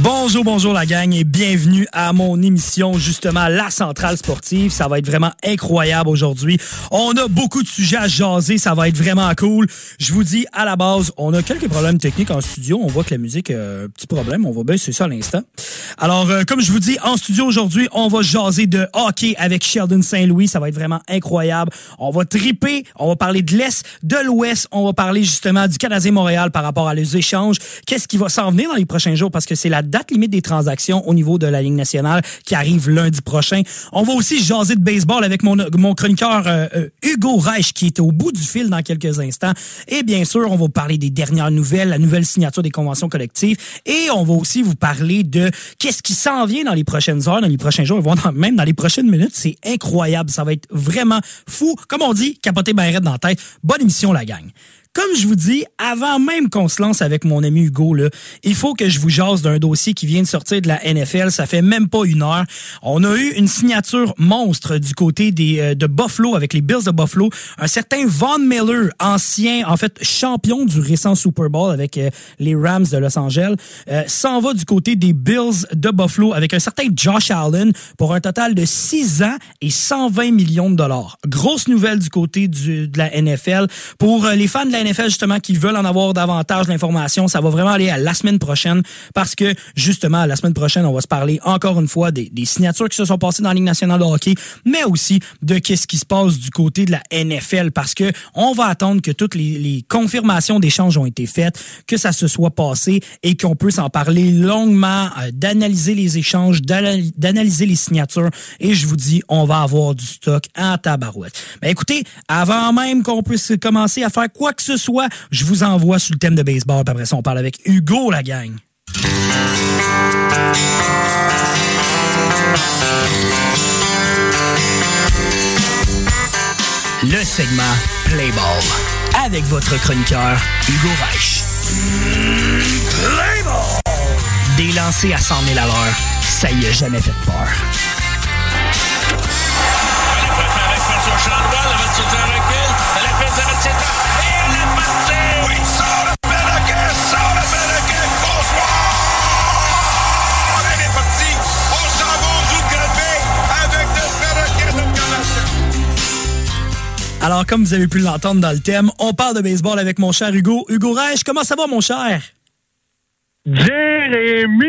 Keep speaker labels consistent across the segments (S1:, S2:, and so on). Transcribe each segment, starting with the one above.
S1: Bonjour, bonjour la gang et bienvenue à mon émission justement La Centrale Sportive. Ça va être vraiment incroyable aujourd'hui. On a beaucoup de sujets à jaser, ça va être vraiment cool. Je vous dis à la base, on a quelques problèmes techniques en studio. On voit que la musique a un petit problème. On va baisser ça à l'instant. Alors, euh, comme je vous dis, en studio aujourd'hui, on va jaser de hockey avec Sheldon Saint-Louis. Ça va être vraiment incroyable. On va triper, on va parler de l'Est, de l'Ouest. On va parler justement du Canadien Montréal par rapport à les échanges. Qu'est-ce qui va s'en venir dans les prochains jours? Parce que c'est la date limite des transactions au niveau de la Ligue nationale qui arrive lundi prochain. On va aussi jaser de baseball avec mon, mon chroniqueur euh, euh, Hugo Reich qui est au bout du fil dans quelques instants. Et bien sûr, on va parler des dernières nouvelles, la nouvelle signature des conventions collectives et on va aussi vous parler de qu'est-ce qui s'en vient dans les prochaines heures, dans les prochains jours, voire même dans les prochaines minutes. C'est incroyable. Ça va être vraiment fou. Comme on dit, capoter ben dans la tête. Bonne émission, la gang. Comme je vous dis, avant même qu'on se lance avec mon ami Hugo, là, il faut que je vous jase d'un dossier qui vient de sortir de la NFL. Ça fait même pas une heure. On a eu une signature monstre du côté des, euh, de Buffalo avec les Bills de Buffalo. Un certain Von Miller, ancien, en fait, champion du récent Super Bowl avec euh, les Rams de Los Angeles, euh, s'en va du côté des Bills de Buffalo avec un certain Josh Allen pour un total de 6 ans et 120 millions de dollars. Grosse nouvelle du côté du, de la NFL. Pour euh, les fans de la NFL, justement, qui veulent en avoir davantage d'informations, ça va vraiment aller à la semaine prochaine parce que, justement, la semaine prochaine, on va se parler encore une fois des, signatures qui se sont passées dans la Ligue nationale de hockey, mais aussi de qu'est-ce qui se passe du côté de la NFL parce que on va attendre que toutes les, confirmations d'échanges ont été faites, que ça se soit passé et qu'on peut s'en parler longuement, euh, d'analyser les échanges, d'anal- d'analyser les signatures et je vous dis, on va avoir du stock en tabarouette. Mais écoutez, avant même qu'on puisse commencer à faire quoi que ce soit, je vous envoie sur le thème de baseball. Puis après ça, on parle avec Hugo, la gang. Le segment Play Ball avec votre chroniqueur Hugo Reich. Play Ball! Des lancers à 100 000 à l'heure, ça y a jamais fait peur.
S2: la va se faire recul, la pèse de
S1: Alors, comme vous avez pu l'entendre dans le thème, on parle de baseball avec mon cher Hugo. Hugo Reich, comment ça va, mon cher?
S3: Jérémy,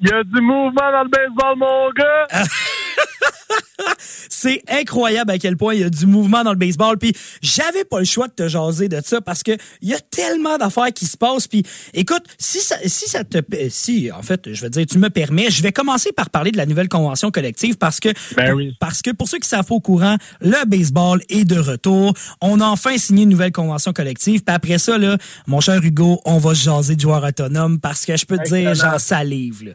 S3: il y a du mouvement dans le baseball, mon gars.
S1: C'est incroyable à quel point il y a du mouvement dans le baseball. Puis j'avais pas le choix de te jaser de ça parce que il y a tellement d'affaires qui se passent. Puis écoute, si ça, si ça te, si en fait, je veux dire, tu me permets, je vais commencer par parler de la nouvelle convention collective parce que,
S3: Ben oui.
S1: parce que pour ceux qui savent au courant, le baseball est de retour. On a enfin signé une nouvelle convention collective. Puis après ça, là, mon cher Hugo, on va se jaser de joueurs autonomes parce que je peux te dire, j'en salive. Là.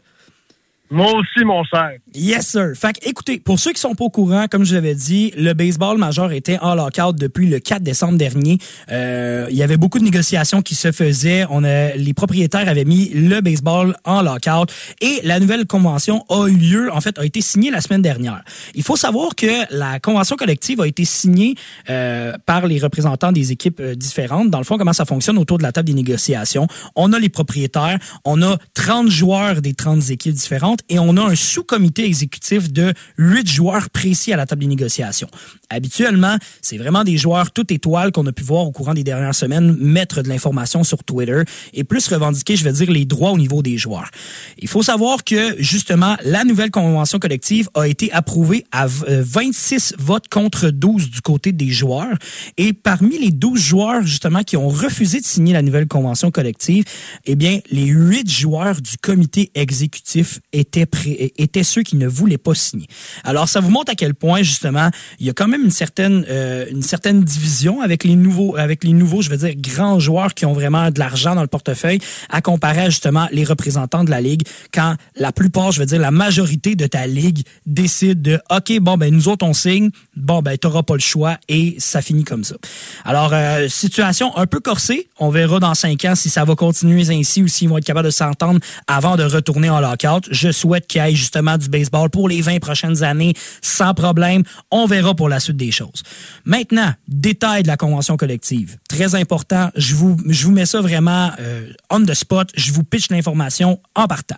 S3: Moi aussi, mon cher.
S1: Yes, sir. Fait que, écoutez, pour ceux qui sont pas au courant, comme je l'avais dit, le baseball majeur était en lockout depuis le 4 décembre dernier. Euh, il y avait beaucoup de négociations qui se faisaient. On a, les propriétaires avaient mis le baseball en lockout et la nouvelle convention a eu lieu, en fait, a été signée la semaine dernière. Il faut savoir que la convention collective a été signée euh, par les représentants des équipes euh, différentes. Dans le fond, comment ça fonctionne autour de la table des négociations. On a les propriétaires, on a 30 joueurs des 30 équipes différentes et on a un sous-comité exécutif de 8 joueurs précis à la table des négociations. Habituellement, c'est vraiment des joueurs tout étoiles qu'on a pu voir au courant des dernières semaines mettre de l'information sur Twitter et plus revendiquer, je vais dire, les droits au niveau des joueurs. Il faut savoir que, justement, la nouvelle convention collective a été approuvée à v- euh, 26 votes contre 12 du côté des joueurs. Et parmi les 12 joueurs, justement, qui ont refusé de signer la nouvelle convention collective, eh bien, les 8 joueurs du comité exécutif étaient étaient, ceux qui ne voulaient pas signer. Alors, ça vous montre à quel point, justement, il y a quand même une certaine, euh, une certaine division avec les nouveaux, avec les nouveaux, je veux dire, grands joueurs qui ont vraiment de l'argent dans le portefeuille, à comparer à, justement les représentants de la Ligue, quand la plupart, je veux dire, la majorité de ta Ligue décide de, OK, bon, ben, nous autres, on signe, bon, ben, t'auras pas le choix, et ça finit comme ça. Alors, euh, situation un peu corsée. On verra dans cinq ans si ça va continuer ainsi ou s'ils vont être capables de s'entendre avant de retourner en lockout. Je souhaite qu'il y ait justement du baseball pour les 20 prochaines années sans problème. On verra pour la suite des choses. Maintenant, détail de la convention collective. Très important. Je vous, je vous mets ça vraiment euh, on the spot. Je vous pitch l'information en partant.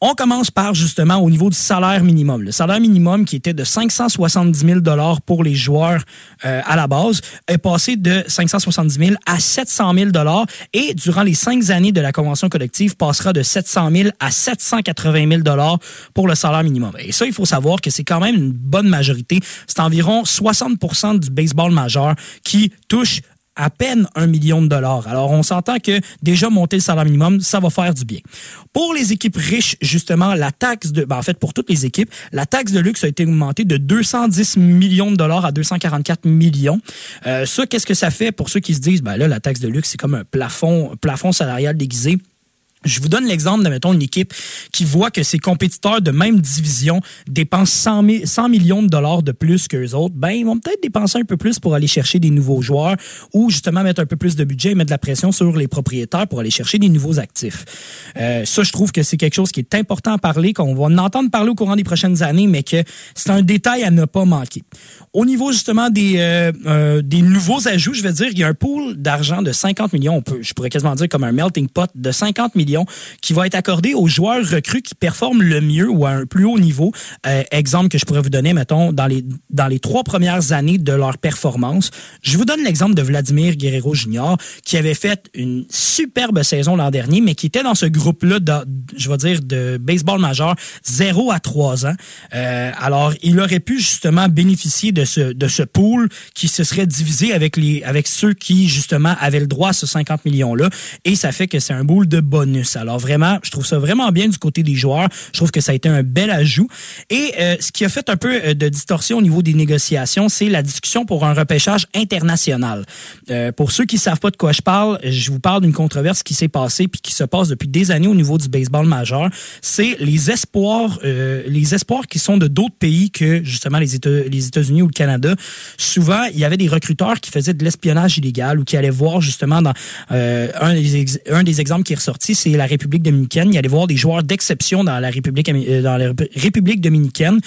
S1: On commence par justement au niveau du salaire minimum. Le salaire minimum qui était de 570 000 pour les joueurs euh, à la base est passé de 570 000 à 700 000 et durant les cinq années de la convention collective passera de 700 000 à 780 000 pour le salaire minimum. Et ça, il faut savoir que c'est quand même une bonne majorité. C'est environ 60% du baseball majeur qui touche à peine un million de dollars. Alors, on s'entend que déjà monter le salaire minimum, ça va faire du bien. Pour les équipes riches, justement, la taxe de, ben, en fait, pour toutes les équipes, la taxe de luxe a été augmentée de 210 millions de dollars à 244 millions. Euh, ça, qu'est-ce que ça fait pour ceux qui se disent, ben là, la taxe de luxe, c'est comme un plafond, plafond salarial déguisé? Je vous donne l'exemple de, mettons, une équipe qui voit que ses compétiteurs de même division dépensent 100, 000 100 millions de dollars de plus qu'eux autres. Ben, ils vont peut-être dépenser un peu plus pour aller chercher des nouveaux joueurs ou justement mettre un peu plus de budget et mettre de la pression sur les propriétaires pour aller chercher des nouveaux actifs. Euh, ça, je trouve que c'est quelque chose qui est important à parler, qu'on va en entendre parler au courant des prochaines années, mais que c'est un détail à ne pas manquer. Au niveau justement des, euh, euh, des nouveaux ajouts, je veux dire, il y a un pool d'argent de 50 millions, je pourrais quasiment dire comme un melting pot de 50 millions qui va être accordé aux joueurs recrues qui performent le mieux ou à un plus haut niveau. Euh, exemple que je pourrais vous donner, mettons, dans les, dans les trois premières années de leur performance. Je vous donne l'exemple de Vladimir Guerrero Jr., qui avait fait une superbe saison l'an dernier, mais qui était dans ce groupe-là, je vais dire, de baseball majeur, 0 à 3 ans. Euh, alors, il aurait pu justement bénéficier de ce, de ce pool qui se serait divisé avec, les, avec ceux qui, justement, avaient le droit à ce 50 millions-là. Et ça fait que c'est un pool de bonus. Alors vraiment, je trouve ça vraiment bien du côté des joueurs. Je trouve que ça a été un bel ajout. Et euh, ce qui a fait un peu euh, de distorsion au niveau des négociations, c'est la discussion pour un repêchage international. Euh, pour ceux qui ne savent pas de quoi je parle, je vous parle d'une controverse qui s'est passée puis qui se passe depuis des années au niveau du baseball majeur. C'est les espoirs, les espoirs qui sont de d'autres pays que justement les États, les États-Unis ou le Canada. Souvent, il y avait des recruteurs qui faisaient de l'espionnage illégal ou qui allaient voir justement dans un, des un des exemples qui est ressorti, c'est la République dominicaine. Il allait voir des joueurs d'exception dans la République euh, dominicaine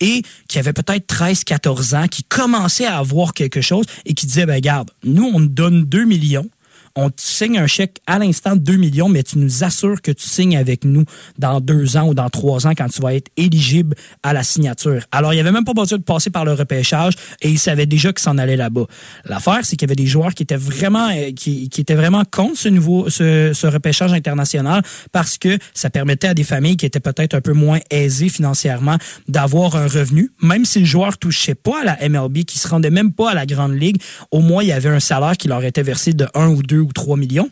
S1: et qui avaient peut-être 13, 14 ans, qui commençaient à avoir quelque chose et qui disaient, ben garde, nous, on donne 2 millions on te signe un chèque à l'instant de 2 millions, mais tu nous assures que tu signes avec nous dans deux ans ou dans trois ans quand tu vas être éligible à la signature. Alors, il n'y avait même pas besoin de passer par le repêchage et il savait déjà qu'il s'en allait là-bas. L'affaire, c'est qu'il y avait des joueurs qui étaient vraiment, euh, qui, étaient vraiment contre ce nouveau, ce, ce repêchage international parce que ça permettait à des familles qui étaient peut-être un peu moins aisées financièrement d'avoir un revenu, même si le joueur touchait pas à la MLB, qui se rendait même pas à la grande ligue, au moins il y avait un salaire qui leur était versé de 1 ou 2 ou 3 millions.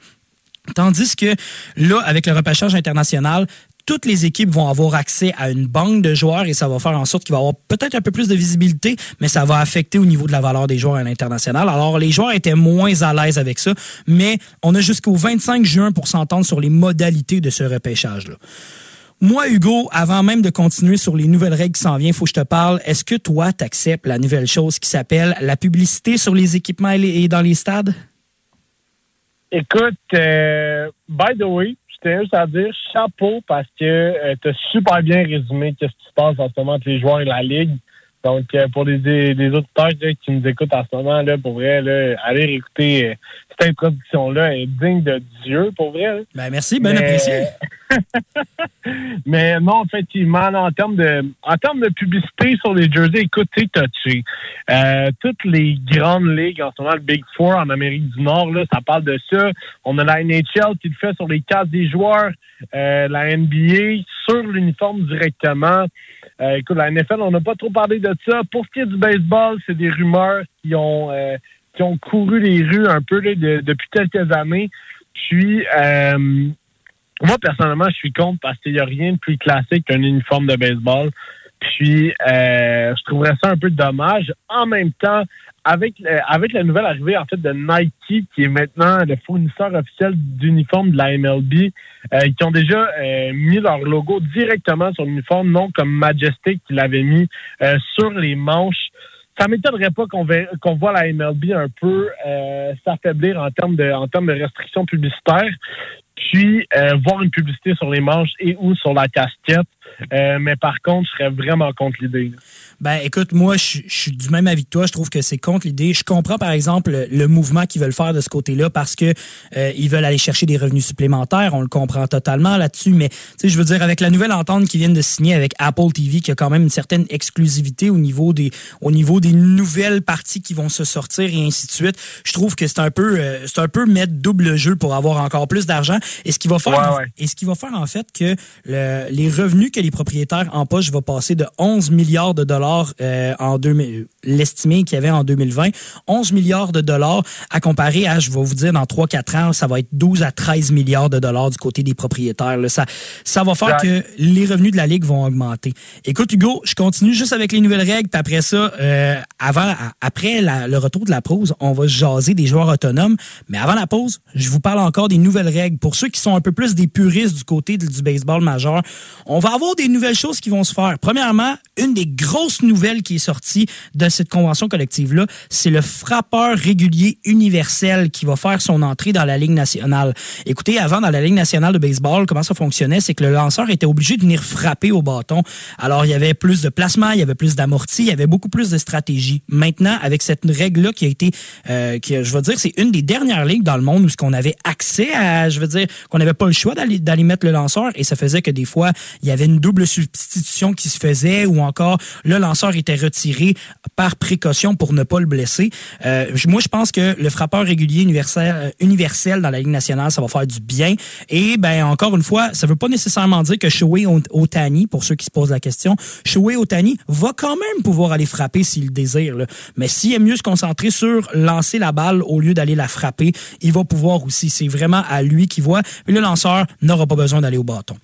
S1: Tandis que là, avec le repêchage international, toutes les équipes vont avoir accès à une banque de joueurs et ça va faire en sorte qu'il va y avoir peut-être un peu plus de visibilité, mais ça va affecter au niveau de la valeur des joueurs à l'international. Alors, les joueurs étaient moins à l'aise avec ça, mais on a jusqu'au 25 juin pour s'entendre sur les modalités de ce repêchage-là. Moi, Hugo, avant même de continuer sur les nouvelles règles qui s'en viennent, il faut que je te parle. Est-ce que toi, tu acceptes la nouvelle chose qui s'appelle la publicité sur les équipements et dans les stades?
S3: Écoute, euh, by the way, je tiens juste à dire chapeau parce que tu as super bien résumé qu'est-ce qui se passe en ce moment entre les joueurs et la Ligue. Donc, euh, pour les, des auditeurs là, qui nous écoutent en ce moment, là, pour vrai, là, allez écouter euh, cette introduction-là est digne de Dieu, pour vrai. là.
S1: Ben, merci, bien
S3: Mais-
S1: apprécié.
S3: Mais non, effectivement, en termes de en termes de publicité sur les jerseys, écoute, c'est touché. Euh, toutes les grandes ligues, en ce moment, le Big Four en Amérique du Nord, là, ça parle de ça. On a la NHL qui le fait sur les cases des joueurs, euh, la NBA sur l'uniforme directement. Euh, écoute, la NFL, on n'a pas trop parlé de ça. Pour ce qui est du baseball, c'est des rumeurs qui ont euh, qui ont couru les rues un peu depuis quelques années. Puis euh, moi, personnellement, je suis contre parce qu'il n'y a rien de plus classique qu'un uniforme de baseball. Puis, je trouverais ça un peu dommage. En même temps, avec, avec la nouvelle arrivée, en fait, de Nike, qui est maintenant le fournisseur officiel d'uniformes de la MLB, euh, qui ont déjà euh, mis leur logo directement sur l'uniforme, non comme Majestic qui l'avait mis euh, sur les manches. Ça m'étonnerait pas qu'on qu'on voit la MLB un peu s'affaiblir en termes de en termes de restrictions publicitaires puis voir une publicité sur les manches et ou sur la casquette. mais par contre, je serais vraiment contre l'idée.
S1: Ben, écoute, moi, je, suis du même avis que toi. Je trouve que c'est contre l'idée. Je comprends, par exemple, le, mouvement qu'ils veulent faire de ce côté-là parce que euh, ils veulent aller chercher des revenus supplémentaires. On le comprend totalement là-dessus. Mais, tu sais, je veux dire, avec la nouvelle entente qu'ils viennent de signer avec Apple TV, qui a quand même une certaine exclusivité au niveau des, au niveau des nouvelles parties qui vont se sortir et ainsi de suite, je trouve que c'est un peu, euh, c'est un peu mettre double jeu pour avoir encore plus d'argent. Et ce qui va faire, et ce qui va faire en fait que le, les revenus que les propriétaires en poche vont passer de 11 milliards de dollars euh, en 2000, l'estimé qu'il y avait en 2020, 11 milliards de dollars à comparer à, je vais vous dire, dans 3-4 ans, ça va être 12 à 13 milliards de dollars du côté des propriétaires. Ça, ça va faire que les revenus de la Ligue vont augmenter. Écoute, Hugo, je continue juste avec les nouvelles règles, puis après ça, euh, avant, après le retour de la pause, on va jaser des joueurs autonomes. Mais avant la pause, je vous parle encore des nouvelles règles. Pour ceux qui sont un peu plus des puristes du côté du baseball majeur, on va avoir des nouvelles choses qui vont se faire. Premièrement, une des grosses nouvelle qui est sortie de cette convention collective-là, c'est le frappeur régulier universel qui va faire son entrée dans la Ligue nationale. Écoutez, avant, dans la Ligue nationale de baseball, comment ça fonctionnait, c'est que le lanceur était obligé de venir frapper au bâton. Alors, il y avait plus de placement, il y avait plus d'amorti, il y avait beaucoup plus de stratégie. Maintenant, avec cette règle-là qui a été, euh, qui, je veux dire, c'est une des dernières ligues dans le monde où ce qu'on avait accès à, je veux dire, qu'on n'avait pas le choix d'aller mettre le lanceur et ça faisait que des fois, il y avait une double substitution qui se faisait ou encore le lanceur était retiré par précaution pour ne pas le blesser. Euh, moi, je pense que le frappeur régulier universel, euh, universel dans la Ligue nationale, ça va faire du bien. Et ben encore une fois, ça veut pas nécessairement dire que Shohei Otani, pour ceux qui se posent la question, Shohei Otani va quand même pouvoir aller frapper s'il le désire. Mais s'il aime mieux se concentrer sur lancer la balle au lieu d'aller la frapper, il va pouvoir aussi. C'est vraiment à lui qui voit. Mais le lanceur n'aura pas besoin d'aller au bâton.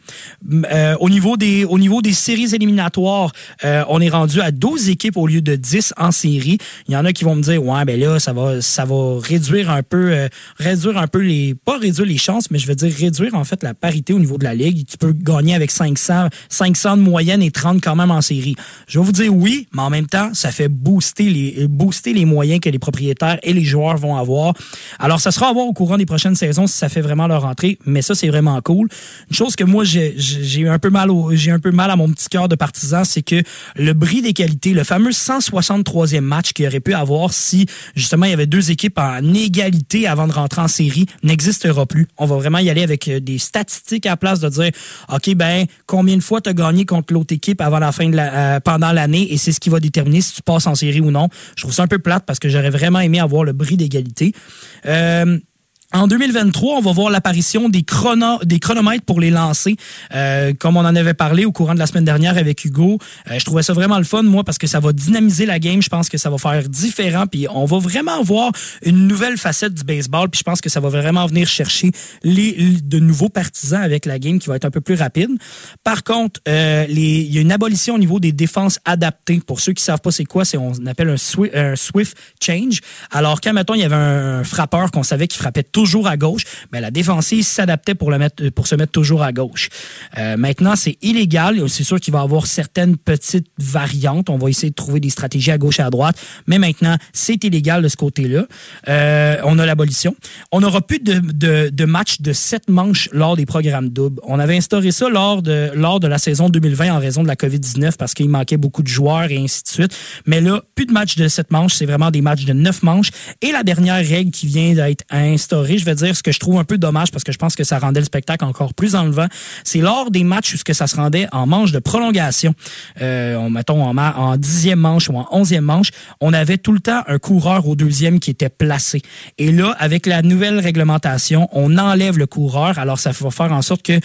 S1: Euh, au niveau des au niveau des séries éliminatoires, on est rendu à 12 équipes au lieu de 10 en série. Il y en a qui vont me dire ouais ben là ça va ça va réduire un peu euh, réduire un peu les pas réduire les chances mais je veux dire réduire en fait la parité au niveau de la ligue. Tu peux gagner avec 500 500 de moyenne et 30 quand même en série. Je vais vous dire oui, mais en même temps, ça fait booster les booster les moyens que les propriétaires et les joueurs vont avoir. Alors ça sera à voir au courant des prochaines saisons si ça fait vraiment leur entrée, mais ça c'est vraiment cool. Une chose que moi j'ai un peu mal j'ai un peu mal à mon petit cœur de partisan, c'est que le bris des le fameux 163e match qu'il aurait pu avoir si justement il y avait deux équipes en égalité avant de rentrer en série n'existera plus. On va vraiment y aller avec euh, des statistiques à la place de dire OK ben combien de fois tu as gagné contre l'autre équipe avant la fin de la, euh, pendant l'année et c'est ce qui va déterminer si tu passes en série ou non. Je trouve ça un peu plate parce que j'aurais vraiment aimé avoir le bris d'égalité. Euh, en 2023, on va voir l'apparition des, chrono, des chronomètres pour les lancer. Euh, comme on en avait parlé au courant de la semaine dernière avec Hugo, euh, je trouvais ça vraiment le fun, moi, parce que ça va dynamiser la game. Je pense que ça va faire différent. Puis on va vraiment voir une nouvelle facette du baseball. Puis je pense que ça va vraiment venir chercher de nouveaux partisans avec la game qui va être un peu plus rapide. Par contre, euh, il y a une abolition au niveau des défenses adaptées. Pour ceux qui savent pas c'est quoi, c'est on appelle un, swift, un swift change. Alors quand, mettons, il y avait un frappeur qu'on savait qui frappait toujours à gauche, mais la défensive s'adaptait pour pour se mettre toujours à gauche. Euh, maintenant, c'est illégal. C'est sûr qu'il va y avoir certaines petites variantes. On va essayer de trouver des stratégies à gauche et à droite, mais maintenant, c'est illégal de ce côté-là. Euh, on a l'abolition. On n'aura plus de matchs de sept manches lors des programmes doubles. On avait instauré ça lors de, lors de la saison 2020 en raison de la COVID-19 parce qu'il manquait beaucoup de joueurs et ainsi de suite. Mais là, plus de matchs de sept manches, c'est vraiment des matchs de neuf manches. Et la dernière règle qui vient d'être instaurée, je vais dire ce que je trouve un peu dommage parce que je pense que ça rendait le spectacle encore plus enlevant. C'est lors des matchs où ça se rendait en manche de prolongation, euh, mettons en, en dixième manche ou en onzième manche, on avait tout le temps un coureur au deuxième qui était placé. Et là, avec la nouvelle réglementation, on enlève le coureur. Alors, ça va faire en sorte que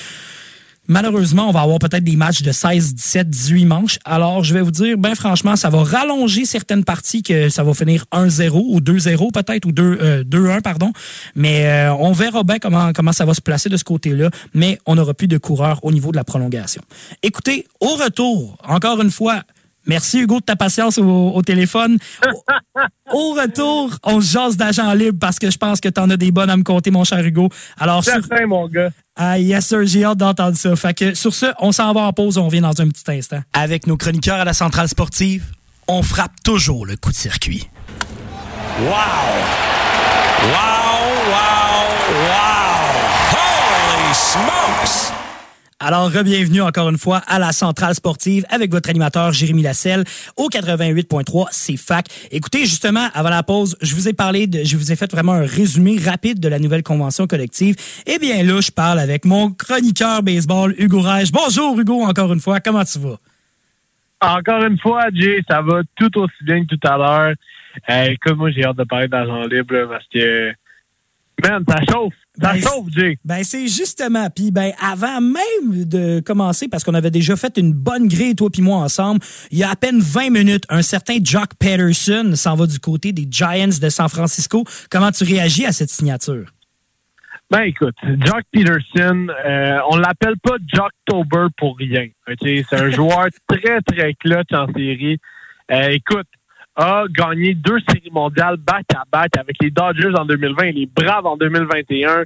S1: malheureusement, on va avoir peut-être des matchs de 16, 17, 18 manches. Alors, je vais vous dire, ben franchement, ça va rallonger certaines parties que ça va finir 1-0 ou 2-0 peut-être, ou 2-1, pardon. Mais on verra bien comment, comment ça va se placer de ce côté-là. Mais on n'aura plus de coureurs au niveau de la prolongation. Écoutez, au retour, encore une fois, Merci Hugo de ta patience au, téléphone. Au, retour, on se jase d'agent libre parce que je pense que tu en as des bonnes à me compter, mon cher Hugo.
S3: Alors, sur... mon gars.
S1: Ah, yes, sir, j'ai hâte d'entendre ça. Fait que sur ce, on s'en va en pause, on revient dans un petit instant. Avec nos chroniqueurs à la centrale sportive, on frappe toujours le coup de circuit.
S2: Wow! Wow, wow, wow! Holy smokes!
S1: Alors, bienvenue encore une fois à la Centrale Sportive avec votre animateur Jérémy Lasselle au 88.3 c'est fac. Écoutez, justement, avant la pause, je vous ai parlé de, je vous ai fait vraiment un résumé rapide de la nouvelle convention collective. Eh bien là, je parle avec mon chroniqueur baseball, Hugo Reich. Bonjour Hugo, encore une fois, comment tu vas?
S3: Encore une fois, Jay, ça va tout aussi bien que tout à l'heure. Euh, écoute, moi, j'ai hâte de parler d'argent libre parce que, man, ça chauffe. Ça ben, Jay.
S1: Ben, c'est justement. Puis, ben, avant même de commencer, parce qu'on avait déjà fait une bonne grille, toi puis moi, ensemble, il y a à peine 20 minutes, un certain Jock Patterson s'en va du côté des Giants de San Francisco. Comment tu réagis à cette signature?
S3: Ben écoute, Jock Peterson, euh, on l'appelle pas Jocktober pour rien. C'est un joueur très, très clutch en série. Euh, écoute, a gagné deux séries mondiales back-à-back avec les Dodgers en 2020 et les Braves en 2021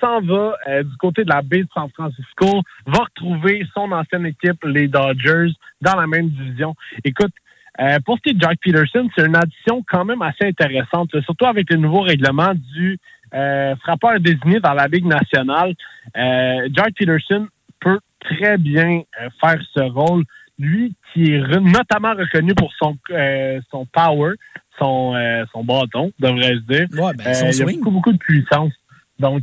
S3: s'en va euh, du côté de la baie de San Francisco, va retrouver son ancienne équipe, les Dodgers, dans la même division. Écoute, euh, pour ce qui est de Jack Peterson, c'est une addition quand même assez intéressante, surtout avec le nouveau règlement du euh, frappeur désigné dans la Ligue nationale. Jack Peterson peut très bien faire ce rôle lui qui est notamment reconnu pour son, euh, son power, son, euh, son bâton, devrais-je dire.
S1: Ouais, ben, son
S3: euh, il a beaucoup, beaucoup de puissance. Donc,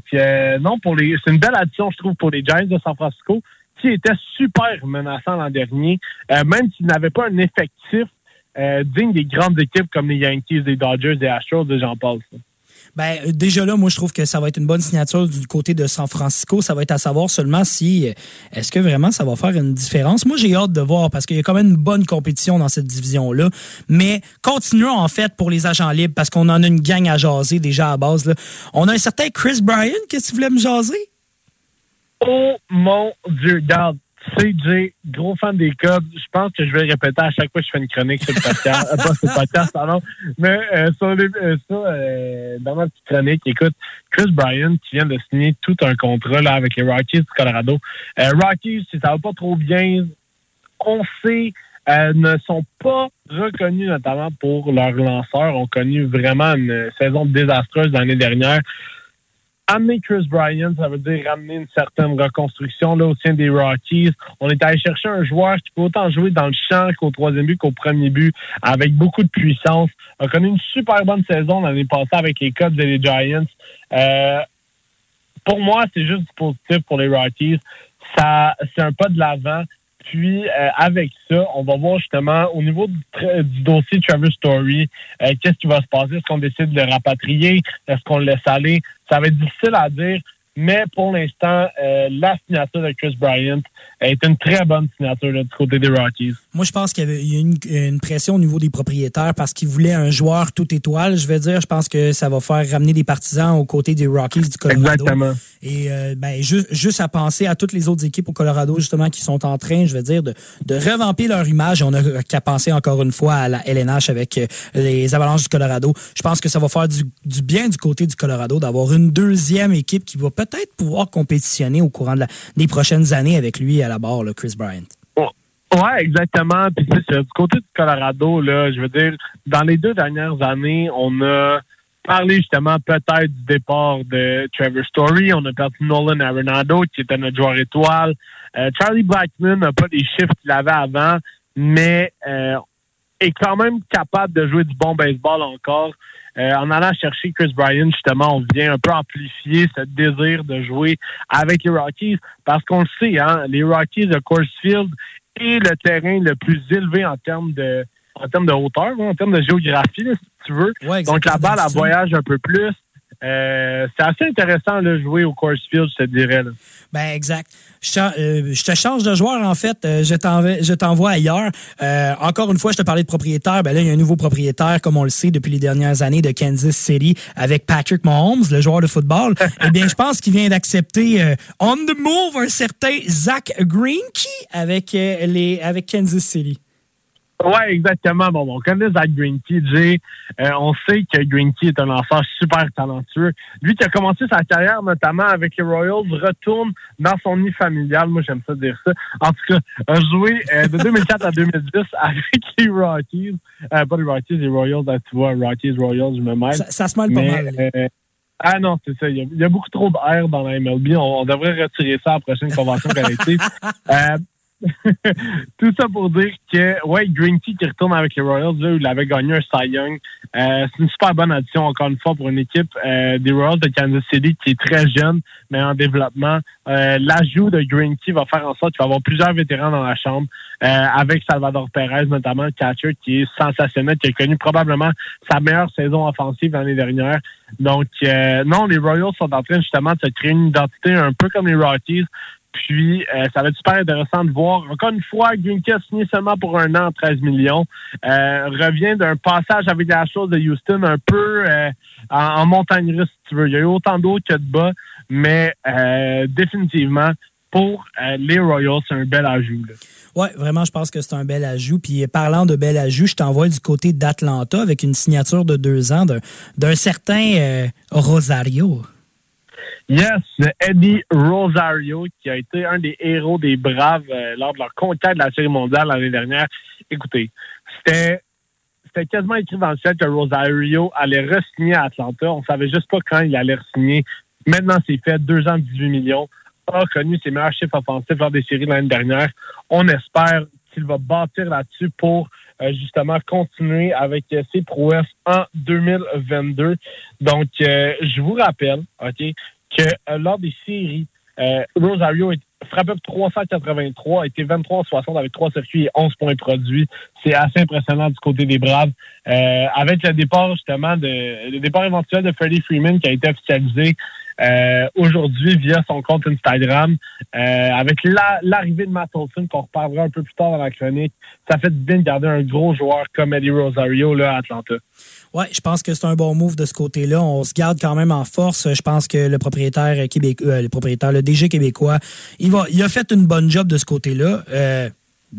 S3: non, pour les, c'est une belle addition, je trouve, pour les Giants de San Francisco, qui était super menaçant l'an dernier, même s'ils n'avaient pas un effectif digne des grandes équipes comme les Yankees, les Dodgers, les Astros, et j'en passe.
S1: Ben, déjà là, moi, je trouve que ça va être une bonne signature du côté de San Francisco. Ça va être à savoir seulement si, euh, est-ce que vraiment ça va faire une différence? Moi, j'ai hâte de voir parce qu'il y a quand même une bonne compétition dans cette division-là. Mais continuons, en fait, pour les agents libres parce qu'on en a une gang à jaser déjà à base. On a un certain Chris Bryan. Qu'est-ce que tu voulais me jaser?
S3: Oh mon Dieu, regarde. CJ, gros fan des Cubs. Je pense que je vais répéter à chaque fois que je fais une chronique sur le podcast. euh, pas sur le. Mais euh, sur les, euh, ça, euh, dans ma petite chronique, écoute, Chris Bryan qui vient de signer tout un contrat avec les Rockies du Colorado. Rockies, si ça va pas trop bien, on sait, ne sont pas reconnus notamment pour leurs lanceurs. ont connu vraiment une saison désastreuse l'année dernière amener Chris Bryant, ça veut dire ramener une certaine reconstruction là, au sein des Rockies. On est allé chercher un joueur qui peut autant jouer dans le champ qu'au troisième but qu'au premier but, avec beaucoup de puissance. On a connu une super bonne saison l'année passée avec les Cubs et les Giants. Euh, pour moi, c'est juste du positif pour les Rockies. Ça, c'est un pas de l'avant. Puis, euh, avec ça, on va voir justement au niveau du, dossier Travis Story, euh, qu'est-ce qui va se passer? Est-ce qu'on décide de le rapatrier? Est-ce qu'on le laisse aller? Ça va être difficile à dire. Mais pour l'instant, euh, la signature de Chris Bryant est une très bonne signature du côté des Rockies.
S1: Moi, je pense qu'il y avait une, une, pression au niveau des propriétaires parce qu'ils voulaient un joueur tout étoile. Je vais dire, je pense que ça va faire ramener des partisans aux côtés des Rockies du Colorado.
S3: Exactement.
S1: Et euh, ben, juste, juste à penser à toutes les autres équipes au Colorado, justement, qui sont en train, je vais dire, de, de revamper leur image. On a qu'à penser encore une fois à la LNH avec euh, les Avalanches du Colorado. Je pense que ça va faire du, du bien du côté du Colorado d'avoir une deuxième équipe qui va peut-être pouvoir compétitionner au courant des prochaines années avec lui à la barre, là, Chris Bryant.
S3: Ouais, exactement. Puis du côté du Colorado, là, je veux dire, dans les deux dernières années, on a parlé justement peut-être du départ de Trevor Story. On a perdu Nolan Arenado, qui était notre joueur étoile. Euh, Charlie Blackman n'a pas les chiffres qu'il avait avant, mais euh, est quand même capable de jouer du bon baseball encore. Euh, en allant chercher Chris Bryan, justement, on vient un peu amplifier ce désir de jouer avec les Rockies parce qu'on le sait, hein, les Rockies de Coors Field est le terrain le plus élevé en termes de en termes de hauteur, en termes de géographie, si tu veux. Donc la balle, elle voyage un peu plus. Euh, c'est assez intéressant de jouer au course field, je te dirais. Là.
S1: Ben exact. Je, euh, je, te change de joueur en fait. Euh, je t'envoie ailleurs. Euh, encore une fois, je te parlais de propriétaire. Ben là, il y a un nouveau propriétaire, comme on le sait depuis les dernières années, de Kansas City avec Patrick Mahomes, le joueur de football. eh bien, je pense qu'il vient d'accepter on the move un certain Zach Greinke avec les avec Kansas City.
S3: Oui, exactement. Bon, on connaît Zach Greinke, Jay. Euh, on sait que Greinke est un enfant super talentueux. Lui qui a commencé sa carrière notamment avec les Royals, retourne dans son nid familial. Moi, j'aime ça dire ça. En tout cas, a joué euh, de 2004 à 2010 avec les Rockies. Euh, pas les Rockies, les Royals, là, tu vois, Rockies, Royals, je me mêle.
S1: Ça, se mêle pas mal.
S3: ah non, c'est ça. Il y, a, beaucoup trop d'air dans la MLB. On, devrait retirer ça à la prochaine convention collective. Tout ça pour dire que, ouais, Green Tea qui retourne avec les Royals, là, il avait gagné un Cy Young. Euh, c'est une super bonne addition, encore une fois, pour une équipe euh, des Royals de Kansas City qui est très jeune, mais en développement. Euh, l'ajout de Green Tea va faire en sorte qu'il va avoir plusieurs vétérans dans la chambre, avec Salvador Perez, notamment, catcher qui est sensationnel, qui a connu probablement sa meilleure saison offensive l'année dernière. Donc, non, les Royals sont en train justement de se créer une identité un peu comme les Rockies, puis, euh, ça va être super intéressant de voir. Encore une fois, Green a signé seulement pour un an, 13 millions. Euh, revient d'un passage avec la chose de Houston un peu euh, en, montagne russe, si tu veux. Il y a eu autant d'eau que de bas, mais définitivement, pour les Royals, c'est un bel ajout.
S1: Oui, vraiment, je pense que c'est un bel ajout. Puis parlant de bel ajout, je t'envoie du côté d'Atlanta avec une signature de deux ans d'un certain Rosario.
S3: Yes, Eddie Rosario, qui a été un des héros des Braves euh, lors de leur conquête de la Série mondiale l'année dernière. Écoutez, c'était c'était quasiment écrit dans le ciel que Rosario allait re-signer à Atlanta. On savait juste pas quand il allait re-signer. Maintenant, c'est fait. Deux ans, 18 millions. A connu ses meilleurs chiffres offensifs lors des séries l'année dernière. On espère qu'il va bâtir là-dessus pour justement continuer avec ses prouesses en 2022. Donc, euh, je vous rappelle, OK, que euh, lors des séries, euh, Rosario frappé 383, a été 23 60 avec 3 circuits et 11 points produits. C'est assez impressionnant du côté des Braves. Euh, avec le départ justement de le départ éventuel de Freddie Freeman qui a été officialisé euh, aujourd'hui via son compte Instagram, euh, avec l'arrivée de Matt Olson, qu'on reparlera un peu plus tard dans la chronique, ça fait bien de garder un gros joueur comme Eddie Rosario là, à Atlanta.
S1: Oui, je pense que c'est un bon move de ce côté-là. On se garde quand même en force. Je pense que le propriétaire québécois, euh, le propriétaire, DG québécois, il va, il a fait une bonne job de ce côté-là.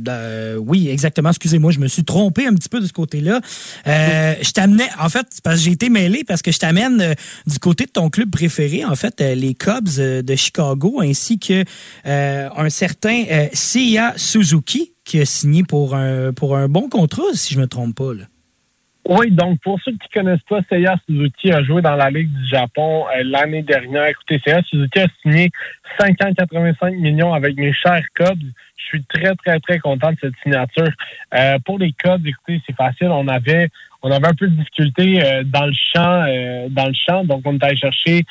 S1: Euh, oui, exactement. Excusez-moi, je me suis trompé un petit peu de ce côté-là. Euh, je t'amenais, en fait, parce que j'ai été mêlé parce que je t'amène euh, du côté de ton club préféré, en fait, les Cubs de Chicago, ainsi que un certain Seiya Suzuki qui a signé pour un pour un bon contrat, si je me trompe pas. Là.
S3: Oui, donc pour ceux qui connaissent pas, Seiya Suzuki a joué dans la Ligue du Japon l'année dernière. Écoutez, Seiya Suzuki a signé 585 millions avec mes chers Cubs. Je suis très, très, très content de cette signature. Euh, pour les Cubs, écoutez, c'est facile. On avait on avait un peu de difficulté euh, dans le champ, euh, dans le champ. Donc, on est allé chercher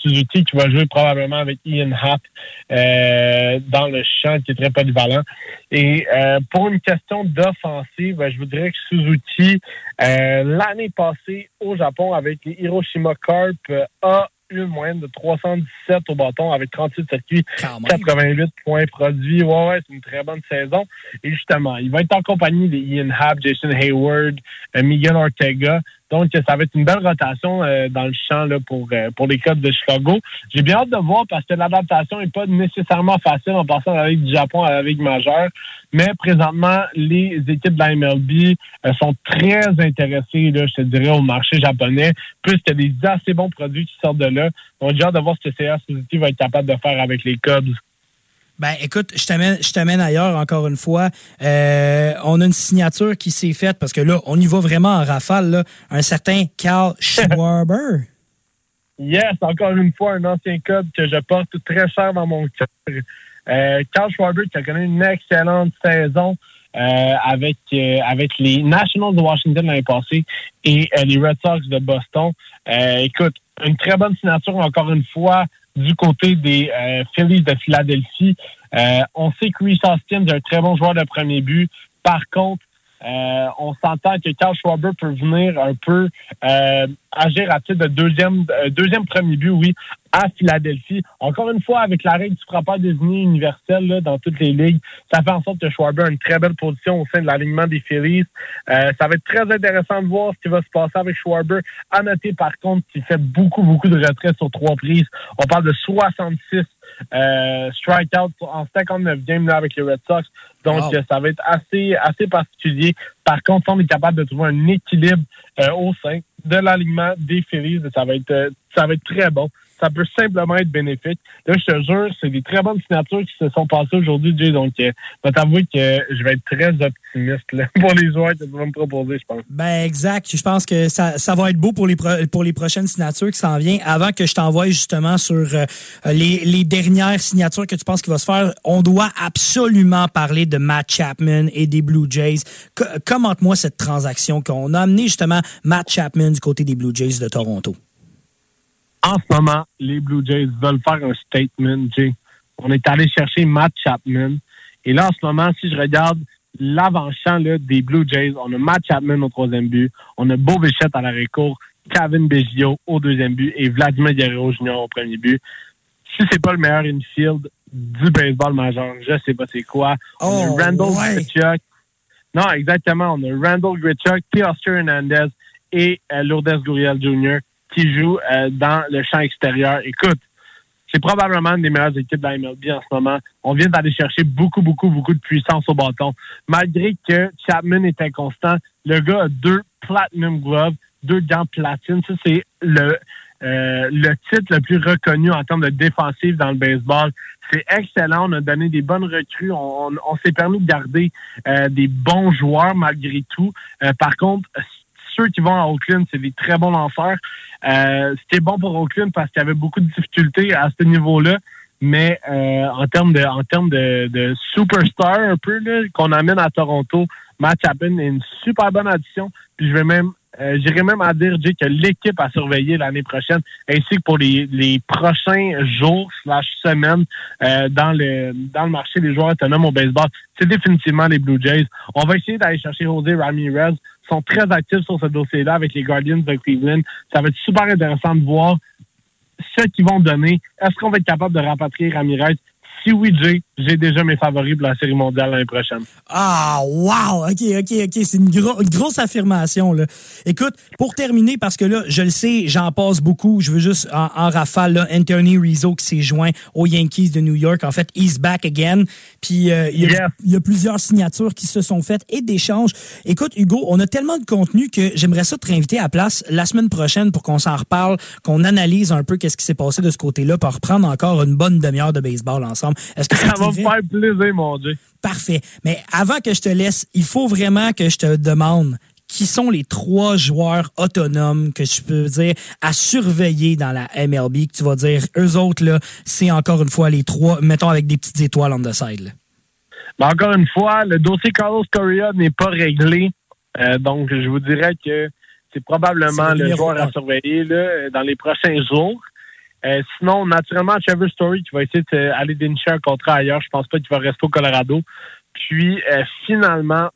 S3: Suzuki qui va jouer probablement avec Ian Happ dans le champ, qui est très polyvalent. Et pour une question d'offensive, je vous dirais que Suzuki, l'année passée au Japon avec les Hiroshima Carp, a une moyenne de 317 au bâton avec 38 circuits, 88 points produits. Ouais, ouais, c'est une très bonne saison. Et justement, il va être en compagnie des Ian Happ, Jason Hayward, euh, Miguel Ortega. Donc, ça va être une belle rotation euh, dans le champ là, pour, euh, pour les Cubs de Chicago. J'ai bien hâte de voir parce que l'adaptation n'est pas nécessairement facile en passant de la Ligue du Japon à la Ligue majeure. Mais présentement, les équipes de la MLB euh, sont très intéressées, là, je te dirais, au marché japonais, puisqu'il y a des assez bons produits qui sortent de là. Donc, j'ai hâte de voir ce que CA va être capable de faire avec les Cubs.
S1: Ben, écoute, je t'amène, je t'amène ailleurs encore une fois. Euh, on a une signature qui s'est faite parce que là, on y va vraiment en rafale. Là, un certain Carl Schwarber.
S3: yes, encore une fois, un ancien code que je porte très cher dans mon cœur. Euh, Carl Schwarber qui a connu une excellente saison euh, avec euh, avec les Nationals de Washington l'année passée et les Red Sox de Boston. écoute, une très bonne signature encore une fois du côté des euh, Phillies de Philadelphie. Euh, on sait que Reese Austin est un très bon joueur de premier but. Par contre, euh, on s'entend que Carl Schwarber peut venir un peu euh, agir à titre de deuxième, euh, deuxième premier but, oui, à Philadelphie. Encore une fois, avec la règle du frappeur désigné universel là, dans toutes les ligues, ça fait en sorte que Schwarber a une très belle position au sein de l'alignement des Phillies. Euh, ça va être très intéressant de voir ce qui va se passer avec Schwarber. À noter, par contre, qu'il fait beaucoup, beaucoup de retraits sur trois prises. On parle de 66 euh, strikeouts en 59 games là, avec les Red Sox. Donc,
S1: Wow.
S3: ça va être assez, assez particulier. Par contre, on est capable de trouver un équilibre euh, au sein de l'alignement des Phillies. Ça va être, euh, ça va être très bon. Ça peut simplement être bénéfique. Là, je te jure, c'est des très bonnes signatures qui se sont passées aujourd'hui. Donc, euh, je vais t'avouer que je vais être très optimiste pour les joueurs que tu vas me proposer, je pense.
S1: Ben exact. Je pense que ça, va être beau pour les prochaines signatures qui s'en viennent. Avant que je t'envoie justement sur euh, les, dernières signatures que tu penses qu'il va se faire, on doit absolument parler de Matt Chapman et des Blue Jays. Co- Commente-moi cette transaction qu'on a amené justement Matt Chapman du côté des Blue Jays de Toronto.
S3: En ce moment, les Blue Jays veulent faire un statement, Jay. On est allé chercher Matt Chapman. Et là, en ce moment, si je regarde l'avant-champ des Blue Jays, on a Matt Chapman au troisième but, on a Beau Bichette à l'arrêt court, Kevin Biggio au deuxième but et Vladimir Guerrero Jr. au premier but. Si c'est pas le meilleur infield du baseball majeur, je sais pas c'est quoi. On
S1: Oh,
S3: a Randall
S1: ouais.
S3: Grichuk. Non, exactement. On a Randall Grichuk, Teoscar Hernandez et euh, Lourdes Gurriel Jr. qui jouent euh, dans le champ extérieur. Écoute, c'est probablement une des meilleures équipes de MLB en ce moment. On vient d'aller chercher beaucoup, beaucoup, beaucoup de puissance au bâton. Malgré que Chapman est inconstant, le gars a deux Platinum Gloves, deux gants platine. Ça, c'est le, euh, titre le plus reconnu en termes de défensive dans le baseball. C'est excellent. On a donné des bonnes recrues. On, s'est permis de garder euh, des bons joueurs malgré tout. Par contre, ceux qui vont à Oakland, c'est des très bons lanceurs. Euh, C'était bon pour Oakland parce qu'il y avait beaucoup de difficultés à ce niveau-là. Mais euh, en termes de en termes de, superstar un peu qu'on amène à Toronto, Matt Chapman est une super bonne addition. Puis je vais même euh, même à dire Jay, que l'équipe à surveiller l'année prochaine, ainsi que pour les, les prochains jours slash semaines dans le dans le marché des joueurs autonomes au baseball, c'est définitivement les Blue Jays. On va essayer d'aller chercher José Ramirez. Sont très actifs sur ce dossier-là avec les Guardians de Cleveland. Ça va être super intéressant de voir ce qu'ils vont donner. Est-ce qu'on va être capable de rapatrier Ramirez? Si oui, Jay, j'ai déjà mes favoris pour la Série mondiale l'année prochaine.
S1: Ah, wow! OK, OK, OK. C'est une, gro- une grosse affirmation, là. Écoute, pour terminer, parce que là, je le sais, j'en passe beaucoup. Je veux juste, en, en rafale, là, Anthony Rizzo qui s'est joint aux Yankees de New York. En fait, he's back again. Puis, euh, il y, a-
S3: Yes.
S1: il y a plusieurs signatures qui se sont faites et d'échanges. Écoute, Hugo, on a tellement de contenu que j'aimerais ça te réinviter à la place la semaine prochaine pour qu'on s'en reparle, qu'on analyse un peu qu'est-ce qui s'est passé de ce côté-là, pour reprendre encore une bonne demi-heure de baseball ensemble. Est-ce que ça,
S3: Ça
S1: te
S3: va me faire plaisir, mon Dieu.
S1: Parfait. Mais avant que je te laisse, il faut vraiment que je te demande qui sont les trois joueurs autonomes que je peux dire à surveiller dans la MLB, que tu vas dire, eux autres, là, c'est encore une fois les trois, mettons avec des petites étoiles on the side. là?
S3: Mais encore une fois, le dossier Carlos Correa n'est pas réglé. Euh, donc, je vous dirais que c'est probablement
S1: le
S3: le joueur à surveiller là, dans les prochains jours. Euh, sinon, naturellement, Trevor Story qui va essayer d'aller dénicher un contrat ailleurs. Je pense pas qu'il va rester au Colorado. Puis, euh, finalement,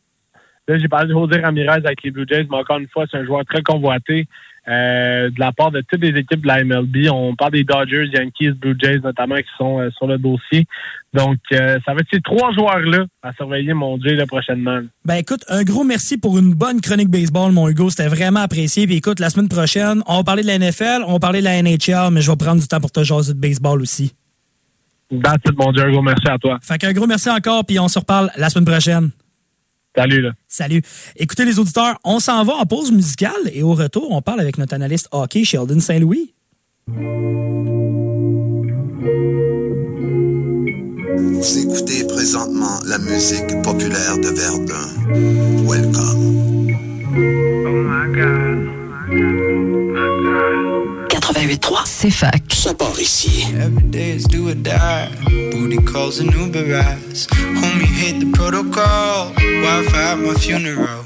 S3: là, j'ai parlé de José Ramirez avec les Blue Jays, mais encore une fois, c'est un joueur très convoité euh, de la part de toutes les équipes de la MLB. On parle des Dodgers, Yankees, Blue Jays notamment qui sont euh, sur le dossier. Donc, euh, ça va être ces trois joueurs-là à surveiller, mon Dieu, là, prochainement.
S1: Ben écoute, un gros merci pour une bonne chronique baseball, mon Hugo. C'était vraiment apprécié. Puis écoute, la semaine prochaine, on va parler de la NFL, on va parler de la NHL, mais je vais prendre du temps pour te jaser de baseball aussi.
S3: Dans tout, mon Dieu, un gros merci à toi.
S1: Fait qu'un gros merci encore, puis on se reparle la semaine prochaine.
S3: Salut, là.
S1: Salut. Écoutez les auditeurs, on s'en va en pause musicale et au retour, on parle avec notre analyste hockey Sheldon Saint-Louis.
S4: Vous écoutez présentement la musique populaire de Verdun. Welcome.
S5: 88.3, c'est fac.
S4: Ça part ici.
S6: Every day is do or die. Booty calls and Uber rides. Homie, hit the protocol. Wi-Fi at my funeral.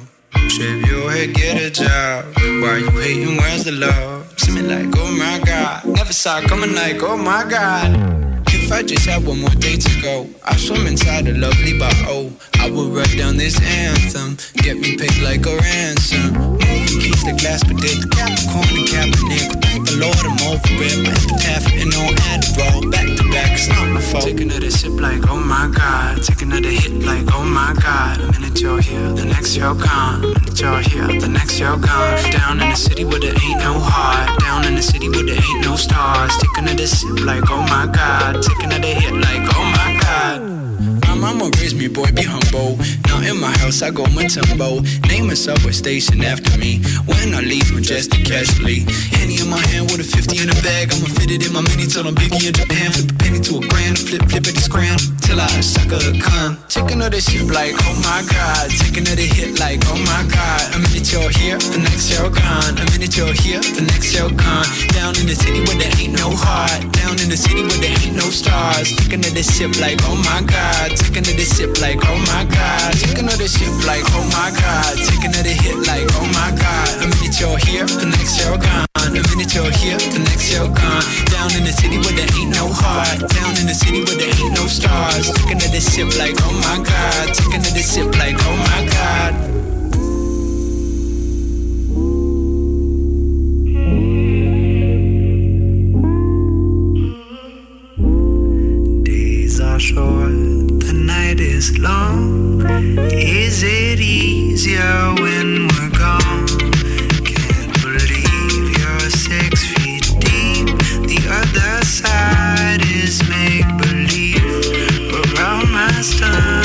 S6: Shave your head, get a job. Why you hating? Where's the love? See me like, oh my god. Never saw it coming like, oh my god. If I just had one more day to go, I swim inside a lovely bottle. I would write down this anthem, get me paid like a ransom. Keys to glass, the Capricorn and Kaepernick. Thank the Lord I'm over it. My epitaph and on Adderall, back to back, it's not my fault. Take another sip like, oh my god. Take another hit like, oh my god. A minute you're here, the next you're gone. A minute you're here, the next you're gone. Down in the city where there ain't no heart. Down in the city where there ain't no stars. Take another sip like, oh my god. Take another hit like, oh my god. Mama raised me, boy, be humble. Now in my house, I go Matumbo. Name a subway station after me. When I leave, majestic casually. Henny in my hand with a 50 in a bag. I'ma fit it in my mini till I'm biggie in Japan. Flip a penny to a grand, flip, flip it, the scram. Till I suck a con. Take another sip like, oh my god. Take another hit like, oh my god. A minute you're here, the next you're gone. A minute you're here, the next you're gone. Down in the city where there ain't no heart. Down in the city where there ain't no stars. Take another sip like, oh my god. Take another sip like, oh my god. Take another sip like, oh my god. Take another hit like, oh my god. A minute you're here, the next you're gone. A minute you're here, the next you're gone. Down in the city where there ain't no heart. Down in the city where there ain't no stars. Take another sip like, oh my god. Take another sip like, oh my god. Days are short, the night is long. Is it easier when we're gone? Can't believe you're six feet deep. The other side is make believe. Around my stunts,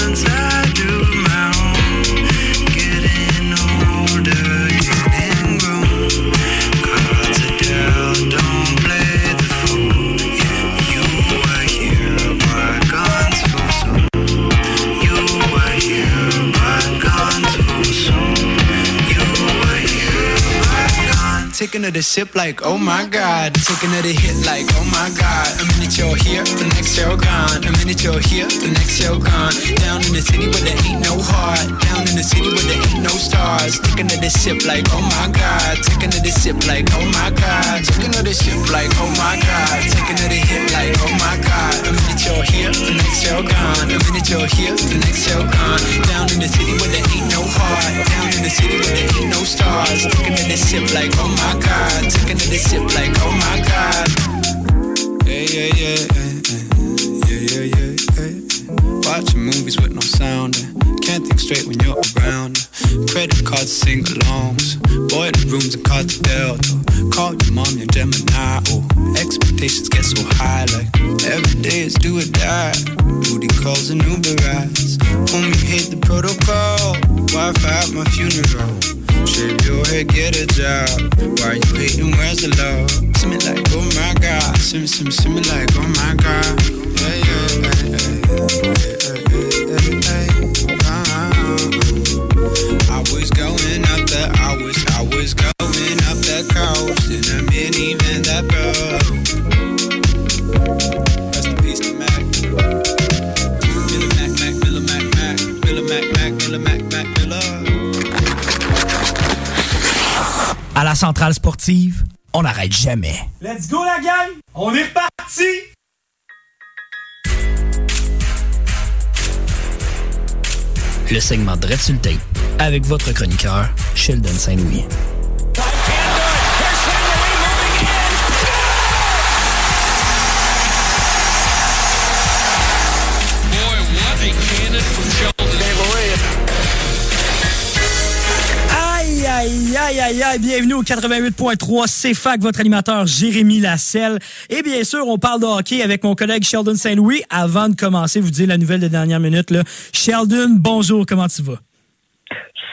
S6: Taking another sip like, oh my god. Taking another hit like, oh my god. A minute you're here, the next you're gone. A minute you're here, the next you're gone. Down in the city where there ain't no heart. Down in the city where there ain't no stars. Taking another sip like, oh my god. Taking another sip like, oh my god. Taking another sip like, oh my god. Taking another hit like, oh my god. A minute you're here, the next you're gone. A minute you're here, the next you're gone. Down in the city where there ain't no heart. Down in the city where there ain't no stars. Taking another sip like, oh my god. Taking another sip like, oh my god. Yeah, yeah, yeah, yeah, yeah, yeah, yeah. Watching movies with no sound. Can't think straight when you're around. Credit cards, sing alongs. Boy, the rooms and cars to Delta. Call your mom, your Gemini. Oh, expectations get so high. Like every day is do or die. Booty calls and Uber rides. Homie, hate the protocol. Wi Fi at my funeral. Shave your head, get a job. Why you hating? Where's the love? See me like, oh my god. See me, see me, see me like, oh my god. Yeah, yeah, yeah, yeah, yeah, yeah, yeah, yeah.
S1: À la centrale sportive, on n'arrête jamais.
S7: Let's go la gang! On est reparti!
S1: Le segment tape avec votre chroniqueur, Sheldon Saint-Louis. Aïe, aïe, aïe, bienvenue au 88.3 CFAC, votre animateur Jérémy Lasselle. Et bien sûr, on parle de hockey avec mon collègue Sheldon Saint-Louis. Avant de commencer, vous dire la nouvelle de dernière minute. Là. Sheldon, bonjour, comment tu vas?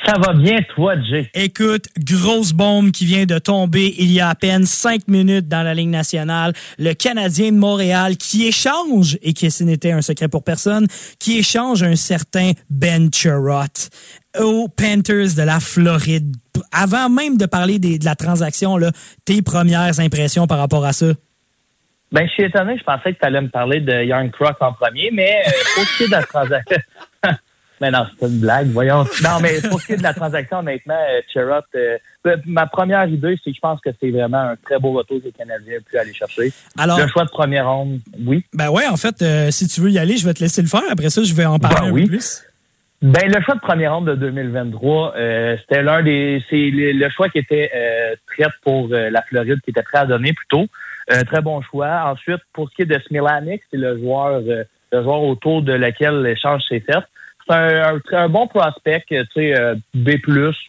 S8: Ça va bien, toi, Jay?
S1: Écoute, grosse bombe qui vient de tomber il y a à peine cinq minutes dans la Ligue nationale. Le Canadien de Montréal qui échange, et qui ce n'était un secret pour personne, qui échange un certain Ben Chirot aux Panthers de la Floride. Avant même de parler des- de la transaction, là, tes premières impressions par rapport à ça?
S8: Ben, je suis étonné. Je pensais que tu allais me parler de Young Cross en premier, mais euh, pour ce qui est de la transaction. Mais non, c'est une blague, voyons. Non, mais pour ce qui est de la transaction, honnêtement, euh, euh, euh, ma première idée, c'est que je pense que c'est vraiment un très beau retour que les Canadiens ont pu aller chercher.
S1: Alors-
S8: le choix de première ronde, oui.
S1: Ben ouais, en fait, euh, si tu veux y aller, je vais te laisser le faire. Après ça, je vais en parler
S8: Ben
S1: un
S8: oui.
S1: peu plus.
S8: Ben, le choix de première ronde de 2023, euh, c'était l'un des. C'est le, choix qui était euh, prêt pour euh, la Floride, qui était prêt à donner plutôt. Très bon choix. Ensuite, pour ce qui est de Smilanik, c'est le joueur euh, le joueur autour de lequel l'échange s'est fait. C'est un, un, un bon prospect, tu sais, euh, B+,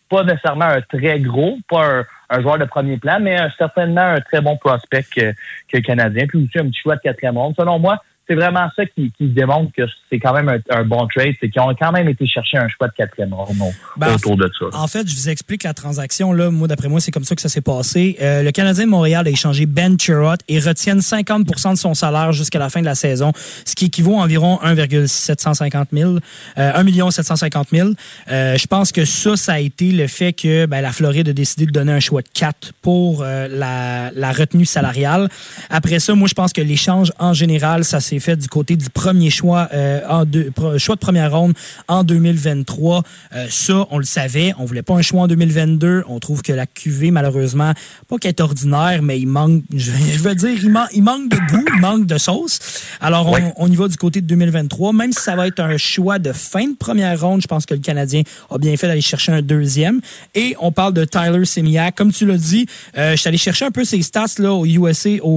S8: pas nécessairement un très gros, pas un, un joueur de premier plan, mais certainement un très bon prospect que, que Canadien. Puis aussi un petit choix de quatrième ronde. Selon moi, c'est vraiment ça qui, qui démontre que c'est quand même un, un bon trade, c'est qu'ils ont quand même été chercher un choix de quatrième ronde
S1: Ben,
S8: autour de ça.
S1: En fait, je vous explique la transaction. Là, moi, d'après moi, c'est comme ça que ça s'est passé. Euh, le Canadien de Montréal a échangé Ben Chirot et retiennent 50% de son salaire jusqu'à la fin de la saison, ce qui équivaut à environ 1,750 000, euh, 1 750 000. Euh, je pense que ça, ça a été le fait que ben, la Floride a décidé de donner un choix de 4 pour euh, la, la retenue salariale. Après ça, moi, je pense que l'échange en général, ça s'est fait du côté du premier choix, euh, en deux, choix de première ronde en 2023. Euh, ça, on le savait. On voulait pas un choix en 2022. On trouve que la QV, malheureusement, pas qu'elle est ordinaire, mais il manque, je, je veux dire, il, man- il manque de goût, il manque de sauce. Alors, on, on y va du côté de 2023. Même si ça va être un choix de fin de première ronde, je pense que le Canadien a bien fait d'aller chercher un deuxième. Et on parle de Tyler Semiak. Comme tu l'as dit, euh, je suis allé chercher un peu ses stats là, au USA, au,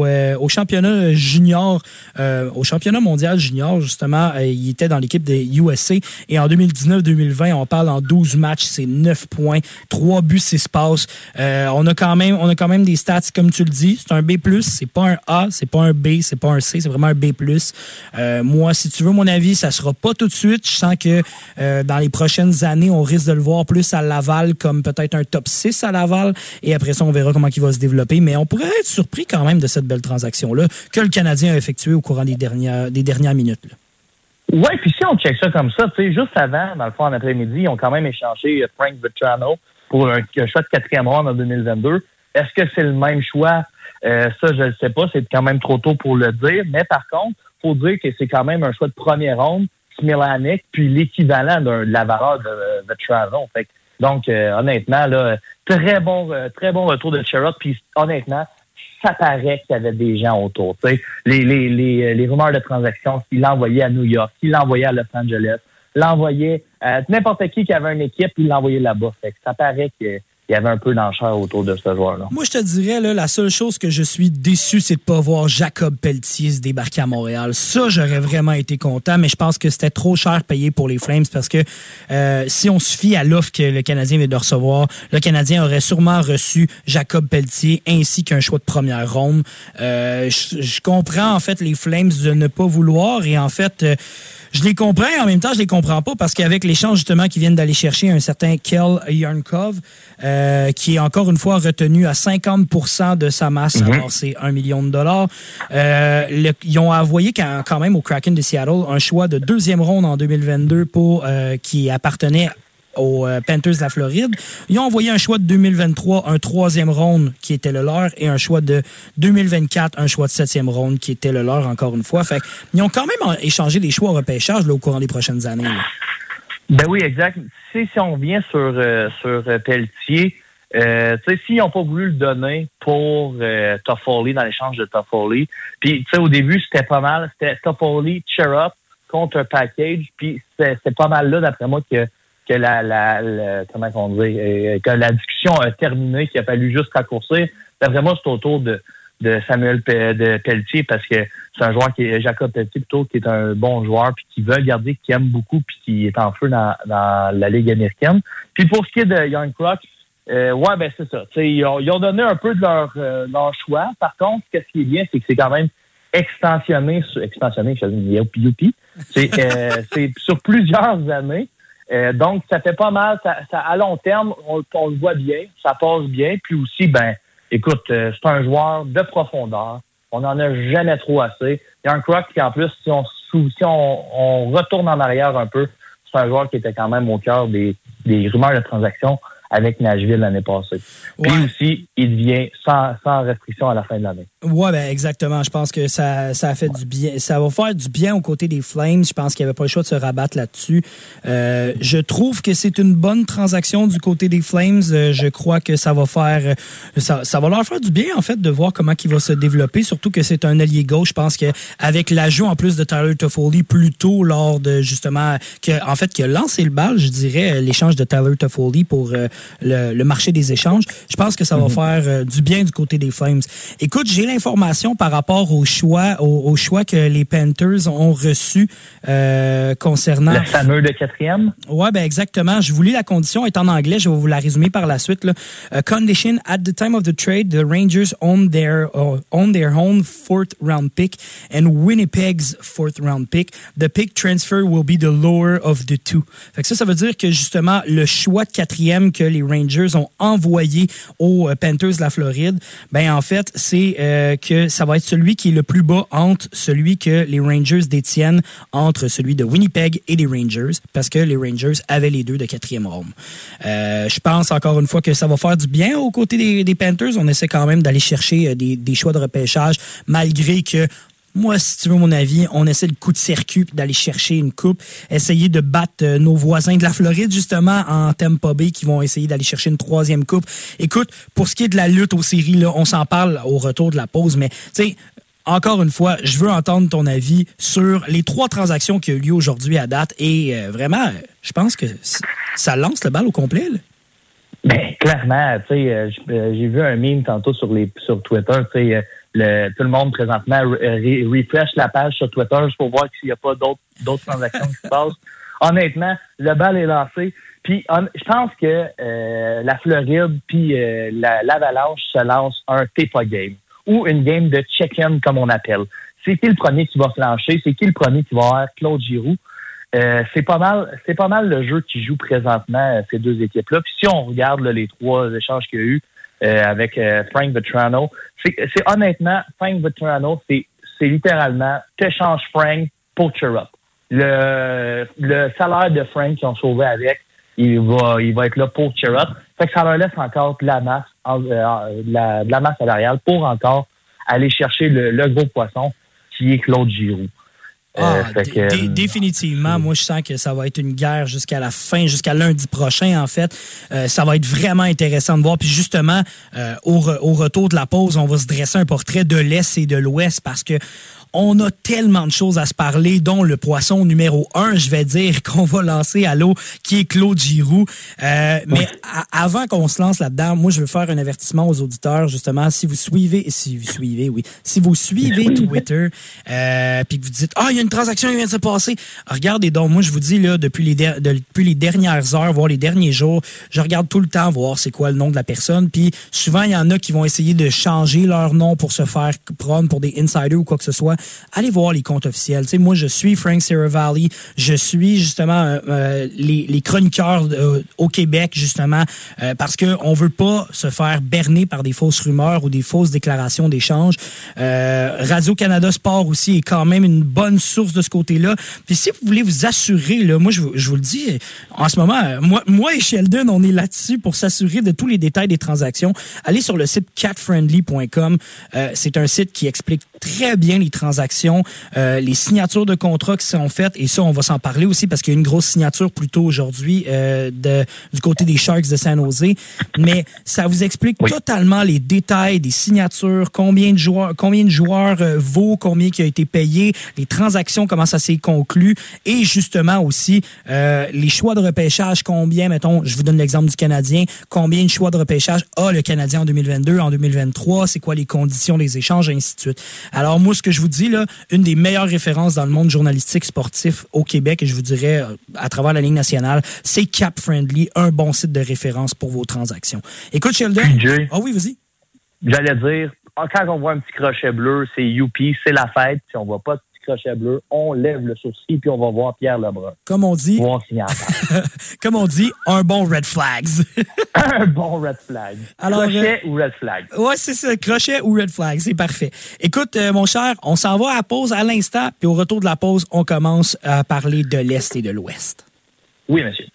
S1: au, euh, au championnat junior, euh, au championnat mondial junior, justement. euh, il était dans l'équipe des USA. Et en 2019-2020, on parle en 12 matchs, c'est 9 points, 3 buts, 6 passes. Euh, on, a quand même, on a quand même des stats, comme tu le dis. C'est un B+, c'est pas un A, c'est pas un B, c'est pas un C, c'est vraiment un B+. Euh, moi, si tu veux mon avis, ça sera pas tout de suite. Je sens que dans les prochaines années, on risque de le voir plus à Laval comme peut-être un top 6 à Laval. Et après ça, on verra comment il va se développer. Mais on pourrait être surpris quand même de cette belle transaction-là que le Canadien a effectuée au courant des dernières, des dernières minutes. là.
S8: Ouais, puis si on check ça comme ça, tu sais, juste avant, dans le fond, en après-midi, ils ont quand même échangé euh, Frank Vetrano pour un, choix de quatrième ronde en 2022. Est-ce que c'est le même choix? Euh, ça, je ne sais pas. C'est quand même trop tôt pour le dire. Mais par contre, faut dire que c'est quand même un choix de première ronde, Smilanik, puis l'équivalent d'un- de la de euh, Vetrano. Donc, honnêtement, là, très bon, très bon retour de Sherrod. Puis honnêtement, ça paraît qu'il y avait des gens autour. Les, les, les, les rumeurs de transactions, s'il l'envoyait à New York, s'il l'envoyait à Los Angeles, l'envoyait à n'importe qui qui avait une équipe, il l'envoyait là-bas. Que ça paraît qu'il y avait un peu d'enchère autour de ce joueur-là.
S1: Moi, je te dirais, là, la seule chose que je suis déçu, c'est de pas voir Jacob Pelletier se débarquer à Montréal. Ça, j'aurais vraiment été content, mais je pense que c'était trop cher payé pour les Flames parce que euh, si on se fie à l'offre que le Canadien vient de recevoir, le Canadien aurait sûrement reçu Jacob Pelletier ainsi qu'un choix de première ronde. Euh, je, je comprends, en fait, les Flames de ne pas vouloir et en fait, euh, je les comprends et en même temps, je les comprends pas parce qu'avec l'échange justement qu'ils viennent d'aller chercher un certain Kel Yarnkov, euh, qui est encore une fois retenu à 50% de sa masse,
S8: Mhm.
S1: alors c'est un million de dollars. Euh, le- ils ont envoyé quand, quand même au Kraken de Seattle un choix de deuxième ronde en 2022 pour euh, qui appartenait aux euh, Panthers de la Floride. Ils ont envoyé un choix de 2023, un troisième ronde qui était le leur, et un choix de 2024, un choix de septième ronde qui était le leur encore une fois. Fait ils ont quand même échangé les choix au repêchage au courant des prochaines années.
S8: Ben oui, exact. Si, on revient sur, euh, sur euh, Pelletier, euh, s'ils n'ont pas voulu le donner pour euh, Toffoli dans l'échange de Toffoli, puis au début, c'était pas mal, c'était Toffoli, Cherub contre un package, puis c'est pas mal là, d'après moi, que, que la, la, comment on dit, euh, que la discussion a terminé, qu'il a fallu juste raccourcir. D'après c'est autour de, de Samuel de Pelletier parce que c'est un joueur qui est Jacob Pelletier plutôt qui est un bon joueur puis qui veut garder, qui aime beaucoup puis qui est en feu dans, dans la Ligue américaine. Puis pour ce qui est de Young Croc, euh, ouais, ben c'est ça. Ils ont, ils ont donné un peu de leur, euh, leur choix. Par contre, ce qui est bien, c'est que c'est quand même extensionné, extensionné, je dis youpi. C'est euh, c'est sur plusieurs années. Euh, donc, ça fait pas mal. Ça, ça- à long terme, on, on le voit bien, ça passe bien. Puis aussi, ben, écoute, euh, c'est un joueur de profondeur. On n'en a jamais trop assez. Il y a un Croc qui, en plus, si on, si on, on retourne en arrière un peu, c'est un joueur qui était quand même au cœur des, des rumeurs de transactions avec Nashville l'année passée. Puis
S1: Ouais.
S8: aussi, il devient sans, sans restriction à la fin de l'année.
S1: Ouais, ben exactement. Je pense que ça, ça a fait du bien. Ça va faire du bien aux côtés des Flames. Je pense qu'il n'y avait pas le choix de se rabattre là-dessus. Euh, je trouve que c'est une bonne transaction du côté des Flames. Euh, je crois que ça va faire, ça, ça va leur faire du bien en fait de voir comment il va se développer. Surtout que c'est un allié gauche. Je pense qu'avec l'ajout en plus de Tyler Toffoli plus tôt lors de justement que en fait qui a lancé le bal, je dirais l'échange de Tyler Toffoli pour euh, le, le marché des échanges. Je pense que ça va faire euh, du bien du côté des Flames. Écoute, j'ai l'information par rapport au choix, au, au choix que les Panthers ont reçu euh, concernant.
S8: Le fameux de quatrième?
S1: Ouais, ben exactement. Je vous lis la condition, est en anglais, je vais vous la résumer par la suite. Là. A condition at the time of the trade, the Rangers own their uh, own their own fourth round pick and Winnipeg's fourth round pick. The pick transfer will be the lower of the two. Fait que ça, ça veut dire que justement le choix de quatrième que les Rangers ont envoyé aux euh, Panthers de la Floride, ben en fait c'est euh, que ça va être celui qui est le plus bas entre celui que les Rangers détiennent entre celui de Winnipeg et les Rangers, parce que les Rangers avaient les deux de quatrième ronde. Euh, je pense encore une fois que ça va faire du bien aux côtés des, Panthers. On essaie quand même d'aller chercher des choix de repêchage, malgré que moi, si tu veux mon avis, on essaie le coup de circuit d'aller chercher une coupe, essayer de battre euh, nos voisins de la Floride, justement, en Tampa Bay, qui vont essayer d'aller chercher une troisième coupe. Écoute, pour ce qui est de la lutte aux séries, on s'en parle au retour de la pause, mais tu sais, encore une fois, je veux entendre ton avis sur les trois transactions qui ont eu lieu aujourd'hui à date. Et euh, vraiment, je pense que ça lance le bal au complet. là.
S8: Ben, clairement, tu sais, euh, j'ai vu un meme tantôt sur les sur Twitter, tu sais, le, tout le monde présentement re- re- refresh la page sur Twitter pour voir s'il n'y a pas d'autres transactions qui se passent. Honnêtement, le bal est lancé. Puis je pense que euh, la Floride puis euh, la- l'Avalanche se lance un TEPA game ou une game de check-in comme on appelle. C'est qui le premier qui va flancher? C'est qui le premier qui va avoir Claude Giroux? Euh, c'est pas mal, c'est pas mal le jeu qui joue présentement euh, ces deux équipes-là. Puis si on regarde là, les trois échanges qu'il y a eu avec euh, Frank Vetrano, c'est honnêtement Frank Vetrano, c'est littéralement t'échanges Frank pour Chirrup. Le le salaire de Frank qu'ils ont sauvé avec, il va il va être là pour Chirrup. Fait que ça leur laisse encore de la masse, euh, la masse salariale pour encore aller chercher le, le gros poisson qui est Claude Giroux. Euh,
S1: Ah,
S8: que,
S1: dé- définitivement. Moi, je sens que ça va être une guerre jusqu'à la fin, jusqu'à lundi prochain, en fait. Euh, ça va être vraiment intéressant de voir. Puis justement, euh, au, re- au retour de la pause, on va se dresser un portrait de l'Est et de l'Ouest parce que on a tellement de choses à se parler, dont le poisson numéro un, je vais dire, qu'on va lancer à l'eau, qui est Claude Giroux. Euh, mais a- avant qu'on se lance là-dedans, moi, je veux faire un avertissement aux auditeurs, justement. Si vous suivez, si vous suivez, oui, si vous suivez Twitter, euh, puis que vous dites, ah, il y a une transaction qui vient de se passer, regardez donc, moi, je vous dis, là, depuis les, de- depuis les dernières heures, voire les derniers jours, je regarde tout le temps voir c'est quoi le nom de la personne. Puis souvent, il y en a qui vont essayer de changer leur nom pour se faire prendre pour des insiders ou quoi que ce soit. Allez voir les comptes officiels. Tu sais, moi, je suis Frank Seravalli. Je suis justement euh, euh, les, les chroniqueurs euh, au Québec, justement, euh, parce qu'on ne veut pas se faire berner par des fausses rumeurs ou des fausses déclarations d'échange. Euh, Radio-Canada Sport aussi est quand même une bonne source de ce côté-là. Puis si vous voulez vous assurer, là, moi, je, vous- je vous le dis, en ce moment, moi, moi et Sheldon, on est là-dessus pour s'assurer de tous les détails des transactions. Allez sur le site catfriendly.com. C'est un site qui explique très bien les transactions, euh, les signatures de contrats qui sont faites. Et ça, on va s'en parler aussi parce qu'il y a une grosse signature plus tôt aujourd'hui euh, de- du côté des Sharks de San Jose. Mais ça vous explique totalement les détails des signatures, combien de joueurs, combien de joueurs euh, vaut, combien qui a été payé, les transactions, comment ça s'est conclu, et justement aussi les choix de repêchage, combien, mettons, je vous donne l'exemple du Canadien, combien de choix de repêchage a le Canadien en 2022, en 2023, c'est quoi les conditions des échanges, et ainsi de suite. Alors moi, ce que je vous dis là, une des meilleures références dans le monde journalistique sportif au Québec, et je vous dirais euh, à travers la Ligue nationale, c'est Cap Friendly, un bon site de référence pour vos transactions. Écoute, Sheldon. Ah oui, vas-y.
S8: J'allais dire, ah, quand on voit un petit crochet bleu, c'est Youpi, c'est la fête. Si on voit pas crochet bleu, on lève le sourcil puis on va voir Pierre Lebrun.
S1: Comme on dit,
S8: on
S1: comme on dit, un bon red flags.
S8: un bon red flag.
S1: Alors, euh,
S8: crochet ou red flag?
S1: Ouais, c'est ça, crochet ou red flag, c'est parfait. Écoute, euh, mon cher, on s'en va à la pause à l'instant, puis au retour de la pause, on commence à parler de l'Est et de l'Ouest.
S8: Oui, monsieur.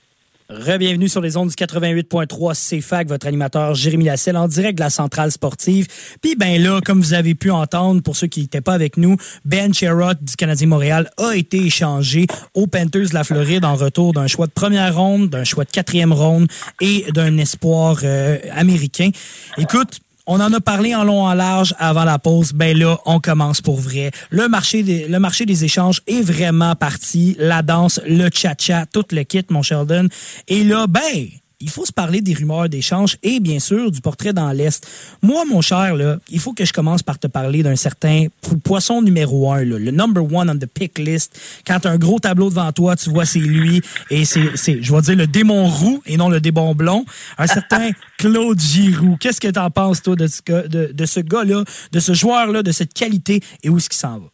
S1: Rebienvenue sur les ondes du 88.3 CFAC, votre animateur Jérémy Lasselle en direct de la centrale sportive. Puis ben là, comme vous avez pu entendre, pour ceux qui n'étaient pas avec nous, Ben Sherrod du Canadien Montréal a été échangé aux Panthers de la Floride en retour d'un choix de première ronde, d'un choix de quatrième ronde et d'un espoir euh, américain. Écoute, on en a parlé en long en large avant la pause. Ben là, on commence pour vrai. Le marché des, le marché des échanges est vraiment parti. La danse, le cha-cha, tout le kit, mon Sheldon. Et là, ben, il faut se parler des rumeurs d'échanges et bien sûr du portrait dans l'Est. Moi, mon cher, là, il faut que je commence par te parler d'un certain poisson numéro un, là, le number one on the pick list. Quand tu as un gros tableau devant toi, tu vois c'est lui et c'est, c'est, je vais dire le démon roux et non le démon blond. Un certain Claude Giroux. Qu'est-ce que tu en penses, toi, de ce, gars- de, de ce gars-là, de ce joueur-là, de cette qualité et où est-ce qu'il s'en va?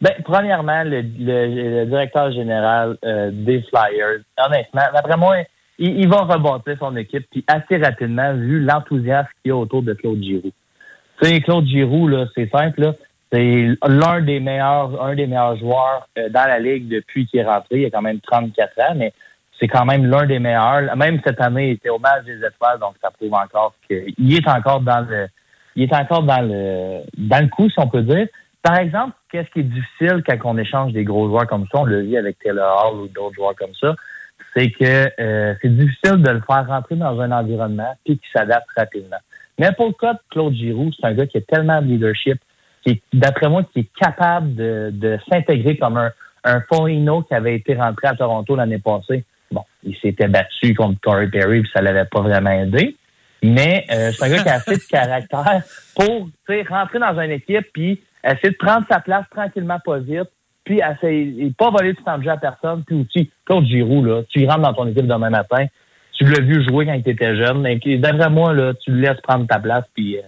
S8: Ben, premièrement, le, le- le directeur général euh, des Flyers, honnêtement, d'après moi, il, va rebâtir son équipe, puis assez rapidement, vu l'enthousiasme qu'il y a autour de Claude Giroux. Tu sais, Claude Giroux, là, c'est simple, là, c'est l'un des meilleurs, un des meilleurs joueurs euh, dans la ligue depuis qu'il est rentré. Il a quand même 34 ans, mais c'est quand même l'un des meilleurs. Même cette année, il était au match des étoiles, donc ça prouve encore qu'il est encore dans le, il est encore dans le, dans le coup, si on peut dire. Par exemple, qu'est-ce qui est difficile quand on échange des gros joueurs comme ça, on le vit avec Taylor Hall ou d'autres joueurs comme ça, c'est que euh, c'est difficile de le faire rentrer dans un environnement puis qu'il s'adapte rapidement. Mais pour le cas de Claude Giroux, c'est un gars qui a tellement de leadership, qui d'après moi, qui est capable de, de s'intégrer comme un, un Foligno qui avait été rentré à Toronto l'année passée. Bon, il s'était battu contre Corey Perry puis ça l'avait pas vraiment aidé. Mais euh, c'est un gars qui a assez de caractère pour rentrer dans une équipe puis essayer de prendre sa place tranquillement, pas vite, puis essayer et pas voler du temps de jeu à personne. Puis aussi, Claude Giroux, là, tu rentres dans ton équipe demain matin, tu l'as vu jouer quand il était jeune. Et d'après moi, là, tu le laisses prendre ta place, puis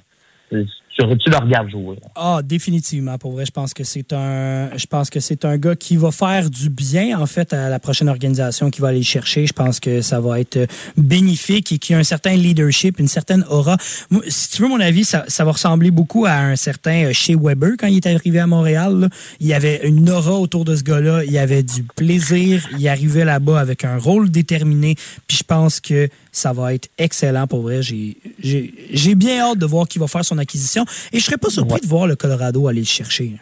S8: euh, tu, le regardes jouer.
S1: Ah, définitivement. Pour vrai, je pense que c'est un, je pense que c'est un gars qui va faire du bien, en fait, à la prochaine organisation qui va aller le chercher. Je pense que ça va être bénéfique et qui a un certain leadership, une certaine aura. Moi, si tu veux mon avis, ça, va ressembler beaucoup à un certain euh, Shea Weber quand il est arrivé à Montréal. Il y avait une aura autour de ce gars-là. Il y avait du plaisir. Il arrivait là-bas avec un rôle déterminé. Puis je pense que ça va être excellent pour vrai. J'ai, bien hâte de voir qui va faire son acquisition. Et je serais pas surpris de voir le Colorado aller le chercher.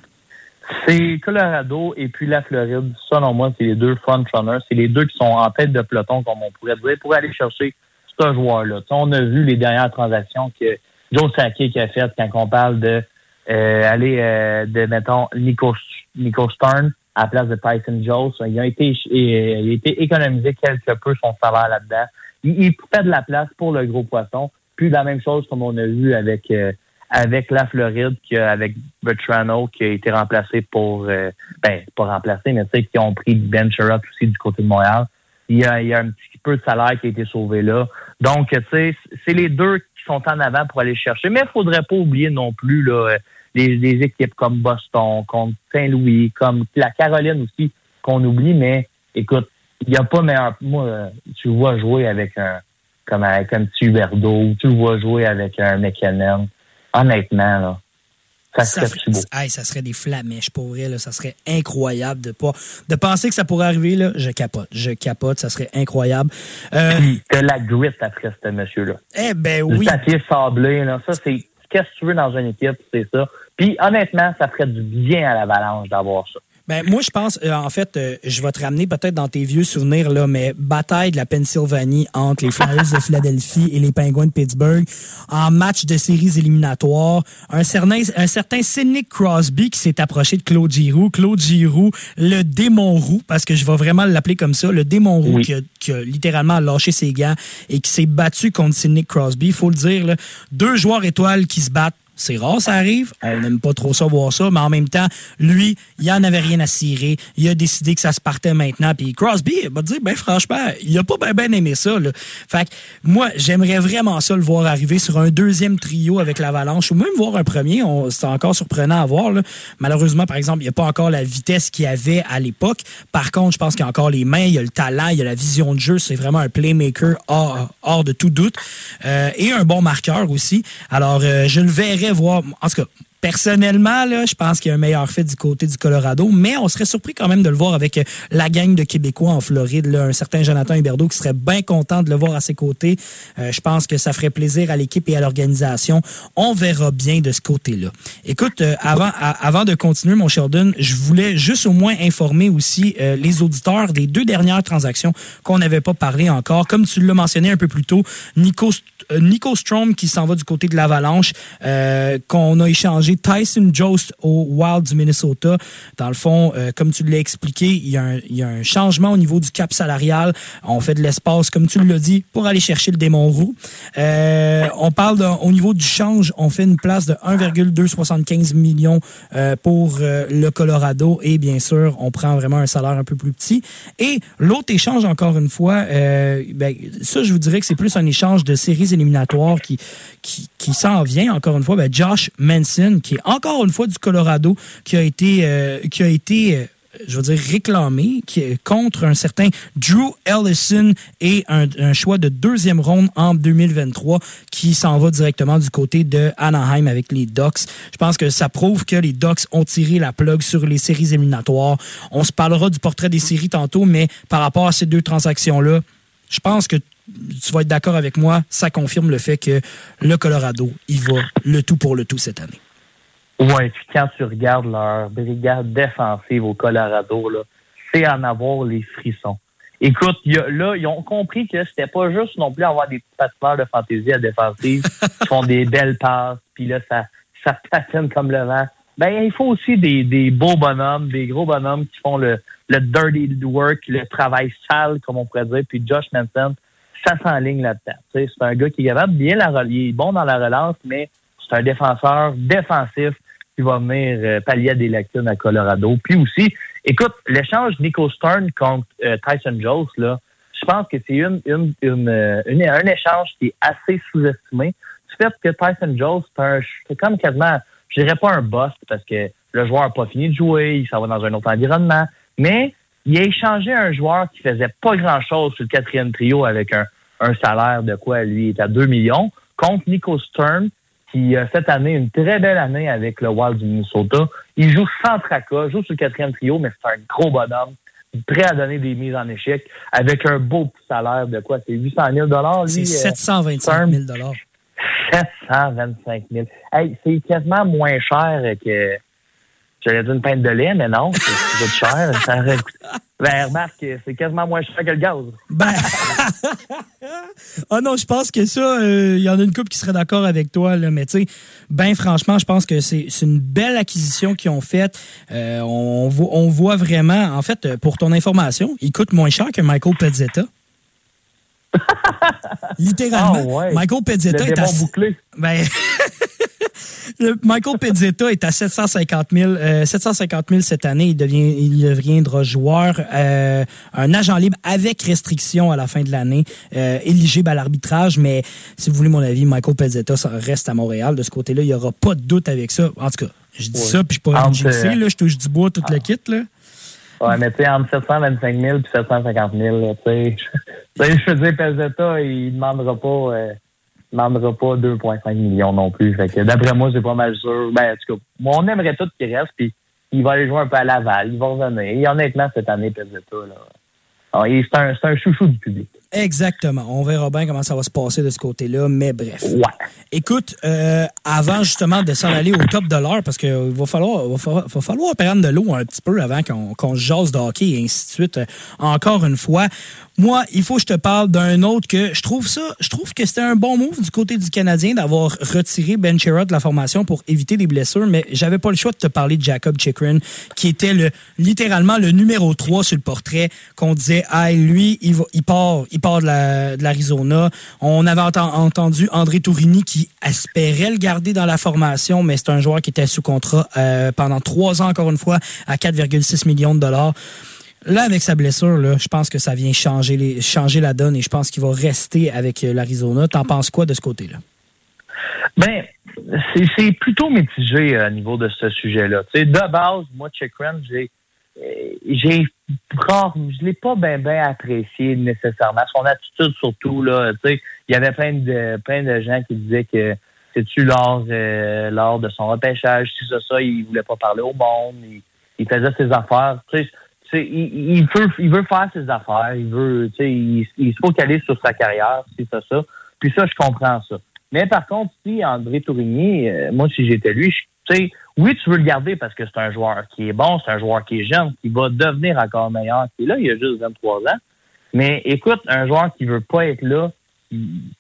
S8: C'est Colorado et puis la Floride. Selon moi, c'est les deux frontrunners. C'est les deux qui sont en tête de peloton, comme on pourrait dire, pour aller chercher ce joueur-là. On a vu les dernières transactions que Joe Sakic a faites quand on parle de euh, aller euh, de, mettons, Nico, Nico Stern à la place de Tyson Jones. Il a été, il a été économisé quelque peu son salaire là-dedans. Il, il fait de la place pour le gros poisson. Puis la même chose comme on a vu avec euh, avec la Floride, qui a- avec Bertrano, qui a été remplacé pour, euh, ben, pas remplacé, mais tu sais, qui ont pris Ben Sherrod aussi du côté de Montréal. Il y, a, il y a un petit peu de salaire qui a été sauvé là. Donc, tu sais, c'est les deux qui sont en avant pour aller chercher. Mais il faudrait pas oublier non plus là, euh, les, les équipes comme Boston, comme Saint-Louis, comme la Caroline aussi, qu'on oublie. Mais écoute, il n'y a pas meilleur. Moi, tu le vois jouer avec un comme avec un petit Huberdo, ou tu le vois jouer avec un McKinnon. Honnêtement, là, ça
S1: Ça,
S8: serait plus beau.
S1: hey, ça serait des flamèches pour vrai. Là. Ça serait incroyable de pas de penser que ça pourrait arriver. Là. Je capote. Je capote. Ça serait incroyable. Euh,
S8: Puis que la grit après ce monsieur-là.
S1: eh ben
S8: Le
S1: oui.
S8: papier sablé, là, ça, c'est qu'est-ce que tu veux dans une équipe, c'est ça. Puis honnêtement, ça ferait du bien à l'avalanche d'avoir ça.
S1: Ben, moi, je pense, euh, en fait, euh, je vais te ramener peut-être dans tes vieux souvenirs, là, mais bataille de la Pennsylvanie entre les Flyers de Philadelphie et les Penguins de Pittsburgh en match de séries éliminatoires. Un certain, un certain Sidney Crosby qui s'est approché de Claude Giroux. Claude Giroux, le démon roux, parce que je vais vraiment l'appeler comme ça, le démon roux
S8: Oui.
S1: qui, a, qui a littéralement lâché ses gants et qui s'est battu contre Sidney Crosby. Il faut le dire, là, deux joueurs étoiles qui se battent. C'est rare, ça arrive. On n'aime pas trop ça voir ça, mais en même temps, lui, il en avait rien à cirer. Il a décidé que ça se partait maintenant. Puis Crosby, il va dire, ben franchement, il a pas bien ben aimé ça. Fait que moi, j'aimerais vraiment ça le voir arriver sur un deuxième trio avec l'Avalanche ou même voir un premier. C'est encore surprenant à voir. Malheureusement, par exemple, il n'y a pas encore la vitesse qu'il y avait à l'époque. Par contre, je pense qu'il y a encore les mains, il y a le talent, il y a la vision de jeu. C'est vraiment un playmaker hors, de tout doute. Euh, et un bon marqueur aussi. Alors, euh, je le verrais voir. En tout Personnellement, je pense qu'il y a un meilleur fait du côté du Colorado, mais on serait surpris quand même de le voir avec euh, la gang de Québécois en Floride. Un certain Jonathan Huberdeau qui serait bien content de le voir à ses côtés. Euh, je pense que ça ferait plaisir à l'équipe et à l'organisation. On verra bien de ce côté-là. Écoute, euh, avant, de continuer, mon Sheldon, je voulais juste au moins informer aussi les auditeurs des deux dernières transactions qu'on n'avait pas parlé encore. Comme tu l'as mentionné un peu plus tôt, Nico, Nico Strom qui s'en va du côté de l'Avalanche, qu'on a échangé Tyson Jost au Wild du Minnesota. Dans le fond, euh, comme tu l'as expliqué, il y, a un, il y a un changement au niveau du cap salarial. On fait de l'espace, comme tu l'as dit, pour aller chercher le démon roux. Euh, on parle de- au niveau du change, on fait une place de 1,275 millions euh, pour le Colorado et bien sûr, on prend vraiment un salaire un peu plus petit. Et l'autre échange, encore une fois, ben, ça, je vous dirais que c'est plus un échange de séries éliminatoires qui, qui, qui s'en vient, encore une fois. Ben, Josh Manson, qui est encore une fois du Colorado, qui a été, euh, qui a été euh, je veux dire, réclamé qui contre un certain Drew Ellison et un, un choix de deuxième ronde en 2023 qui s'en va directement du côté de Anaheim avec les Ducks. Je pense que ça prouve que les Ducks ont tiré la plug sur les séries éliminatoires. On se parlera du portrait des séries tantôt, mais par rapport à ces deux transactions-là, je pense que tu vas être d'accord avec moi, ça confirme le fait que le Colorado, il va le tout pour le tout cette année.
S8: Ouais, puis quand tu regardes leur brigade défensive au Colorado, là, c'est en avoir les frissons. Écoute, il y a- là, ils ont compris que c'était pas juste non plus avoir des petits patineurs de fantaisie à défensive qui font des belles passes, puis là, ça, ça patine comme le vent. Ben, il faut aussi des, des beaux bonhommes, des gros bonhommes qui font le, le dirty work, le travail sale, comme on pourrait dire. Puis Josh Manson, ça s'enligne là-dedans. C'est un gars qui est capable de bien la il est bon dans la relance, mais c'est un défenseur défensif qui va venir euh, pallier à des lacunes à Colorado. Puis aussi, écoute, l'échange Nico Stern contre euh, Tyson Jones, là, je pense que c'est une, une, une, euh, un échange qui est assez sous-estimé. Du fait que Tyson Jones, c'est comme quasiment, je dirais pas un bust parce que le joueur n'a pas fini de jouer, il s'en va dans un autre environnement, mais il a échangé un joueur qui faisait pas grand-chose sur le quatrième trio avec un, un salaire de quoi, lui, est à 2 millions, contre Nico Stern, qui a cette année une très belle année avec le Wild du Minnesota. Il joue sans tracas, joue sur le quatrième trio, mais c'est un gros bonhomme, prêt à donner des mises en échec, avec un beau petit salaire de quoi? C'est 800 000 lui?
S1: C'est
S8: euh,
S1: 725 000
S8: 725 000. Hey, c'est quasiment moins cher que. J'allais dire une pinte de lait, mais non, c'est cher. Ça aurait coûté- Ben, remarque, c'est quasiment moins cher que le gaz.
S1: Ben, ah non, je pense que ça, il y en a une couple qui serait d'accord avec toi, là, mais tu sais, ben franchement, je pense que c'est une belle acquisition qu'ils ont faite. Euh, on, vo- on voit vraiment, en fait, euh, pour ton information, il coûte moins cher que Michael Pezzetta. Littéralement.
S8: Ah ouais.
S1: Michael Pezzetta
S8: Le
S1: est à...
S8: bouclé.
S1: Ben, Michael Pezzetta est à 750 000, euh, 750 000 cette année. Il, devient, il deviendra joueur, euh, un agent libre avec restriction à la fin de l'année, euh, éligible à l'arbitrage. Mais si vous voulez mon avis, Michael Pezzetta ça reste à Montréal. De ce côté-là, il n'y aura pas de doute avec ça. En tout cas, je dis
S8: Ouais.
S1: ça, puis je pourrais me
S8: Entre,
S1: jinxer,
S8: euh,
S1: là, je touche du bois, tout le kit. Là.
S8: Ouais, mais tu sais, entre 725 000 et 750 000, là, tu sais, je veux dire, Pezzetta, il demandera pas, demandera pas 2,5 millions non plus. Fait que d'après moi, c'est pas mal sûr. Ben, en tout cas, moi, on aimerait tout qu'il reste, puis il va aller jouer un peu à Laval, il va revenir. Et honnêtement, cette année, Pezzetta, là, ah, il- c'est un, un chouchou du public.
S1: Exactement. On verra bien comment ça va se passer de ce côté-là, mais bref.
S8: Ouais.
S1: Écoute, euh, avant justement de s'en aller au top de l'heure, parce qu'il va falloir, va falloir, va falloir prendre de l'eau un petit peu avant qu'on se jase de hockey et ainsi de suite. Euh, encore une fois, moi, il faut que je te parle d'un autre que je trouve ça, je trouve que c'était un bon move du côté du Canadien d'avoir retiré Ben Chirot de la formation pour éviter des blessures, mais j'avais pas le choix de te parler de Jacob Chikrin, qui était le littéralement le numéro 3 sur le portrait, qu'on disait, ah, lui, il, va, il part, il part de la- de l'Arizona. On avait enten- entendu André Tourini qui espérait le garder dans la formation, mais c'est un joueur qui était sous contrat euh, pendant trois ans, encore une fois, à 4,6 millions de dollars. Là, avec sa blessure, là, je pense que ça vient changer, changer la donne et je pense qu'il va rester avec euh, l'Arizona. T'en penses quoi de ce côté-là?
S8: Ben, c'est plutôt mitigé euh, à niveau de ce sujet-là. De base, moi, Chikrin, j'ai euh, j'ai je l'ai pas bien ben apprécié nécessairement. Son attitude surtout, là, tu sais, il y avait plein de plein de gens qui disaient que C'est-tu lors, euh, de son repêchage, si ça, ça, il voulait pas parler au monde, il, faisait ses affaires. Il, veut, il veut faire ses affaires, il veut, il, il se focalise sur sa carrière, si ça, ça. Puis ça, je comprends ça. Mais par contre, si André Tourigny, euh, moi, si j'étais lui, je- oui, tu veux le garder parce que c'est un joueur qui est bon, c'est un joueur qui est jeune, qui va devenir encore meilleur. Puis là, il a juste 23 ans. Mais écoute, un joueur qui veut pas être là,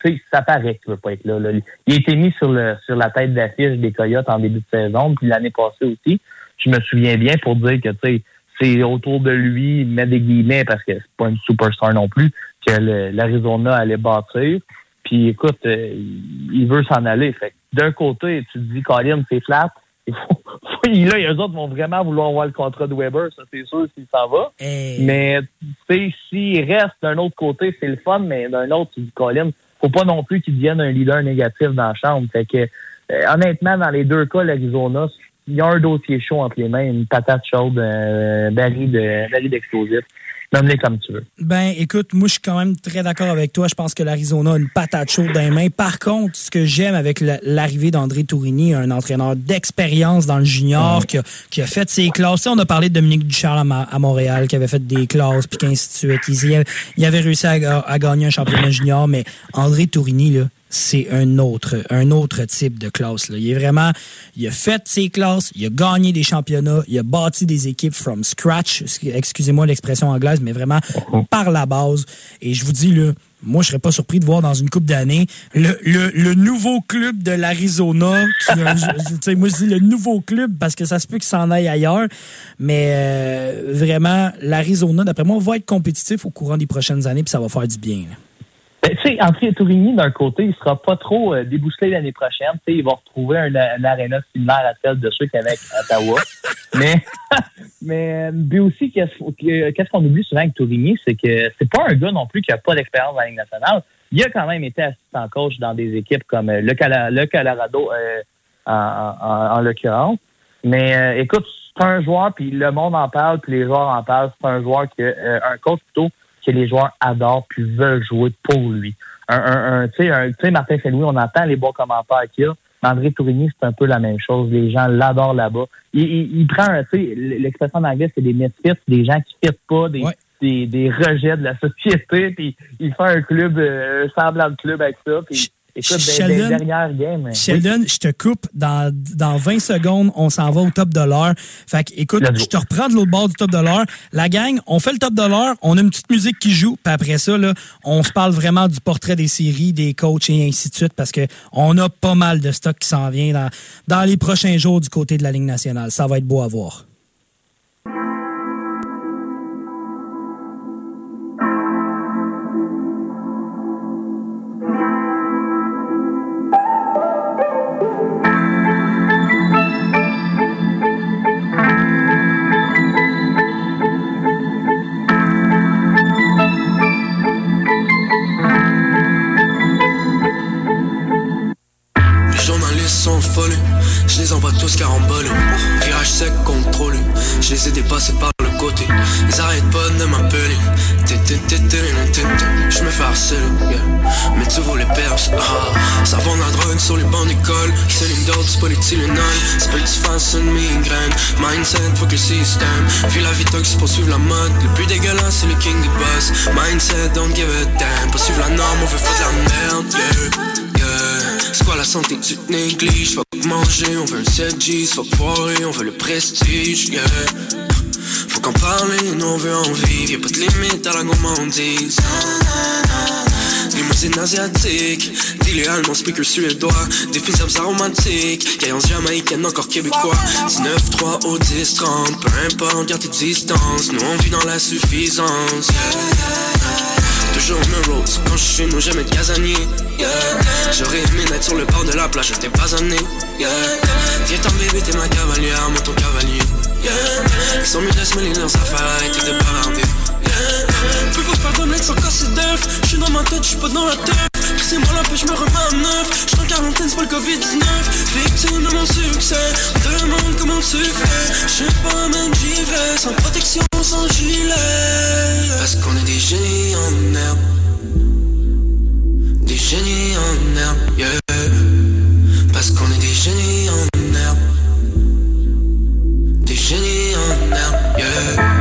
S8: sais, ça paraît qu'il veut pas être là, là. Il a été mis sur le sur la tête d'affiche des Coyotes en début de saison, puis l'année passée aussi. Je me souviens bien pour dire que tu sais, c'est autour de lui, il met des guillemets parce que c'est pas une superstar non plus, que l'Arizona allait bâtir. Puis écoute, euh, il veut s'en aller. Fait d'un côté, tu te dis, Colin, c'est flat. Il faut, faut- là, les autres vont vraiment vouloir voir le contrat de Weber, ça c'est sûr s'il s'en va. Mais tu sais, s'il reste d'un autre côté, c'est le fun, mais d'un autre, tu dis Colin, faut pas non plus qu'il devienne un leader négatif dans la chambre. Fait que euh, honnêtement, dans les deux cas, l'Arizona, il y a un dossier chaud entre les mains, une patate chaude, euh, baril de. Nomme-les comme tu veux.
S1: Ben, écoute, moi, je suis quand même très d'accord avec toi. Je pense que l'Arizona a une patate chaude dans les mains. Par contre, ce que j'aime avec la- l'arrivée d'André Tourigny, un entraîneur d'expérience dans le junior, qui, a, qui a fait ses classes. On a parlé de Dominique Ducharme à, Montréal, qui avait fait des classes, puis qu'ainsi de suite. Il, y avait- il avait réussi à, à gagner un championnat junior, mais André Tourigny, là, c'est un autre, un autre type de classe. Là. Il est vraiment, il a fait ses classes, il a gagné des championnats, il a bâti des équipes from scratch, excusez-moi l'expression anglaise, mais vraiment par la base. Et je vous dis, là, moi, je serais pas surpris de voir dans une coupe d'années le, le, le nouveau club de l'Arizona. moi, je dis le nouveau club parce que ça se peut qu'il s'en aille ailleurs. Mais euh, vraiment, l'Arizona, d'après moi, va être compétitif au courant des prochaines années, puis ça va faire du bien. là.
S8: Ben, tu sais, André Tourigny, d'un côté, il sera pas trop euh, débousselé l'année prochaine. Tu sais, il va retrouver un, un aréna similaire à celle de ceux à Ottawa. mais, mais, mais aussi, qu'est-ce que- qu'est-ce qu'on oublie souvent avec Tourigny, c'est que c'est pas un gars non plus qui a pas d'expérience dans la Ligue nationale. Il a quand même été assistant coach dans des équipes comme euh, le, Cala- le Colorado, euh, en, en- en l'occurrence. Mais euh, écoute, c'est un joueur, puis le monde en parle, puis les joueurs en parlent. C'est un joueur que, euh, un coach plutôt, que les joueurs adorent puis veulent jouer pour lui. Un, un, un- tu sais, un- tu sais, Martin Saint-Louis, on entend les bons commentaires qu'il y a. André Tourigny, c'est un peu la même chose. Les gens l'adorent là-bas. Il, il, il prend, un- tu sais, l'expression en anglais, c'est des misfits, des gens qui ne pas, des, des, des rejets de la société, puis il fait un club, euh, un semblant de club avec ça. Puis, écoute, des, des
S1: Sheldon-
S8: oui.
S1: Sheldon, je te coupe dans, dans 20 secondes. On s'en va au top de l'heure. Fait que, écoute, je te reprends de l'autre bord du top de l'heure. La gang, on fait le top de l'heure. On a une petite musique qui joue. Puis après ça, là, on se parle vraiment du portrait des séries, des coachs et ainsi de suite parce que on a pas mal de stock qui s'en vient dans, dans les prochains jours du côté de la Ligue nationale. Ça va être beau à voir.
S9: D'ordre, c'est pas les Tylenol. C'est pas tu fasses une migraine. Mindset, que le système. Puis la vie toxique pour suivre la mode. Le plus dégueulasse, c'est le king des boss. Mindset, don't give a damn. Pour suivre la norme, on veut faire de la merde, yeah. Yeah. C'est quoi la santé tu te négliges? Faut manger, on veut un 7 G's Faut que foirer, on veut le prestige yeah. Faut qu'en parler, nous on veut en vivre Y'a pas de limite à la gourmandise Limousine asiatique Dealer allemand, speaker suédois Des films aromatiques Gaillance jamaïcaine, encore québécois 19-3 au 10-30 Peu importe, garde tes distances Nous on vit dans la suffisance. Toujours me rose quand je suis nous jamais de casanier. J'aurais aimé naître sur le bord de la plage, je t'ai pas amené. Viens t'en bébé, t'es ma cavalière, moi ton cavalier yeah. De se mêler dans leurs affaires, arrêtez de yeah. Plus faut faire d'omelette sans casser d'œuf. J'suis dans ma tête, j'suis pas dans la tête C'est moi la paix, j'me remets à neuf. J'suis en quarantaine, c'est pas le Covid-19 Victime de mon succès. On me demande comment tu fais. J'sais pas même j'y vais Sans protection, sans gilet. Parce qu'on est des génies en herbe. Des génies en herbe, yeah love.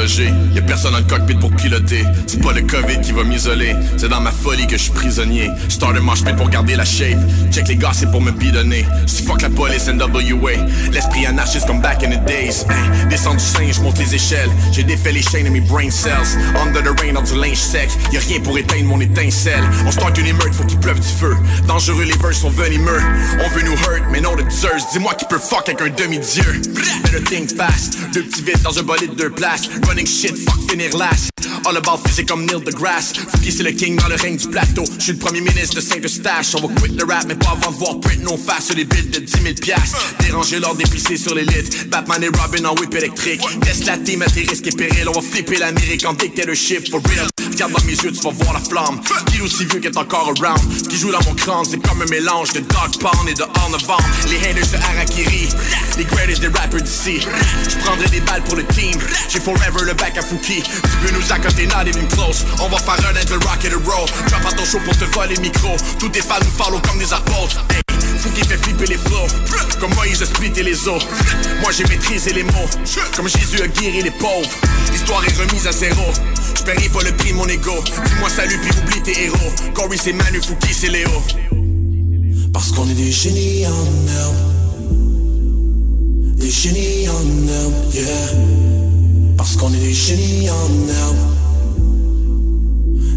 S10: Déloger. Y'a personne dans le cockpit pour piloter. C'est pas le COVID qui va m'isoler. C'est dans ma folie que je suis prisonnier. Start un manche pour garder la shape. Check les gars, c'est pour me bidonner. Si fuck la police NWA. L'esprit anarchiste comme back in the days. Descends du singe, monte les échelles. J'ai défait les chaînes de mes brain cells. Under the rain, dans du linge sec. Y'a rien pour éteindre mon étincelle. On start une émeute, faut qu'il pleuve du feu. Dangereux, les verses sont venimeux. On veut nous hurt, mais non de Zeus. Dis-moi qui peut fuck avec un demi-dieu. Better think fast. Deux petits vides dans un bolide de deux places. Running shit, fuck finir last. All about physique comme Neil deGrasse. Fouki, c'est le king dans le règne du plateau. Je suis le premier ministre de Saint-Eustache. On va quit le rap, mais pas avant de voir print nos faces sur les billes de 10 000 piastres. Déranger l'ordre déplissé sur l'élite. Batman et Robin en whip électrique. Laisse la team à tes risques et périls. On va flipper l'Amérique en dictatorship for real. Regarde dans mes yeux, tu vas voir la flamme. Qui aussi vieux qu'est encore around? Qui joue dans mon crâne, c'est comme un mélange de Dog Pound et de On. Les haters de Harakiri. Les greatest des rappers d'ici. Je prendrai des balles pour le team. J'ai forever le back à Fouki. Tu veux nous accoter, not even close. On va faire un le rock and roll. Drop à ton show pour te voler le micro. Tous tes fans nous follow comme des apôtres. Fouki fait flipper les flows Comme moi il a splitté les os. Moi j'ai maîtrisé les mots. Comme Jésus a guéri les pauvres. L'histoire est remise à zéro. Je pas le prix mon ego. Dis-moi salut puis oublie tes héros. Corey c'est Manu, Fouki c'est Léo.
S11: Parce qu'on est des génies en herbe. Des génies en herbe, yeah. Parce qu'on est des génies en herbe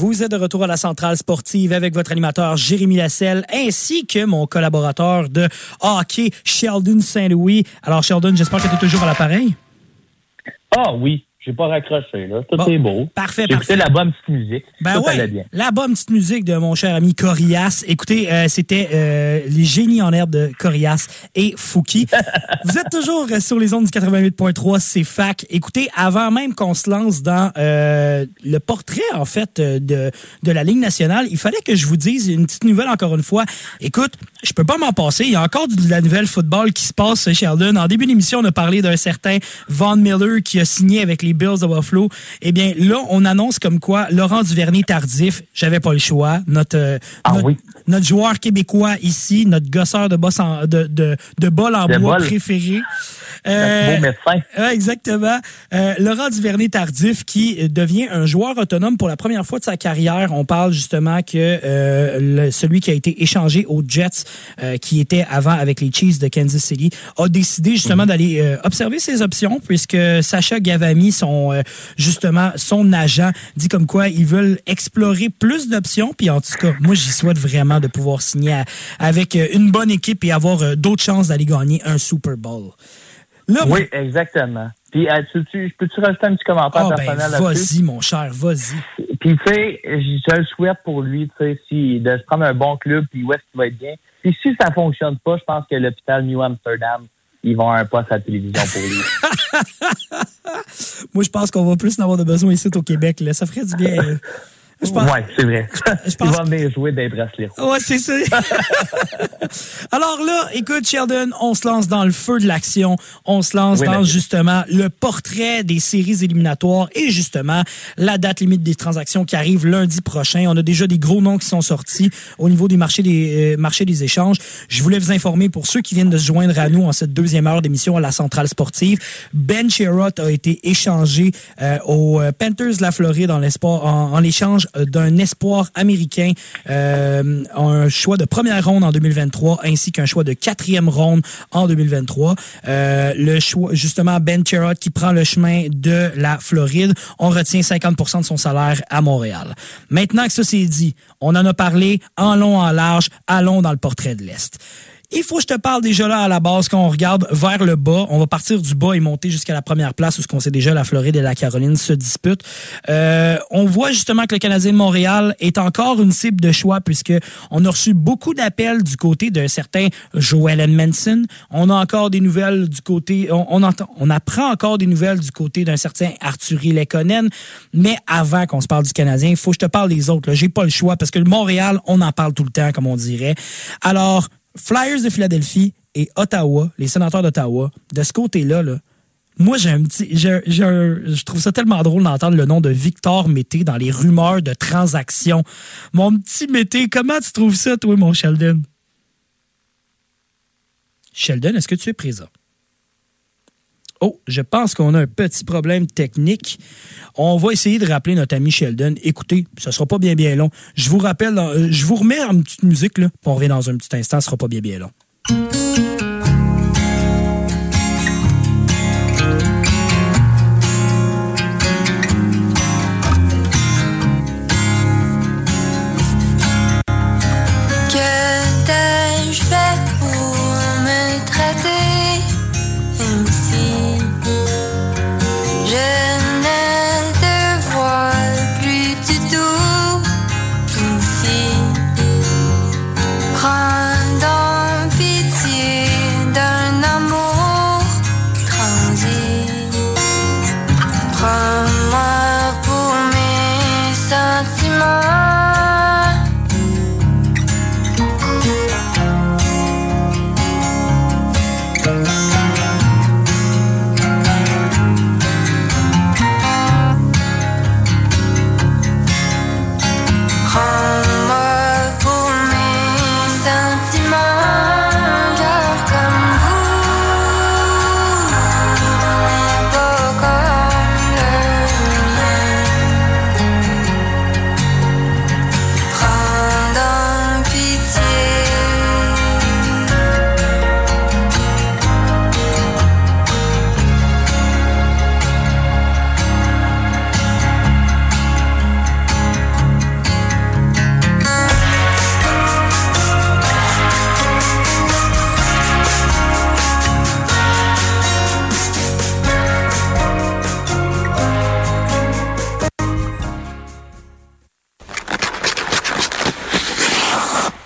S1: Vous êtes de retour à la centrale sportive avec votre animateur Jérémy Lasselle ainsi que mon collaborateur de hockey Sheldon Saint-Louis. Alors Sheldon, j'espère que tu es toujours à l'appareil.
S8: Ah oui, j'ai pas raccroché, là. Tout
S1: Bon,
S8: est beau.
S1: parfait, parfait.
S8: la bonne petite musique.
S1: Ben
S8: Tout
S1: ouais,
S8: allait bien.
S1: la bonne petite musique de mon cher ami Corias. Écoutez, euh, c'était euh, les génies en herbe de Corias et Fouki. Vous êtes toujours sur les ondes du 88.3, c'est fac. Écoutez, avant même qu'on se lance dans euh, le portrait, en fait, de, de la Ligue nationale, il fallait que je vous dise une petite nouvelle encore une fois. Écoute, je peux pas m'en passer. Il y a encore de la nouvelle football qui se passe, Sheldon. En début d'émission, on a parlé d'un certain Von Miller qui a signé avec les Bills de Buffalo. Eh bien, là, on annonce comme quoi Laurent Duvernay tardif, j'avais pas le choix. Notre, euh, notre, notre joueur québécois ici, notre gosseur de, boss en- de, de, de bol en
S8: De
S1: bois
S8: bol.
S1: préféré.
S8: Notre beau médecin.
S1: exactement. Euh, Laurent Duvernay Tardif qui euh, devient un joueur autonome pour la première fois de sa carrière. On parle justement que euh, le- celui qui a été échangé aux Jets, euh, qui était avant avec les Chiefs de Kansas City, a décidé justement d'aller euh, observer ses options puisque Sacha Gavami, son euh, justement son agent, dit comme quoi ils veulent explorer plus d'options. Puis en tout cas, moi j'y souhaite vraiment de pouvoir signer à- avec euh, une bonne équipe et avoir euh, d'autres chances d'aller gagner un Super Bowl. Là,
S8: Oui, exactement. Puis, tu, tu, peux-tu rajouter un petit commentaire
S1: ben,
S8: personnel là-dessus?
S1: vas-y, mon cher, vas-y.
S8: Puis, tu sais, je je le souhaite pour lui, tu sais, si, de se prendre un bon club, puis où est-ce qu'il va être bien. Puis, si ça fonctionne pas, je pense que l'hôpital New Amsterdam, ils vont avoir un poste à la télévision pour lui.
S1: Moi, je pense qu'on va plus en avoir de besoin ici au Québec. Là. Ça ferait du bien. là. Je pense-
S8: Ouais, c'est vrai.
S1: je pense
S8: Il va venir jouer des bracelets.
S1: Ouais, c'est ça. Alors là, écoute, Sheldon, on se lance dans le feu de l'action. On se lance
S8: Oui,
S1: dans justement le portrait des séries éliminatoires et justement la date limite des transactions qui arrive lundi prochain. On a déjà des gros noms qui sont sortis au niveau du marché des, euh, marché des échanges. Je voulais vous informer pour ceux qui viennent de se joindre à nous en cette deuxième heure d'émission à la centrale sportive. Ben Sherrod a été échangé euh, aux euh, Panthers de la Floride en, l'espoir- en, en échange d'un espoir américain, euh, un choix de première ronde en 2023 ainsi qu'un choix de quatrième ronde en 2023. Euh, le choix, justement, Ben Sherrod qui prend le chemin de la Floride. On retient 50% de son salaire à Montréal. Maintenant que ça c'est dit, on en a parlé en long, en large, allons dans le portrait de l'Est. Il faut que je te parle déjà là à la base, quand on regarde vers le bas, on va partir du bas et monter jusqu'à la première place où ce qu'on sait déjà la Floride et la Caroline se disputent. Euh, on voit justement que le Canadien de Montréal est encore une cible de choix puisque on a reçu beaucoup d'appels du côté d'un certain Joel Edmondson. On a encore des nouvelles du côté, on, entend, on apprend encore des nouvelles du côté d'un certain Arthuri Lekonen. Mais avant qu'on se parle du Canadien, il faut que je te parle des autres. J'ai pas le choix parce que le Montréal, on en parle tout le temps, comme on dirait. Alors, Flyers de Philadelphie et Ottawa, les sénateurs d'Ottawa, de ce côté-là, là, moi, j'ai un petit. je trouve ça tellement drôle d'entendre le nom de Victor Mété dans les rumeurs de transactions. Mon petit Mété, comment tu trouves ça, toi, mon Sheldon? Sheldon, est-ce que tu es présent? Oh, je pense qu'on a un petit problème technique. On va essayer de rappeler notre ami Sheldon. Écoutez, ce sera pas bien bien long. Je vous rappelle, euh, je vous remets en petite musique, là, puis on revient dans un petit instant, ce sera pas bien bien long.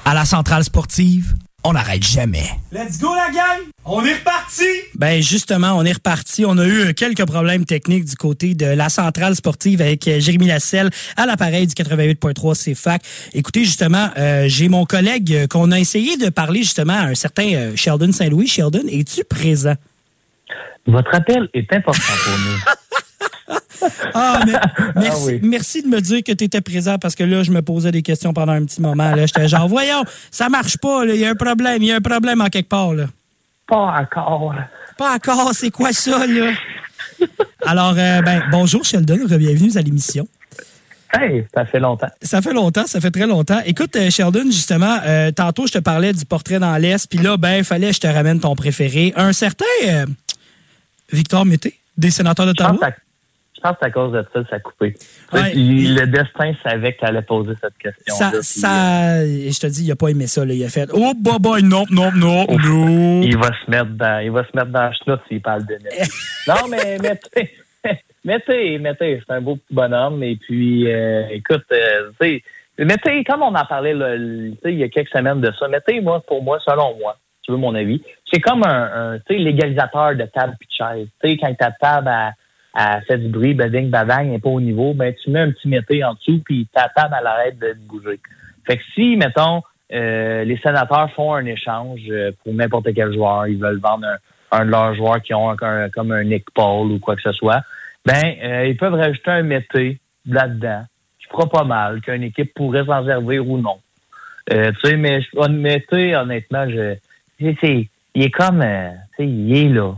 S1: À la centrale sportive, on n'arrête jamais.
S7: Let's go, la gang! On est reparti!
S1: Ben justement, on est reparti. On a eu quelques problèmes techniques du côté de la centrale sportive avec euh, Jérémy Lasselle à l'appareil du 88.3 CFAC. Écoutez, justement, euh, j'ai mon collègue euh, qu'on a essayé de parler justement à un certain Sheldon Saint-Louis. Sheldon, es-tu présent?
S8: Votre appel est important pour nous.
S1: Ah, mais- merci,
S8: Ah oui.
S1: merci de me dire que tu étais présent parce que là, je me posais des questions pendant un petit moment. J'étais genre, voyons, ça marche pas. là. Il y a un problème. Il y a un problème en quelque part. Là.
S8: Pas encore.
S1: Pas encore. C'est quoi ça, là? Alors, euh, ben, bonjour, Sheldon. Bienvenue à l'émission.
S8: Hey, ça fait longtemps.
S1: Ça fait longtemps, ça fait très longtemps. Écoute, euh, Sheldon, justement, euh, tantôt, je te parlais du portrait dans l'Est, puis là, ben, fallait que je te ramène ton préféré. Un certain Victor Mété, des sénateurs
S8: Je pense, à, je pense à cause de ça, ça a coupé.
S1: Ouais.
S8: Le destin savait que tu allais poser cette question.
S1: Ça, ça, je te dis, il a pas aimé ça, là. Il a fait, oh, bah, bah, non, non, non, non.
S8: Il va se mettre dans, il va se mettre dans le schnout s'il parle de net. non, mais mettez, mettez, mettez, c'est un beau petit bonhomme. Et puis, euh, écoute, euh, tu sais, mettez, comme on en parlait là, il y a quelques semaines de ça, mettez, moi, pour moi, selon moi, tu veux mon avis, c'est comme un, un, tu sais, légalisateur de table puis de chaise. Tu sais, quand ta table a, a fait du bruit, bading, badang, n'est pas au niveau, ben, tu mets un petit mété en dessous puis ta table, elle arrête de bouger. Fait que si, mettons, euh, les sénateurs font un échange euh, pour n'importe quel joueur, ils veulent vendre un, un de leurs joueurs qui ont comme un Nick Paul ou quoi que ce soit, ben, euh, ils peuvent rajouter un mété là-dedans, qui fera pas mal, qu'une équipe pourrait s'en servir ou non. Euh, tu sais, mais mété, honnêtement, je, il est comme, euh, tu sais, il est là.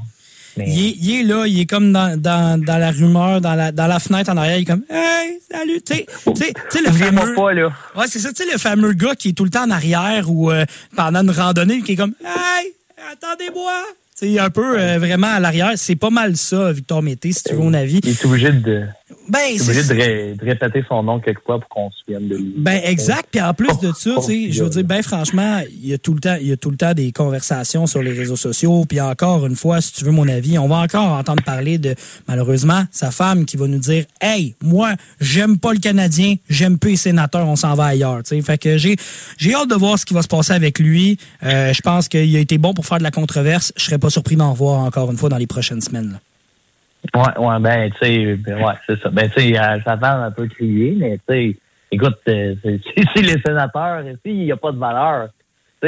S8: Mais-
S1: Il est, il est là, il est comme dans, dans, dans la rumeur, dans la, dans la fenêtre en arrière, il est comme Hey, salut! Tu sais- le fameux.
S8: pas, là.
S1: Ouais, c'est ça, tu sais, le fameux gars qui est tout le temps en arrière ou euh, pendant une randonnée, qui est comme Hey, attendez-moi! Sais, un peu euh, vraiment à l'arrière. C'est pas mal ça, Victor Mété, si tu veux mon avis.
S8: Il est obligé de,
S1: Ben,
S8: suis
S1: c'est-
S8: obligé de, ré- de répéter son nom quelquefois pour qu'on se souvienne de lui.
S1: Ben exact. Puis en plus de ça, tu sais, je veux dire, ben franchement, il y a tout le temps, il y a tout le temps des conversations sur les réseaux sociaux. Puis encore une fois, si tu veux mon avis, on va encore entendre parler de malheureusement sa femme qui va nous dire, hey, moi, j'aime pas le Canadien, j'aime peu les sénateurs, on s'en va ailleurs. Tu sais, fait que j'ai, j'ai hâte de voir ce qui va se passer avec lui. Euh, je pense qu'il a été bon pour faire de la controverse. Je serais pas surpris d'en voir encore une fois dans les prochaines semaines. là.
S8: Ouais, ouais, ben, tu sais, ben, ouais, c'est ça. Ben, tu sais, sa femme a un peu crié, mais tu sais, écoute, euh, c'est les sénateurs, il n'y a pas de valeur.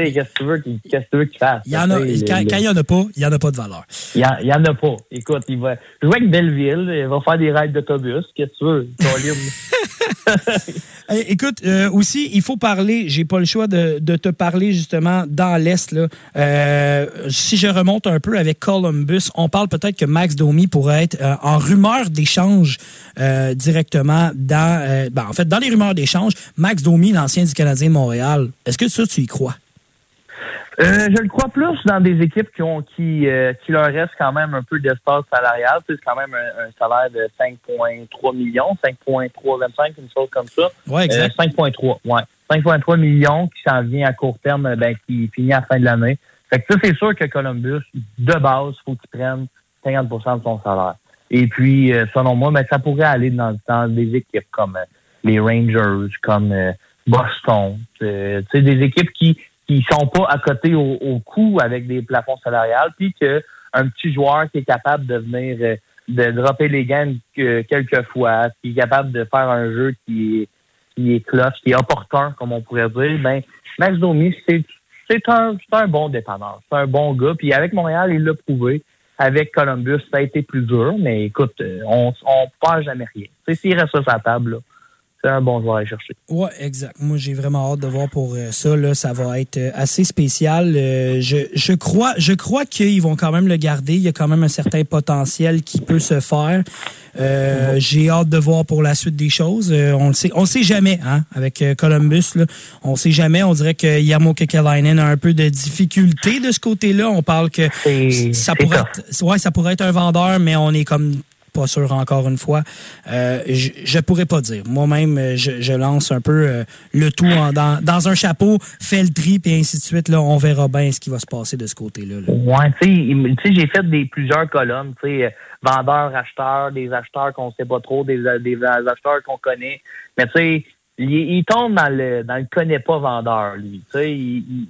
S8: Qu'est-ce que tu veux qu'il fasse?
S1: Il y en a, quand, il y en a pas, il y en a pas de valeur.
S8: Il y en, a pas. Écoute, il va jouer avec Belleville, il va faire des raids d'autobus. Qu'est-ce que tu veux?
S1: Écoute, euh, aussi, il faut parler, j'ai pas le choix de, de te parler justement dans l'Est. Euh, si je remonte un peu avec Columbus, on parle peut-être que Max Domi pourrait être euh, en rumeur d'échange directement dans, ben, en fait, dans les rumeurs d'échange, Max Domi, l'ancien du Canadien de Montréal. Est-ce que ça, tu y crois?
S8: Euh, je le crois plus dans des équipes qui ont qui, euh, qui leur reste quand même un peu d'espace salarial. C'est quand même un, un salaire de 5,3 millions, 5,325, une chose comme ça.
S1: Ouais, exact.
S8: Euh, 5,3, ouais. 5,3 millions qui s'en vient à court terme, ben, qui finit à la fin de l'année. Fait que ça, c'est sûr que Columbus, de base, faut qu'il prenne 50% de son salaire. Et puis, euh, selon moi, ben, ça pourrait aller dans, dans des équipes comme euh, les Rangers, comme euh, Boston. euh, tu sais, des équipes qui qui sont pas à côté au, au coup avec des plafonds salariales, puis que un petit joueur qui est capable de venir euh, de dropper les gains que- quelques fois, qui est capable de faire un jeu qui est qui est clutch, qui est opportun, comme on pourrait dire, ben Max Domi, c'est c'est un, un bon dépanneur. C'est un bon gars. Puis avec Montréal, il l'a prouvé. Avec Columbus, ça a été plus dur, mais écoute, euh, on on perd jamais rien. S'il reste sur sa table, là, c'est un bon joueur à aller chercher.
S1: Ouais, exact. Moi, j'ai vraiment hâte de voir pour euh, ça. Là, ça va être euh, assez spécial. Euh, je, je crois, je crois qu'ils vont quand même le garder. Il y a quand même un certain potentiel qui peut se faire. J'ai hâte de voir pour la suite des choses. On le sait, on le sait jamais, hein, avec Columbus. Là, on sait jamais. On dirait que Yamo Kekalainen a un peu de difficulté de ce côté-là. On parle que ça pourrait, être, ouais, ça pourrait être un vendeur, mais on est comme pas sûr encore une fois. Euh, je, je pourrais pas dire. Moi-même, euh, je, lance un peu euh, le tout dans, dans un chapeau, fais le tri, et ainsi de suite. Là, on verra bien ce qui va se passer de ce côté-là. là.
S8: Ouais, tu sais, j'ai fait des plusieurs colonnes, tu sais, vendeurs, acheteurs, des acheteurs qu'on sait pas trop, des, des acheteurs qu'on connaît. Mais tu sais, il, tombe dans le dans le connaît pas vendeur, lui. Tu sais, il-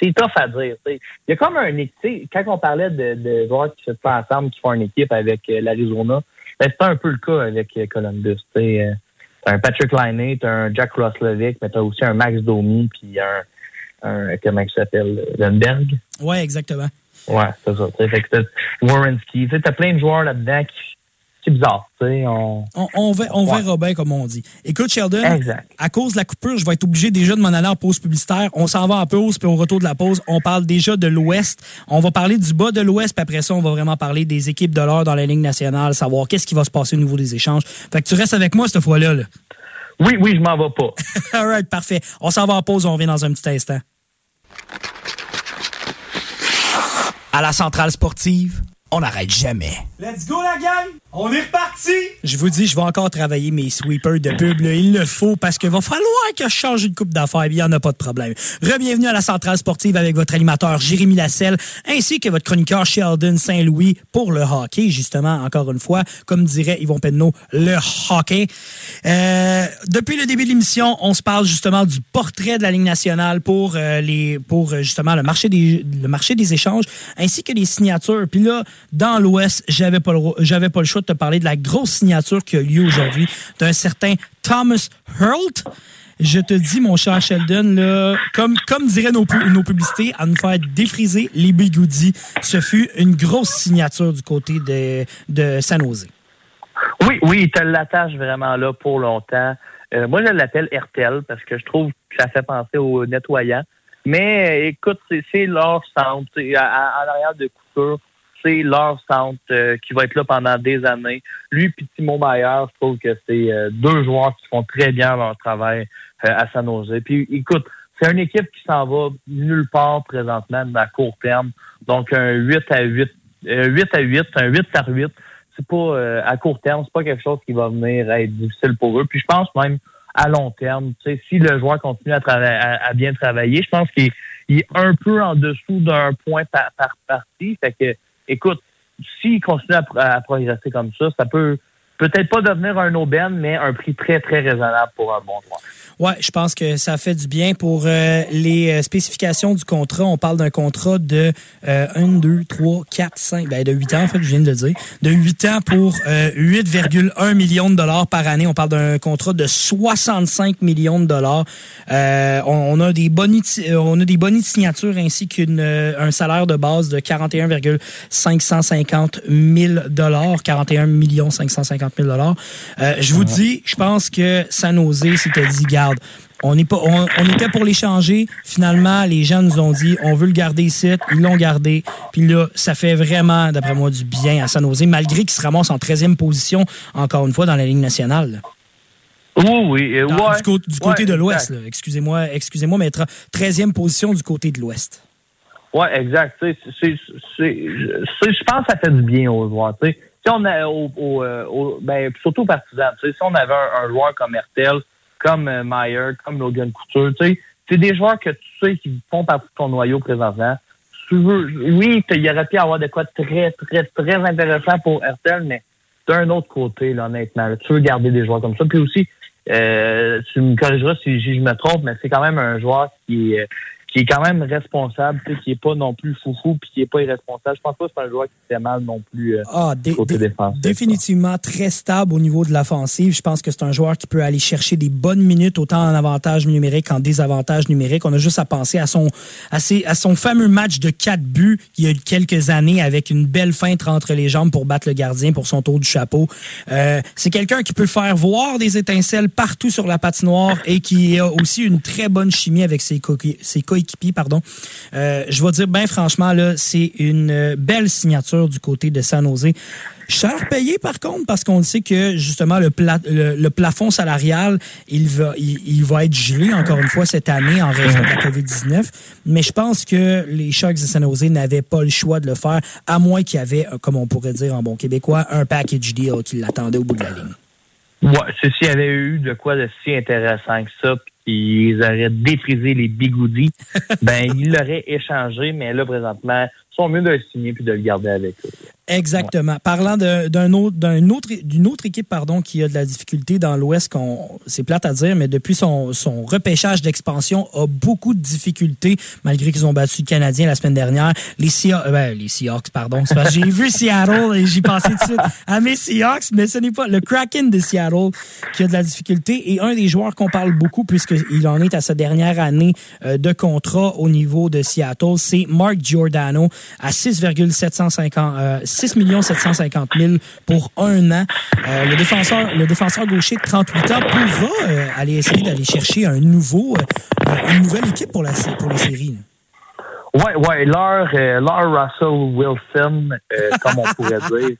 S8: c'est tough à dire. Il y a comme un équipe, quand on parlait de, de joueurs qui se font ensemble, qui font une équipe avec euh, l'Arizona, ben, c'était un peu le cas avec euh, Columbus. Tu sais, euh, t'as un Patrick Liney, t'as un Jack Roslovic, mais t'as aussi un Max Domi, puis un, un comment il s'appelle, Lundberg.
S1: Ouais, exactement.
S8: Ouais, c'est ça. tu sais, Fait que t'as Warrenski. T'as plein de joueurs là-dedans qui. C'est bizarre, tu sais. On...
S1: On, on, ver- on
S8: Ouais.
S1: verra bien, comme on dit. Écoute, Sheldon,
S8: Exact.
S1: à cause de la coupure, je vais être obligé déjà de m'en aller en pause publicitaire. On s'en va en pause, puis au retour de la pause, on parle déjà de l'Ouest. On va parler du bas de l'Ouest, puis après ça, on va vraiment parler des équipes de l'heure dans la Ligue nationale, savoir qu'est-ce qui va se passer au niveau des échanges. Fait que tu restes avec moi cette fois-là. Là.
S8: Oui, oui, je m'en vais pas.
S1: All right, parfait. On s'en va en pause, on revient dans un petit instant. À la centrale sportive, on n'arrête jamais.
S7: Let's go la gang! On est reparti!
S1: Je vous dis, je vais encore travailler mes sweepers de pub. là. Il le faut parce qu'il va falloir que je change une coupe d'affaires. Il n'y en a pas de problème. Rebienvenue à la Centrale Sportive avec votre animateur Jérémy Lasselle ainsi que votre chroniqueur Sheldon Saint-Louis pour le hockey, justement, encore une fois. Comme dirait Yvon Penneau, le hockey. Euh, depuis le début de l'émission, on se parle justement du portrait de la Ligue nationale pour, euh, les, pour euh, justement le marché, des, le marché des échanges ainsi que les signatures. Puis là, dans l'Ouest, j'avais pas, le, pas le choix de te parler de la grosse signature qui a eu lieu aujourd'hui d'un certain Thomas Hurlt. Je te dis, mon cher Sheldon, comme, comme diraient nos, nos publicités, à nous faire défriser les bigoudis, ce fut une grosse signature du côté de, de San Jose.
S8: Oui, oui, il te l'attache vraiment là pour longtemps. Euh, moi, je l'appelle RTL parce que je trouve que ça fait penser au nettoyant. Mais euh, écoute, c'est- leur centre. À, à- en arrière de couture, c'est leur centre euh, qui va être là pendant des années. Lui et Timo Maillard, je trouve que c'est euh, deux joueurs qui font très bien leur travail euh, à San Jose. Puis écoute, c'est une équipe qui s'en va nulle part présentement à court terme. Donc un 8 à 8, euh, 8 à 8, un 8 par 8, c'est pas à court terme, c'est pas quelque chose qui va venir être difficile pour eux. Puis je pense même à long terme, tu sais, si le joueur continue à, à, bien travailler, je pense qu'il est, il est un peu en dessous d'un point par, par partie. Fait que, écoute, s'il continue à, à progresser comme ça, ça peut peut-être pas devenir un aubaine, mais un prix très, très raisonnable pour un bon joueur.
S1: Ouais, je pense que ça fait du bien pour euh, les euh, spécifications du contrat. On parle d'un contrat de euh, 1, 2, 3, 4, 5, ben de 8 ans, en fait, je viens de le dire. De 8 ans pour euh, 8,1 millions de dollars par année. On parle d'un contrat de 65 millions de dollars. Euh, on, on a des bonus, euh, on a des de signature ainsi qu'un salaire de base de 41,550 000 dollars, 41 millions 550 000 dollars. Euh, je vous dis, je pense que San Jose s'était dit, garde, on, est pas, on, on était pour l'échanger. Finalement, les gens nous ont dit, on veut le garder ici. Ils l'ont gardé. Puis là, ça fait vraiment, d'après moi, du bien à San Jose, malgré qu'il se ramasse en 13e position, encore une fois, dans la Ligue nationale.
S8: Oui, oui.
S1: Dans-
S8: ouais.
S1: du, côté- du côté
S8: Ouais,
S1: de l'Ouest, excusez-moi, excusez-moi, mais être 13e position du côté de l'Ouest.
S8: Oui, exact. Je pense que ça fait du bien aux joueurs. Si on a au, au, euh, au- ben, surtout sais, si on avait un, un joueur comme Hertel, comme euh, Meyer, comme Logan Couture, tu sais, c'est des joueurs que tu sais qui font partie de ton noyau présentement. Tu veux, oui, il aurait pu avoir de quoi de très, très, très intéressant pour Hertel, mais d'un autre côté, là, honnêtement, là, tu veux garder des joueurs comme ça. Puis aussi, euh, tu me corrigeras si je me trompe, mais c'est quand même un joueur qui est, euh, qui est quand même responsable, tu sais, qui est pas non plus foufou puis qui est pas irresponsable. Je pense pas que c'est un joueur qui fait mal non plus euh,
S1: Ah,
S8: côté
S1: dé-
S8: défensif.
S1: définitivement très stable au niveau de l'offensive. Je pense que c'est un joueur qui peut aller chercher des bonnes minutes autant en avantage numérique qu'en désavantage numérique. On a juste à penser à son, à, ses- à son fameux match de quatre buts il y a quelques années avec une belle feinte entre les jambes pour battre le gardien pour son tour du chapeau. Euh, c'est quelqu'un qui peut faire voir des étincelles partout sur la patinoire et qui a aussi une très bonne chimie avec ses, coqui- ses coéquipiers. Pardon. Euh, je vais dire, ben franchement, là, c'est une euh, belle signature du côté de San Jose. Cher payé, par contre, parce qu'on sait que, justement, le, pla- le, le plafond salarial, il va, être gelé, encore une fois, cette année en raison de la COVID-19. Mais je pense que les Sharks de San Jose n'avaient pas le choix de le faire, à moins qu'il y avait, euh, comme on pourrait dire en bon québécois, un package deal qui l'attendait au bout de la ligne.
S8: Ouais, y avait eu de quoi de si intéressant que ça, qu'ils auraient défrisé les bigoudis, ben ils l'auraient échangé, mais là, présentement, ils sont mieux de le signer puis de le garder avec eux.
S1: Exactement. Parlant d'un autre, d'un autre, d'une autre équipe pardon, qui a de la difficulté dans l'Ouest, qu'on, c'est plate à dire, mais depuis son, son repêchage d'expansion, a beaucoup de difficultés, malgré qu'ils ont battu le Canadien la semaine dernière. Les Seahawks, euh, ben, les Seahawks, pardon. J'ai vu Seattle et j'y pensais tout de suite à mes Seahawks, mais ce n'est pas le Kraken de Seattle qui a de la difficulté. Et un des joueurs qu'on parle beaucoup, puisqu'il en est à sa dernière année euh, de contrat au niveau de Seattle, c'est Mark Giordano à 6,750 euh, 6 750 000 pour un an. Euh, le défenseur, le défenseur gaucher de 38 ans pourra euh, aller essayer d'aller chercher un nouveau, euh, une nouvelle équipe pour, la, pour les séries. là.
S8: Ouais, ouais, Russell Wilson, comme on pourrait dire,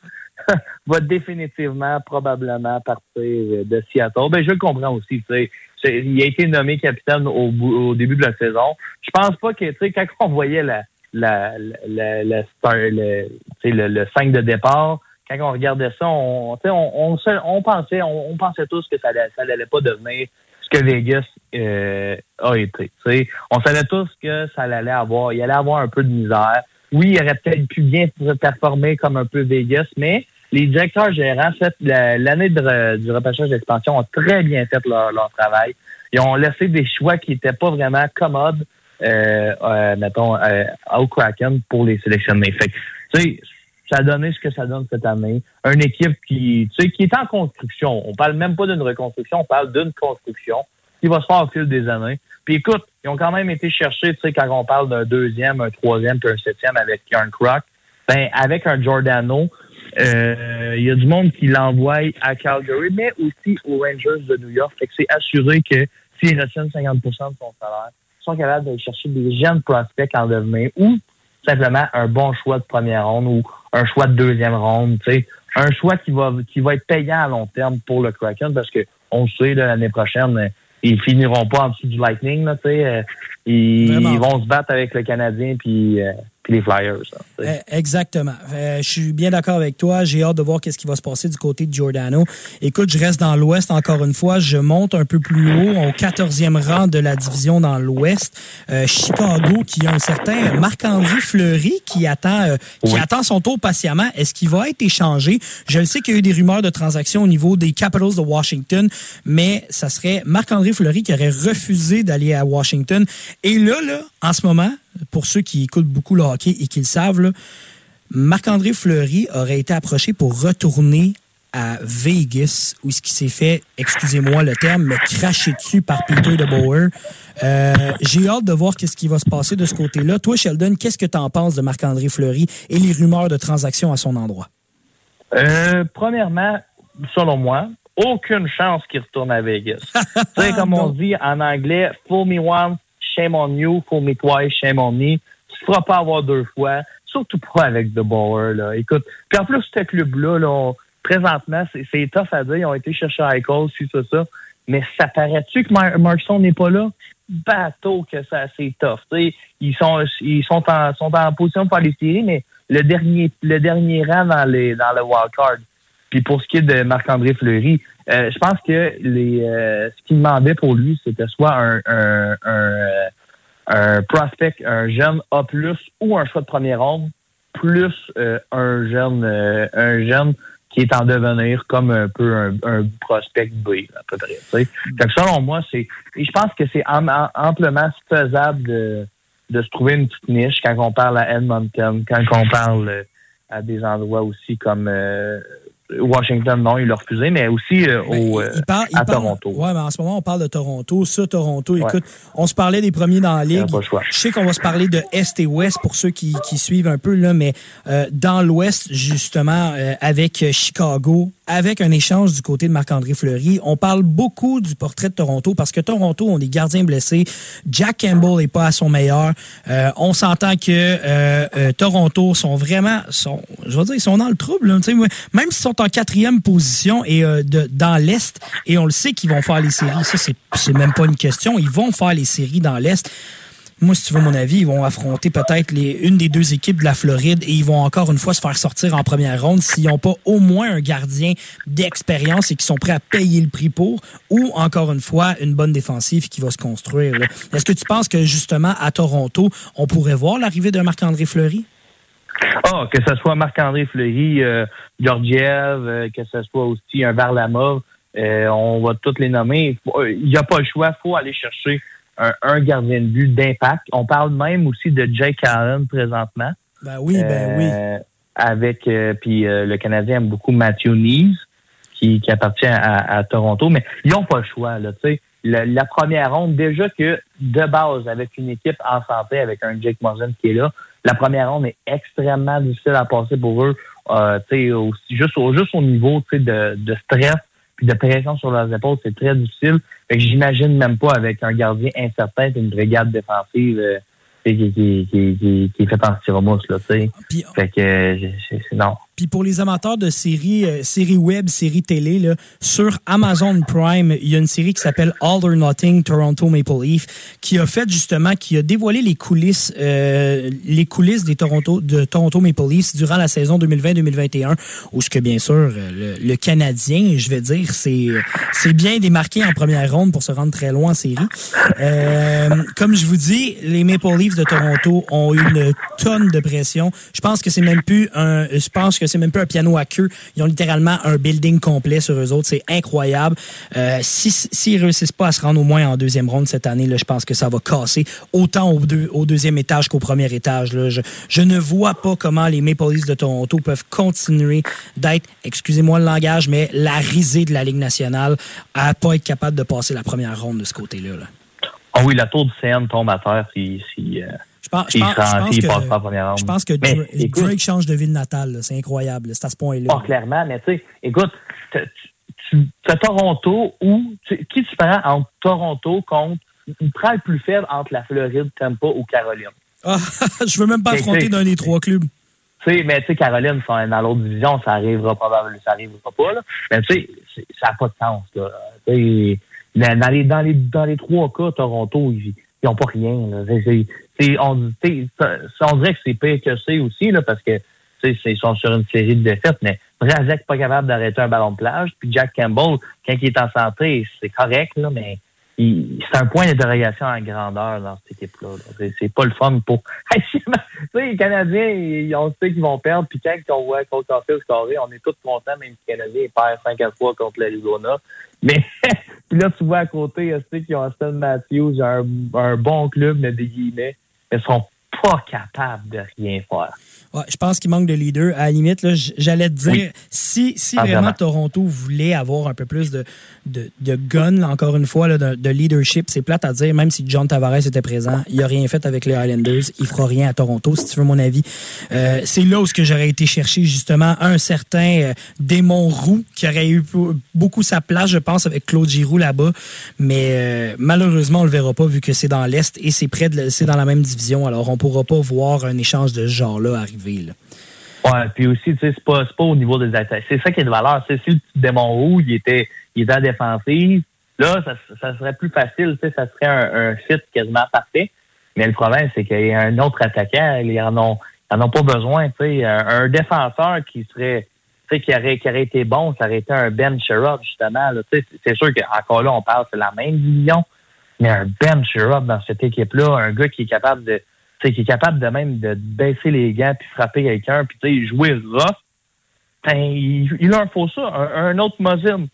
S8: va définitivement, probablement partir de Seattle. Ben, je le comprends aussi, tu sais. Il a été nommé capitaine au début de la saison. Je pense pas que, tu sais, quand on voyait la, le, le, le 5 de départ, quand on regardait ça, on, on, on, on pensait, on, pensait tous que ça allait, ça allait pas devenir ce que Vegas euh, a été. On savait tous que ça allait avoir, il allait avoir un peu de misère. Oui, il aurait peut-être pu bien performer comme un peu Vegas, mais les directeurs gérants, l'année du repêchage d'expansion, ont très bien fait leur, leur travail. Ils ont laissé des choix qui n'étaient pas vraiment commodes, mettons, euh, au Kraken pour les sélectionner. Fait tu sais, ça a donné ce que ça donne cette année. Une équipe qui, tu sais, qui est en construction. On parle même pas d'une reconstruction, on parle d'une construction qui va se faire au fil des années. Puis écoute, ils ont quand même été chercher, tu sais, quand on parle d'un deuxième, un troisième, puis un septième avec Yarn Croc, ben, avec un Giordano, euh, il y a du monde qui l'envoie à Calgary, mais aussi aux Rangers de New York. Fait que c'est assuré que s'ils retiennent 50% de son salaire, sont capables d'aller chercher des jeunes prospects en devenir ou simplement un bon choix de première ronde ou un choix de deuxième ronde, tu sais, un choix qui va qui va être payant à long terme pour le Kraken parce que on sait l'année prochaine euh, ils finiront pas en dessous du Lightning là, tu sais, euh, ils vont se battre avec le Canadien puis euh, puis les Flyers. hein.
S1: Eh, Exactement. Euh, je suis bien d'accord avec toi. J'ai hâte de voir qu'est-ce qui va se passer du côté de Giordano. Écoute, je reste dans l'Ouest encore une fois. Je monte un peu plus haut, au 14e rang de la division dans l'Ouest. Euh, Chicago, qui a un certain Marc-André Fleury qui attend, euh, qui attend son tour patiemment. Est-ce qu'il va être échangé? Je le sais qu'il y a eu des rumeurs de transactions au niveau des Capitals de Washington, mais ça serait Marc-André Fleury qui aurait refusé d'aller à Washington. Et là, là, en ce moment, pour ceux qui écoutent beaucoup le hockey et qui le savent, Marc-André Fleury aurait été approché pour retourner à Vegas, où ce qui s'est fait, excusez-moi le terme, mais craché dessus par Peter de Boer. Euh, J'ai hâte de voir qu'est-ce qui va se passer de ce côté-là. Toi, Sheldon, qu'est-ce que tu en penses de Marc-André Fleury et les rumeurs de transactions à son endroit?
S8: Euh, premièrement, selon moi, aucune chance qu'il retourne à Vegas. tu sais, comme on dit en anglais, fool me once, shame on you, fool me twice, shame on me. Tu feras pas avoir deux fois, surtout pas avec The Bauer, là. Écoute, puis en plus, ce club-là, là, présentement, c'est- tough à dire, ils ont été chercher Eichel, si ça. Mais ça paraît-tu que Mar Markson n'est pas là? Bateau que ça, c'est tough. Ils sont, ils sont en, sont en position de faire les mais le dernier, le dernier rang dans les, dans le wild card. Puis pour ce qui est de Marc-André Fleury, je pense que les, euh, ce qu'il demandait pour lui, c'était soit un, un, un, euh, un prospect, un jeune A+, ou un choix de première ronde, plus euh, un jeune, euh, un jeune qui est en devenir comme un peu un, un prospect B, à peu près. tu sais. Fait que selon moi, c'est, et je pense que c'est am- am- amplement faisable de, de se trouver une petite niche quand on parle à Edmonton, quand on parle euh, à des endroits aussi comme euh, Washington, non, il l'a refusé, mais aussi euh, au, euh,
S1: Il parle- il
S8: à
S1: parle-
S8: Toronto.
S1: Ouais, mais en ce moment, on parle de Toronto. Ça, Toronto, écoute, on se parlait des premiers dans la ligue. Je sais qu'on va se parler de Est et Ouest pour ceux qui, qui suivent un peu, là, mais euh, dans l'Ouest, justement, avec Chicago, avec un échange du côté de Marc-André Fleury, on parle beaucoup du portrait de Toronto parce que Toronto ont des gardiens blessés. Jack Campbell n'est pas à son meilleur. On s'entend que Toronto sont vraiment, sont, je veux dire, ils sont dans le trouble. là. Même s'ils sont en quatrième position et euh, dans l'Est, et on le sait qu'ils vont faire les séries, ça, c'est même pas une question. Ils vont faire les séries dans l'Est. Moi, si tu veux mon avis, ils vont affronter peut-être une des deux équipes de la Floride et ils vont encore une fois se faire sortir en première ronde s'ils n'ont pas au moins un gardien d'expérience et qui sont prêts à payer le prix pour, ou encore une fois, une bonne défensive qui va se construire. Est-ce que tu penses que justement à Toronto, on pourrait voir l'arrivée de Marc-André Fleury?
S8: Ah, que ce soit Marc-André Fleury, euh, Georgiev, euh, que ce soit aussi un Varlamov, euh, on va tous les nommer. Il n'y a pas le choix, il faut aller chercher un, un gardien de but d'impact. On parle même aussi de Jake Allen présentement.
S1: Ben oui, ben oui.
S8: Euh, Avec, euh, puis euh, le Canadien aime beaucoup Matthew Nees, qui, qui appartient à, à Toronto, mais ils n'ont pas le choix, là, tu sais. La, la première ronde, déjà que de base, avec une équipe en santé, avec un Jake Morgan qui est là, la première ronde est extrêmement difficile à passer pour eux, euh, tu sais, aussi, juste, au, juste au niveau tu sais, de, de stress puis de pression sur leurs épaules, c'est très difficile. Fait que j'imagine même pas avec un gardien incertain et une brigade défensive euh, qui, qui, qui, qui, qui est faite en styromousse, là, tu sais. Fait que, c'est- c'est- non.
S1: Puis pour les amateurs de séries, euh, séries web, séries télé, là, sur Amazon Prime, il y a une série qui s'appelle All or Nothing Toronto Maple Leaf, qui a fait justement, qui a dévoilé les coulisses, euh, les coulisses des Toronto, de Toronto Maple Leafs durant la saison 2020-2021, où ce que bien sûr euh, le, le Canadien, je vais dire, c'est bien démarqué en première ronde pour se rendre très loin en série. Euh, comme je vous dis, les Maple Leafs de Toronto ont eu une tonne de pression. Je pense que c'est même plus un, je pense que c'est même plus un piano à queue. Ils ont littéralement un building complet sur eux autres. C'est incroyable. Euh, si s'ils réussissent pas à se rendre au moins en deuxième ronde cette année, je pense que ça va casser autant au, deux- au deuxième étage qu'au premier étage. Je, ne vois pas comment les Maple Leafs de Toronto peuvent continuer d'être, excusez-moi le langage, mais la risée de la Ligue nationale à pas être capable de passer la première ronde de ce côté-là. là.
S8: Ah oui, la tour du CN tombe à terre si, si, euh,
S1: Je pense, je que-
S8: pas première.
S1: Je pense que
S8: Mais,
S1: Dra-
S8: écoute,
S1: Drake change de ville natale. C'est incroyable. C'est à ce point-là.
S8: Pas clairement, mais tu sais, écoute, tu- as Toronto ou qui tu prends entre Toronto contre prends le plus faible entre la Floride, Tampa ou Caroline?
S1: Ah, je veux même pas affronter d'un des trois clubs.
S8: Tu sais, mais tu sais, Caroline, sont dans l'autre division, ça arrivera probablement, ça arrivera pas, là. Mais tu sais, ça n'a pas de sens, là. Dans les, dans les, dans les trois cas, Toronto, ils- ils ont pas rien. Là. On, dirait que c'est pire que c'est aussi, là, parce que ils sont sur une série de défaites, mais Brazek pas capable d'arrêter un ballon de plage, puis Jack Campbell, quand il est en santé, c'est correct, là, mais c'est un point d'interrogation en grandeur dans cette équipe-là. là. C'est- pas le fun pour. sais, les Canadiens, ils- on sait qu'ils vont perdre, puis quand on voit contre Office carré, on est tous contents, même si les Canadiens perdent 5 à 3 contre l'Arizona. Mais puis là, tu vois à côté, tu sais qu'ils ont Austin Matthews, un, un bon club, mais des guillemets, mais sont pas capables de rien faire.
S1: Ouais, je pense qu'il manque de leader. À la limite, j'allais te dire,
S8: Oui.
S1: si, si
S8: Ah,
S1: vraiment
S8: vraiment.
S1: Toronto voulait avoir un peu plus de, de, de gun, encore une fois, là, de, de leadership, c'est plate à dire, même si John Tavares était présent, il a rien fait avec les Highlanders, il fera rien à Toronto, si tu veux mon avis. Euh, c'est là où ce que j'aurais été chercher justement un certain euh, démon roux qui aurait eu beaucoup sa place, je pense, avec Claude Giroux là-bas. Mais euh, malheureusement, on le verra pas vu que c'est dans l'Est et c'est près de, c'est dans la même division. Alors, on pourra pas voir un échange de ce genre-là arriver.
S8: Ouais, puis aussi, tu sais, c'est pas, pas au niveau des attaques. C'est ça qui est de valeur. C'est si le petit démon roux, il était, il était en défensive, là, ça, serait plus facile, tu sais, ça serait un, un fit quasiment parfait. Mais le problème, c'est qu'il y a un autre attaquant, ils en ont, ils en ont pas besoin, tu sais. Un, défenseur qui serait, tu sais, qui aurait, qui été bon, ça aurait été un Ben Sherrod, justement. Tu sais, c'est sûr qu'encore là, on parle, c'est la même division, mais un Ben Sherrod dans cette équipe-là, un gars qui est capable de, sais, qui est capable de même de baisser les gants puis frapper quelqu'un puis tu sais jouer rough ben, il, il leur faut ça un, un autre Mosin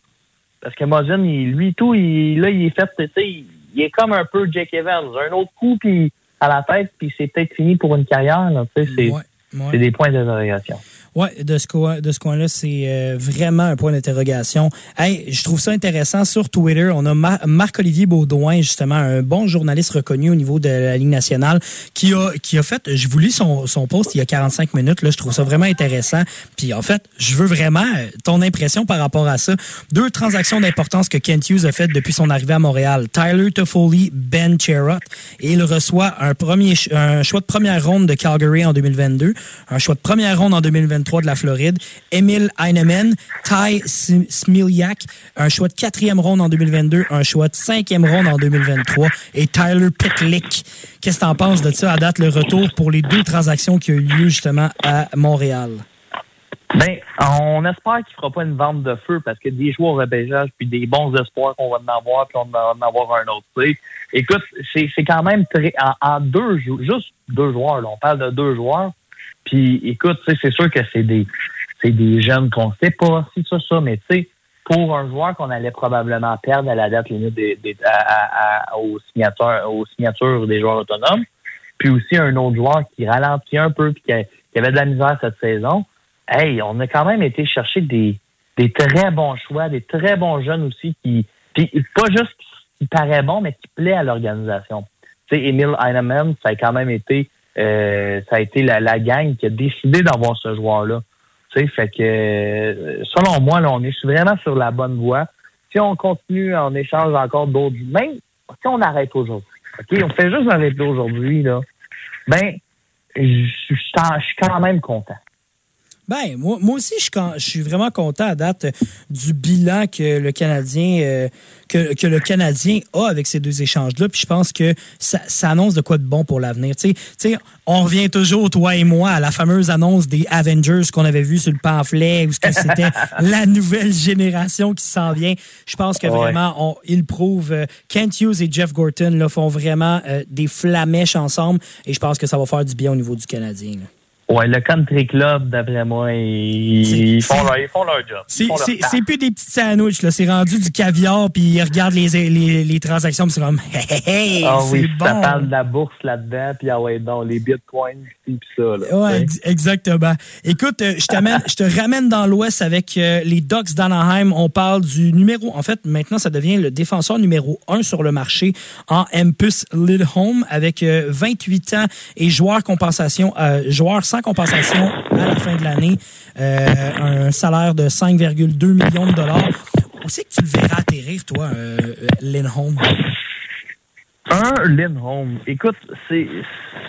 S8: parce que Mosin il, lui tout il, là il est fait tu sais il, est comme un peu Jake Evans. Un autre coup puis à la tête puis c'est peut-être fini pour une carrière tu sais c'est
S1: Ouais, ouais.
S8: c'est des points d'interrogation
S1: Oui, de ce coin, de ce coin-là, c'est euh, vraiment un point d'interrogation. Hey, je trouve ça intéressant. Sur Twitter, on a Ma- Marc-Olivier Baudouin, justement, un bon journaliste reconnu au niveau de la Ligue nationale, qui a, qui a fait, je vous lis son, son post il y a 45 minutes, là, je trouve ça vraiment intéressant. Puis en fait, je veux vraiment euh, ton impression par rapport à ça. Deux transactions d'importance que Kent Hughes a faites depuis son arrivée à Montréal. Tyler Toffoli, Ben Cherrott. Et il reçoit un, premier, un choix de première ronde de Calgary en 2022, un choix de première ronde en 2023 de la Floride, Emil Heinemann, Ty S- Smiliak, un choix de quatrième ronde en 2022, un choix de cinquième ronde en 2023 et Tyler Pitlick. Qu'est-ce que t'en penses de ça à date le retour pour les deux transactions qui ont eu lieu justement à Montréal?
S8: Ben, on espère qu'il fera pas une vente de feu parce que des joueurs au repêchage puis des bons espoirs qu'on va en avoir puis on va en avoir un autre. tu sais. Écoute, c'est quand même très en, en deux juste deux joueurs. Là, on parle de deux joueurs. Puis écoute, c'est sûr que c'est des c'est des jeunes qu'on sait pas si ça ça, mais tu sais, pour un joueur qu'on allait probablement perdre à la date limite des, des- à- à- aux signatures aux signatures des joueurs autonomes, puis aussi un autre joueur qui ralentit un peu puis qui, avait de la misère cette saison. Hey, on a quand même été chercher des, des très bons choix, des très bons jeunes aussi qui, puis pas juste qui paraît bon, mais qui plaît à l'organisation. Tu sais, Emil Heinemann, ça a quand même été, euh, ça a été la, la gang qui a décidé d'avoir ce joueur-là. Tu sais, fait que, euh, selon moi, là, on est vraiment sur la bonne voie. Si on continue, on échange encore d'autres, même si on arrête aujourd'hui, ok, on fait juste arrêter aujourd'hui là, ben, je suis quand même content.
S1: Ben, moi, moi aussi, je suis, quand- je suis vraiment content à date euh, du bilan que le Canadien euh, que, que le Canadien a avec ces deux échanges-là. Puis je pense que ça, ça annonce de quoi de bon pour l'avenir. Tu sais- on revient toujours, toi et moi, à la fameuse annonce des Avengers qu'on avait vu sur le pamphlet, où c'était la nouvelle génération qui s'en vient. Je pense que
S8: Ouais.
S1: vraiment, on, ils prouvent. euh, Kent Hughes et Jeff Gorton là, font vraiment euh, des flamèches ensemble. Et je pense que ça va faire du bien au niveau du Canadien. là.
S8: Ouais, le country club, d'après moi, ils, ils font, leur, ils font leur job.
S1: C'est, plus des petits sandwichs, là. C'est rendu du caviar, puis ils regardent les, les, les transactions, puis c'est comme, hey, hey, hey,
S8: Ah oui,
S1: bon.
S8: ça parle de la bourse là-dedans, puis ah ouais, donc les bitcoins, puis ça. Là,
S1: Ouais,
S8: tu sais.
S1: ex- exactement. Écoute, euh, je t'amène, je te ramène dans l'Ouest avec euh, les Ducks d'Anaheim. On parle du numéro. En fait, maintenant, ça devient le défenseur numéro un sur le marché en Empus Lidholm avec euh, 28 ans et joueur compensation, euh, joueur sans compensation à la fin de l'année. Euh, un salaire de 5,2 millions de dollars. On sait que tu le verras atterrir, toi, euh, euh, Lindholm.
S8: Un Lindholm. Écoute, c'est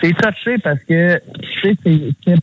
S8: touché parce que c'est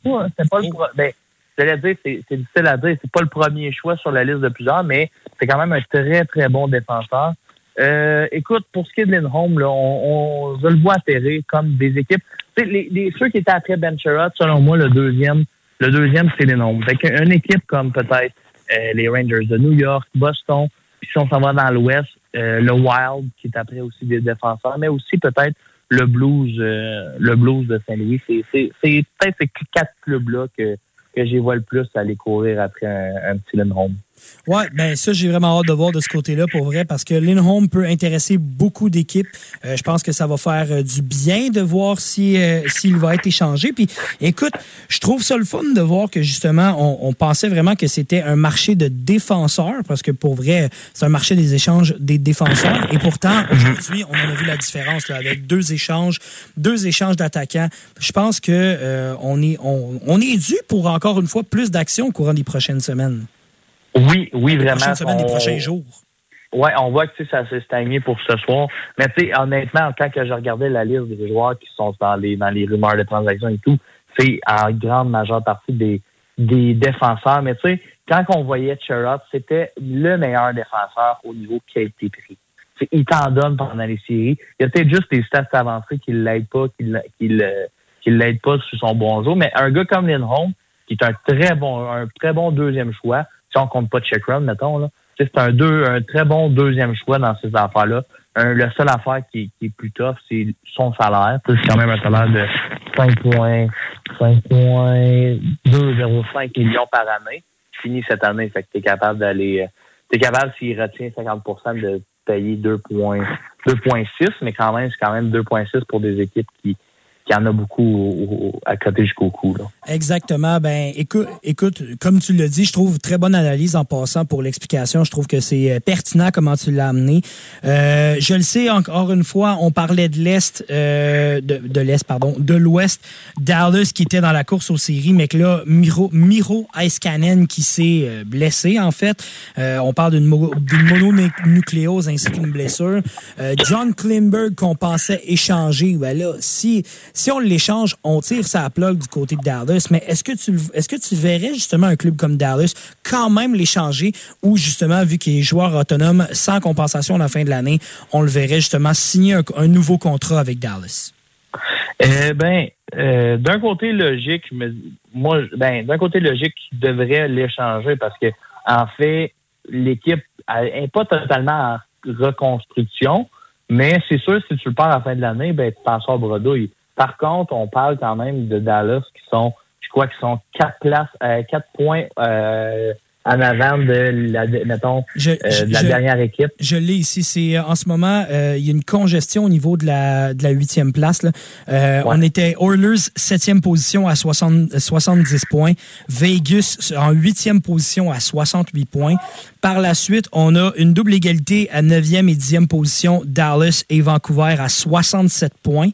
S8: pas pas le ben j'allais dire c'est difficile à dire, c'est pas le premier choix sur la liste de plusieurs, mais c'est quand même un très très bon défenseur. Euh, écoute, pour ce qui est de Lindholm, là, on, on, je le vois atterrir comme des équipes. Les, les, ceux qui étaient après Ben Sherrod, selon moi, le deuxième, le deuxième, c'est Lindholm. Fait qu'une équipe comme peut-être euh, les Rangers de New York, Boston, puis si on s'en va dans l'Ouest, euh, le Wild, qui est après aussi des défenseurs, mais aussi peut-être le Blues, euh, le Blues de Saint-Louis. C'est, c'est, c'est peut-être ces quatre clubs-là que, que j'y vois le plus aller courir après un, un petit Lindholm.
S1: Ouais, ben ça, j'ai vraiment hâte de voir de ce côté-là pour vrai parce que Lindholm peut intéresser beaucoup d'équipes. Euh, je pense que ça va faire euh, du bien de voir si euh, s'il va être échangé. Puis, écoute, je trouve ça le fun de voir que justement, on, pensait vraiment que c'était un marché de défenseurs parce que pour vrai, c'est un marché des échanges des défenseurs. Et pourtant, aujourd'hui, on en a vu la différence là, avec deux échanges, deux échanges d'attaquants. Je pense que on est on, on est dû pour encore une fois plus d'action au courant des prochaines semaines.
S8: Oui, oui, vraiment.
S1: prochains jours.
S8: Ouais, on voit que ça s'est stagné pour ce soir. Mais tu sais, honnêtement, quand que je regardais la liste des joueurs qui sont dans les dans les rumeurs de transactions et tout, c'est en grande majeure partie des des défenseurs. Mais tu sais, quand on voyait Sherrod, c'était le meilleur défenseur au niveau qui a été pris. Tu sais, il t'en donne pendant les séries. Il y a peut-être juste des stats avancés qui ne l'aident pas, qui qui l'aident pas sur son bon jour. Mais un gars comme Lindholm, qui est un très bon, un très bon deuxième choix, si on compte pas de check run, mettons, là. C'est un, deux, un très bon deuxième choix dans ces affaires-là. La seule affaire qui, est plus tough, c'est son salaire. C'est quand même un salaire de 5,205 millions par année. Fini cette année, fait que tu es capable d'aller. euh, T'es capable, s'il retient 50% de payer 2,6, mais quand même, c'est quand même 2,6 pour des équipes qui, qui en a beaucoup au- à côté jusqu'au cou. Là.
S1: Exactement. Ben, écoute, écoute, comme tu l'as dit, je trouve très bonne analyse en passant pour l'explication. Je trouve que c'est euh, pertinent comment tu l'as amené. Euh, je le sais encore une fois, on parlait de l'est, euh, de, de l'est, pardon, de l'ouest. Dallas qui était dans la course aux séries, mais que là, Miro, Miro Iskanen qui s'est euh, blessé en fait. Euh, on parle d'une mononucléose ainsi qu'une blessure. Euh, John Klimberg qu'on pensait échanger, ben là, si si on l'échange, on tire sa plug du côté de Dallas. Mais est-ce que tu est-ce que tu verrais justement un club comme Dallas quand même l'échanger ou justement vu qu'il est joueur autonome sans compensation à la fin de l'année, on le verrait justement signer un, nouveau contrat avec Dallas?
S8: Eh ben, euh, d'un côté logique, mais moi, ben, d'un côté logique, il devrait l'échanger parce que en fait, l'équipe n'est pas totalement en reconstruction, mais c'est sûr si tu le pars à la fin de l'année, ben tu t'en sors bredouille. Par contre, on parle quand même de Dallas qui sont, je crois qu'ils sont quatre places, euh, quatre points euh, en avant de la, de- mettons,
S1: Je-
S8: euh, de la
S1: je-
S8: dernière équipe.
S1: Je l'ai ici. C'est euh, en ce moment, euh, il y a une congestion au niveau de la de la huitième place. là. Euh, On était Oilers septième position à 60, 70 points, Vegas en huitième position à 68 points. Par la suite, on a une double égalité à neuvième et dixième position, Dallas et Vancouver à 67 points.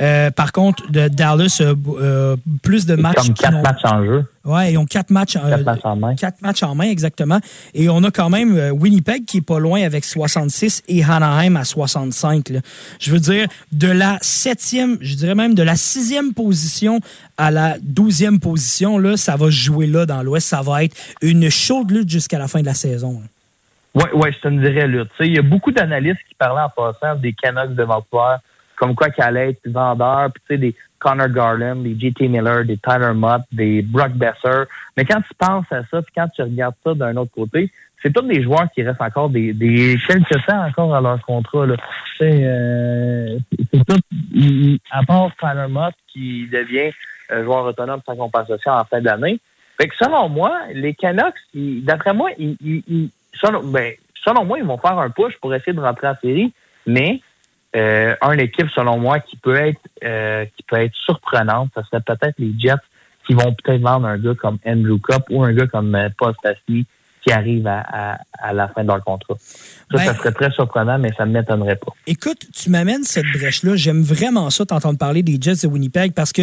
S1: Euh, par contre, de Dallas a euh, plus de matchs.
S8: Comme quatre matchs en jeu.
S1: Ouais, ils ont quatre matchs, euh,
S8: Quatre matchs en main.
S1: quatre matchs en main, exactement. Et on a quand même euh, Winnipeg qui est pas loin avec 66 et Anaheim à 65. là. Je veux dire, de la septième, je dirais même de la sixième position à la douzième position, là, ça va jouer là dans l'Ouest. Ça va être une chaude lutte jusqu'à la fin de la saison. là.
S8: Oui, ouais, vraie lutte. Tu sais, Il y a beaucoup d'analystes qui parlaient en passant des Canucks de Vancouver, comme quoi qu'elle allait être vendeur, puis tu sais, des Connor Garland, des JT Miller, des Tyler Mott, des Brock Besser. Mais quand tu penses à ça, puis quand tu regardes ça d'un autre côté, c'est tous des joueurs qui restent encore des, des quelques temps encore à leur contrat. Là. Sais, euh, c'est tout, à part Tyler Mott qui devient euh, joueur autonome sans compensation en fin d'année. Fait que selon moi, les Canucks, ils- d'après moi, ils, ils- ils- selon, ben, selon moi, ils vont faire un push pour essayer de rentrer en série, mais euh, une équipe, selon moi, qui peut être euh, qui peut être surprenante, ce serait peut-être les Jets qui vont peut-être vendre un gars comme Andrew Cup ou un gars comme euh, Paul Stastny qui arrive à, à, à la fin de leur contrat. Ça, ça
S1: Ben-
S8: serait très surprenant, mais ça ne m'étonnerait pas.
S1: Écoute, tu m'amènes cette brèche-là. J'aime vraiment ça, t'entendre parler des Jets de Winnipeg parce que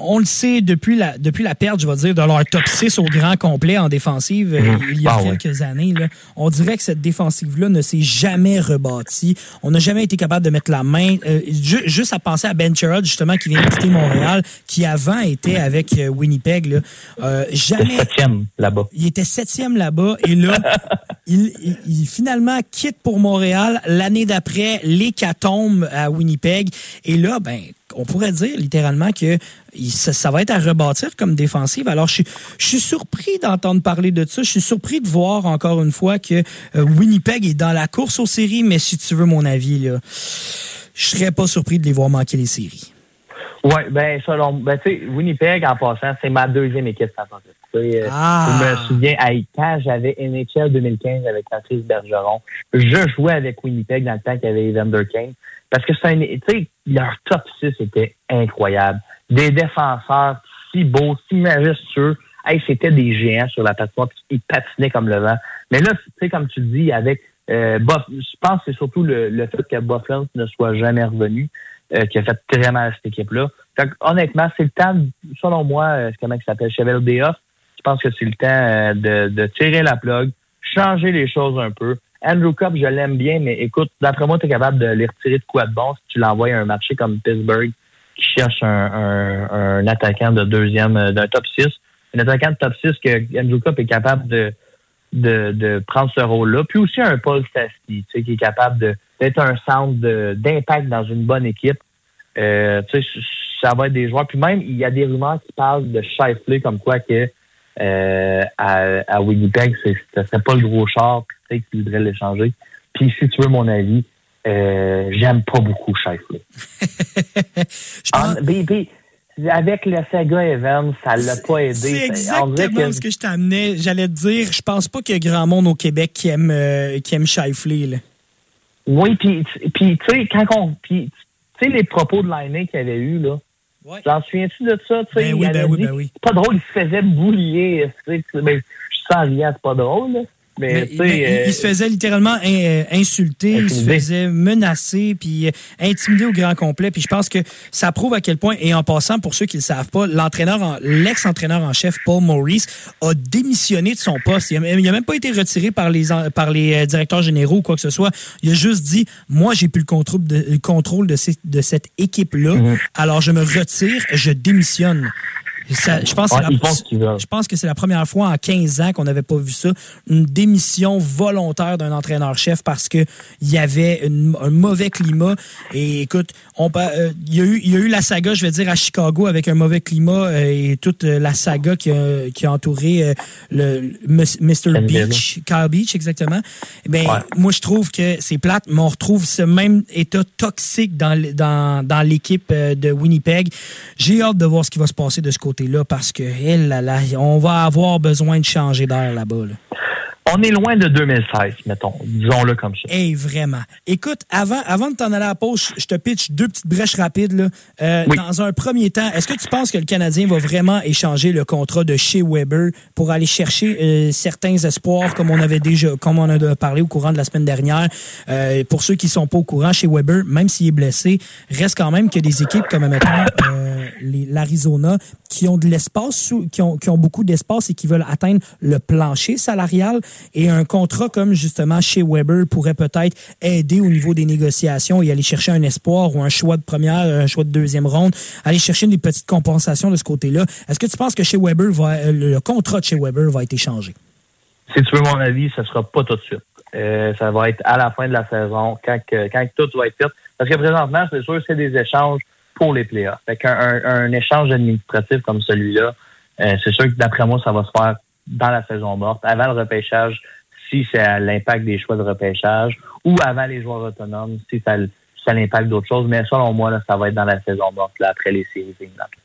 S1: on le sait depuis la, depuis la perte, je vais dire, de leur top 6 au grand complet en défensive euh,
S8: Mhm.
S1: il y a
S8: Ah ouais.
S1: quelques années. Là, on dirait que cette défensive-là ne s'est jamais rebâtie. On n'a jamais été capable de mettre la main. euh, ju- juste à penser à Ben Sherrod, justement, qui vient de quitter Montréal, qui avant était avec euh, Winnipeg. Là. Euh,
S8: Le
S1: jamais
S8: septième là-bas.
S1: il était septième là-bas et là, il, il- il finalement quitte pour Montréal. L'année d'après, l'hécatombe à Winnipeg. Et là, ben, on pourrait dire littéralement que ça, ça va être à rebâtir comme défensive. Alors, je, suis- je suis surpris d'entendre parler de ça. Je suis surpris de voir encore une fois que euh, Winnipeg est dans la course aux séries, mais si tu veux mon avis, là, je serais pas surpris de les voir manquer les séries.
S8: Oui, ben selon ben tu sais, Winnipeg en passant, c'est ma deuxième équipe euh,
S1: Ah.
S8: Je me souviens, quand j'avais NHL 2015 avec Patrice Bergeron, je jouais avec Winnipeg dans le temps qu'il y avait Evander Kane. Parce que c'est tu sais, leur top 6 était incroyable. Des défenseurs si beaux, si majestueux. Hey, c'était des géants sur la puis ils patinaient comme le vent. Mais là, tu sais, comme tu dis, avec euh, Buff, je pense que c'est surtout le, le fait que Buffalo ne soit jamais revenu euh, qui a fait très mal à cette équipe-là. Honnêtement, c'est le temps, selon moi, euh, comment il s'appelle, Chevelle Off, je pense que c'est le temps euh, de, de tirer la plug, changer les choses un peu. Andrew Cup, je l'aime bien, mais écoute, d'après moi, tu es capable de les retirer de quoi de bon si tu l'envoies à un marché comme Pittsburgh qui cherche un, un, un attaquant de deuxième, euh, d'un top 6. Un attaquant de top 6 que Andrew Cup est capable de, de, de prendre ce rôle-là. Puis aussi un Paul Stastny, tu sais, qui est capable d'être un centre d'impact dans une bonne équipe. Euh, tu sais, ça va être des joueurs. Puis même, il y a des rumeurs qui parlent de Shifley comme quoi que euh, à, à Winnipeg, ce serait pas le gros char, puis tu sais qu'il voudrait l'échanger. Puis si tu veux mon avis, euh, j'aime pas beaucoup Shifley. Ah, mais- mais avec le Sega Evans, ça l'a pas aidé.
S1: C'est
S8: dirait
S1: exactement ce que je t'amenais. J'allais te dire, je pense pas qu'il y a grand monde au Québec qui aime, euh, qui aime Shifley. Là.
S8: Oui, puis tu sais quand on sais les propos de Lainé qu'il y avait eu là. T'en souviens-tu de ça? Tu sais,
S1: Ben oui, ben oui, ben oui.
S8: C'est pas drôle, il se faisait boulier. Tu sais, ben, je sens rien, c'est pas drôle. Mais,
S1: Mais- mais
S8: euh,
S1: il se faisait littéralement in- euh, insulter, il se faisait menacer, puis euh, intimider au grand complet. Puis je pense que ça prouve à quel point, et en passant, pour ceux qui ne le savent pas, l'entraîneur, en- l'ex-entraîneur en chef, Paul Maurice, a démissionné de son poste. Il n'a même pas été retiré par les, par les euh, directeurs généraux ou quoi que ce soit. Il a juste dit, moi, j'ai plus le contrôle de, le contrôle de, ces- de cette équipe-là,
S8: Mhm.
S1: alors je me retire, je démissionne. Ça- je pense
S8: Ouais,
S1: la- je pense que c'est la première fois en 15 ans qu'on n'avait pas vu ça, une démission volontaire d'un entraîneur-chef parce que il y avait une- un mauvais climat. Et écoute, on, euh, il, y a eu, il y a eu la saga, je vais dire, à Chicago avec un mauvais climat euh, et toute euh, la saga qui a, qui a entouré le, Mr. Beach, Kyle Beach exactement. Eh ben,
S8: Ouais.
S1: moi, je trouve que c'est plate, mais on retrouve ce même état toxique dans, dans, dans l'équipe de Winnipeg. J'ai hâte de voir ce qui va se passer de ce côté-là parce que, eh là, là, on va avoir besoin de changer d'air là-bas. là.
S8: on est loin de 2016, mettons. Disons-le comme ça.
S1: Hey, vraiment. Écoute, avant, avant de t'en aller à la pause, je te pitch deux petites brèches rapides. Là. Euh,
S8: Oui.
S1: Dans un premier temps, est-ce que tu penses que le Canadien va vraiment échanger le contrat de chez Weber pour aller chercher euh, certains espoirs, comme on avait déjà, comme on a parlé au courant de la semaine dernière? Euh, pour ceux qui sont pas au courant, chez Weber, même s'il est blessé, reste quand même que des équipes comme, mettons, l'Arizona, qui ont de l'espace, qui ont, qui ont beaucoup d'espace et qui veulent atteindre le plancher salarial. Et un contrat comme justement chez Weber pourrait peut-être aider au niveau des négociations et aller chercher un espoir ou un choix de première, un choix de deuxième ronde, aller chercher des petites compensations de ce côté-là. Est-ce que tu penses que chez Weber euh, le contrat de chez Weber va être échangé?
S8: Si tu veux mon avis, ce sera pas tout de suite. Euh, ça va être à la fin de la saison, quand, quand tout va être fait. Parce que présentement, c'est sûr c'est des échanges pour les playoffs. Fait qu'un un, un échange administratif comme celui-là, euh, c'est sûr que d'après moi, ça va se faire dans la saison morte, avant le repêchage, si c'est à l'impact des choix de repêchage, ou avant les joueurs autonomes, si ça, ça l'impact d'autres choses. Mais selon moi, là, ça va être dans la saison morte, là, après les séries.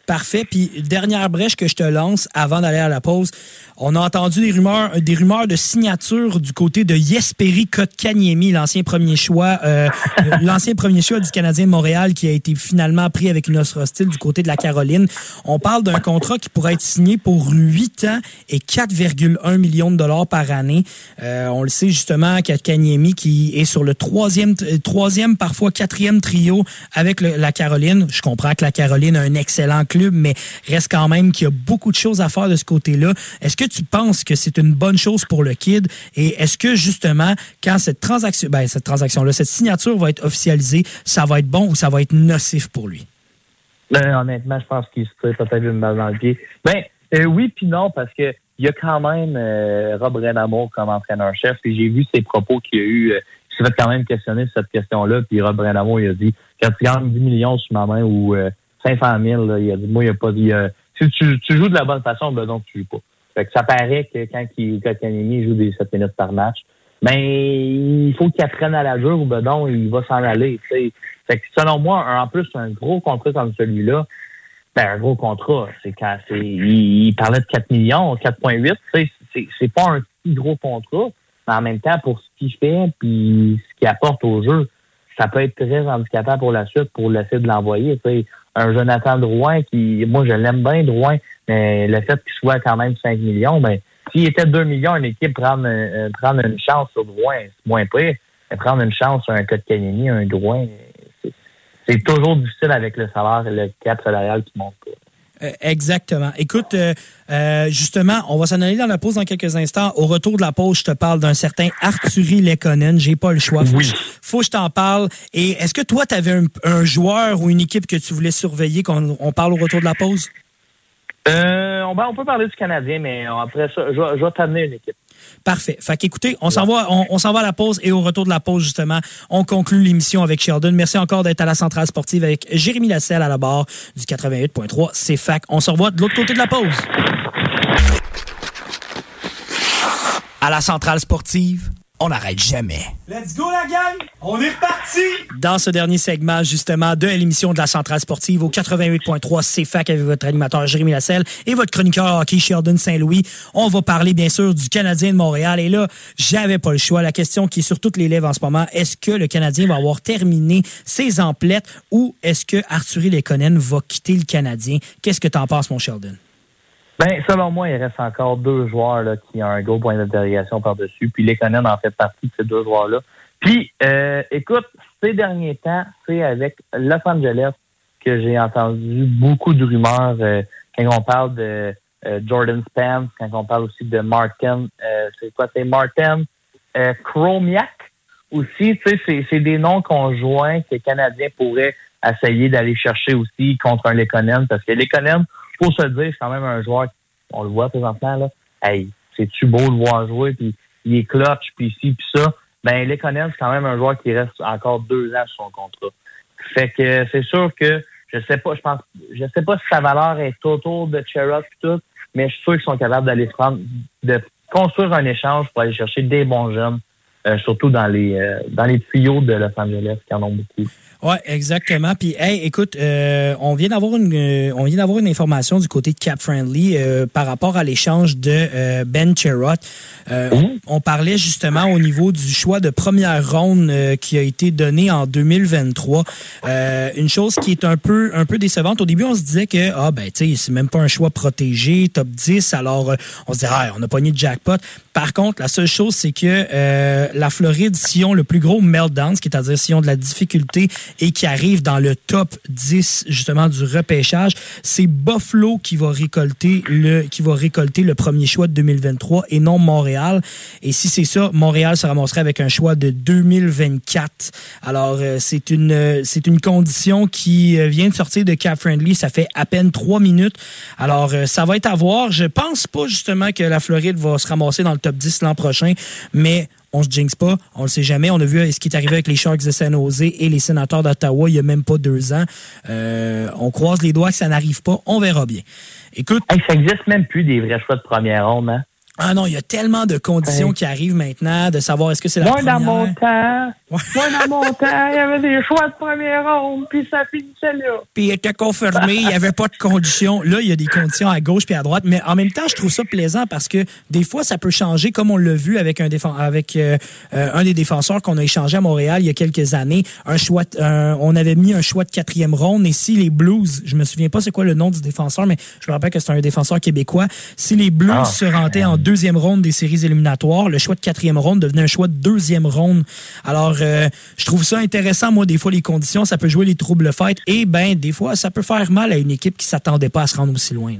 S1: Parfait. Puis dernière brèche que je te lance avant d'aller à la pause. On a entendu des rumeurs, des rumeurs de signature du côté de Jesperi Kotkaniemi, l'ancien premier choix, euh, euh, l'ancien premier choix du Canadien de Montréal qui a été finalement pris avec une offre hostile du côté de la Caroline. On parle d'un contrat qui pourrait être signé pour 8 ans et 4,1 millions de dollars par année. Euh, on le sait justement, Kotkaniemi qui est sur le troisième, euh, troisième parfois quatrième quatrième trio avec la Caroline. Je comprends que la Caroline a un excellent club, mais reste quand même qu'il y a beaucoup de choses à faire de ce côté-là. Est-ce que tu penses que c'est une bonne chose pour le kid? Et est-ce que justement, quand cette transaction, ben, cette transaction-là, cette signature va être officialisée, ça va être bon ou ça va être nocif pour lui?
S8: Ben, honnêtement, je pense qu'il se tire peut-être une balle dans le pied. Ben, euh, oui puis non, parce que il y a quand même euh, Rob Renamour comme entraîneur-chef, et j'ai vu ses propos qu'il y a eu. euh, s'est fait quand même questionner sur cette question-là, puis Rob Renamour, il a dit, quand tu gagnes 10 millions sur ma main ou euh, 500 000, là, il a dit, moi, il a pas dit, euh, si tu, tu joues de la bonne façon, ben donc tu joues pas. Fait que ça paraît que quand il, quand il joue des 7 minutes par match, ben, il faut qu'il apprenne à la jouer ou ben non, il va s'en aller. Fait que selon moi, en plus, un gros contrat comme celui-là, ben, un gros contrat, c'est quand c'est, il, il parlait de 4 millions, 4,8, tu sais, c'est, c'est pas un gros contrat, mais en même temps, pour ce qu'il fait puis ce qu'il apporte au jeu, ça peut être très handicapant pour la suite pour l'essayer de l'envoyer. Un Jonathan Drouin qui, moi, je l'aime bien, Drouin, mais le fait qu'il soit quand même 5 millions, ben, s'il était 2 millions, une équipe prendre, euh, prendre une chance sur Drouin, c'est moins pire. Mais prendre une chance sur un Kotkaniemi, un Drouin, c'est- toujours difficile avec le salaire et le cap salarial qui monte pas.
S1: Euh, exactement. Écoute, euh, euh, justement, on va s'en aller dans la pause dans quelques instants. Au retour de la pause, je te parle d'un certain Arturi Lekonen. J'ai pas le choix. Faut, que je- faut que je t'en parle. Et est-ce que toi, tu avais un, un joueur ou une équipe que tu voulais surveiller qu'on on parle au retour de la pause?
S8: Euh, on, ben, on peut parler du Canadien, mais après ça, je vais t'amener une équipe.
S1: Parfait. Fait qu'écoutez, on s'en va, on, on s'en va à la pause et au retour de la pause, justement, on conclut l'émission avec Sheldon. Merci encore d'être à la centrale sportive avec Jérémy Lasselle à la barre du 88.3. C'est fac. On se revoit de l'autre côté de la pause. À la centrale sportive, on n'arrête jamais.
S7: Let's go, la gang! On est reparti!
S1: Dans ce dernier segment, justement, de l'émission de la Centrale Sportive au 88.3 CFAC avec votre animateur Jérémy Lasselle et votre chroniqueur hockey Sheldon Saint-Louis. On va parler, bien sûr, du Canadien de Montréal. Et là, j'avais pas le choix. La question qui est sur toutes les lèvres en ce moment, est-ce que le Canadien va avoir terminé ses emplettes ou est-ce que Arthurie Lekonen va quitter le Canadien? Qu'est-ce que t'en penses, mon Sheldon?
S8: Ben, selon moi, il reste encore deux joueurs là, qui ont un gros point d'interrogation par-dessus. Puis Lekonen en fait partie de ces deux joueurs-là. Puis, euh, écoute, ces derniers temps, c'est avec Los Angeles que j'ai entendu beaucoup de rumeurs euh, quand on parle de euh, Jordan Spence, quand on parle aussi de Martin, euh, c'est quoi, c'est Martin euh, Chromiak aussi, tu sais, c'est- c'est des noms conjoints que les Canadiens pourraient essayer d'aller chercher aussi contre un Lekonen, parce que Lekonen, faut se le dire, c'est quand même un joueur, on le voit présentement, là, hey, c'est-tu beau de le voir jouer, puis il est clutch, puis ici, puis ça. Ben, Lekonen, c'est quand même un joueur qui reste encore deux ans sur son contrat. Fait que c'est sûr que, je sais pas, je pense, je sais pas si sa valeur est autour de Cherok et tout, mais je suis sûr qu'ils sont capables d'aller prendre, de construire un échange pour aller chercher des bons jeunes, euh, surtout dans les, euh, dans les tuyaux de Los Angeles, qui en ont beaucoup.
S1: Ouais, exactement. Puis, hey, écoute, euh, on vient d'avoir une, euh, on vient d'avoir une information du côté de Cap Friendly euh, par rapport à l'échange de Ben Cherot. Euh, on, on parlait justement au niveau du choix de première ronde qui a été donné en 2023. Euh, une chose qui est un peu, un peu décevante. Au début, on se disait que, ah ben, tu sais, c'est même pas un choix protégé, top 10. Alors, on se disait, ah, on a pogné de jackpot. Par contre, la seule chose, c'est que euh, la Floride, s'ils ont le plus gros meltdown, c'est-à-dire s'ils ont de la difficulté et qui arrivent dans le top 10 justement du repêchage, c'est Buffalo qui va récolter le qui va récolter le premier choix de 2023 et non Montréal. Et si c'est ça, Montréal se ramasserait avec un choix de 2024. Alors euh, c'est une c'est une condition qui euh, vient de sortir de Cap Friendly, ça fait à peine trois minutes. Alors ça va être à voir. Je pense pas justement que la Floride va se ramasser dans le top 10 l'an prochain, mais on se jinx pas, on le sait jamais. On a vu ce qui est arrivé avec les Sharks de San Jose et les sénateurs d'Ottawa il y a même pas deux ans. Euh, on croise les doigts que ça n'arrive pas. On verra bien. Écoute.
S8: ça existe même plus des vrais choix de première ronde, hein?
S1: Ah non, il y a tellement de conditions
S8: Ouais.
S1: qui arrivent maintenant, de savoir est-ce que c'est la
S8: Moi,
S1: première.
S8: dans mon temps, moi, dans mon temps, il y avait des choix de première ronde, puis ça finissait là.
S1: Puis il était confirmé, il n'y avait pas de conditions. Là, il y a des conditions à gauche puis à droite, mais en même temps, je trouve ça plaisant parce que des fois, ça peut changer, comme on l'a vu avec un avec euh, euh, un des défenseurs qu'on a échangé à Montréal il y a quelques années. Un choix, un- on avait mis un choix de quatrième ronde et si les Blues, je me souviens pas c'est quoi le nom du défenseur, mais je me rappelle que c'est un défenseur québécois. Si les Blues
S8: Ah.
S1: se rendaient en deuxième ronde des séries éliminatoires. Le choix de quatrième ronde devenait un choix de deuxième ronde. Alors, euh, je trouve ça intéressant. Moi, des fois, les conditions, ça peut jouer les troubles fêtes. Et ben, des fois, ça peut faire mal à une équipe qui s'attendait pas à se rendre aussi loin.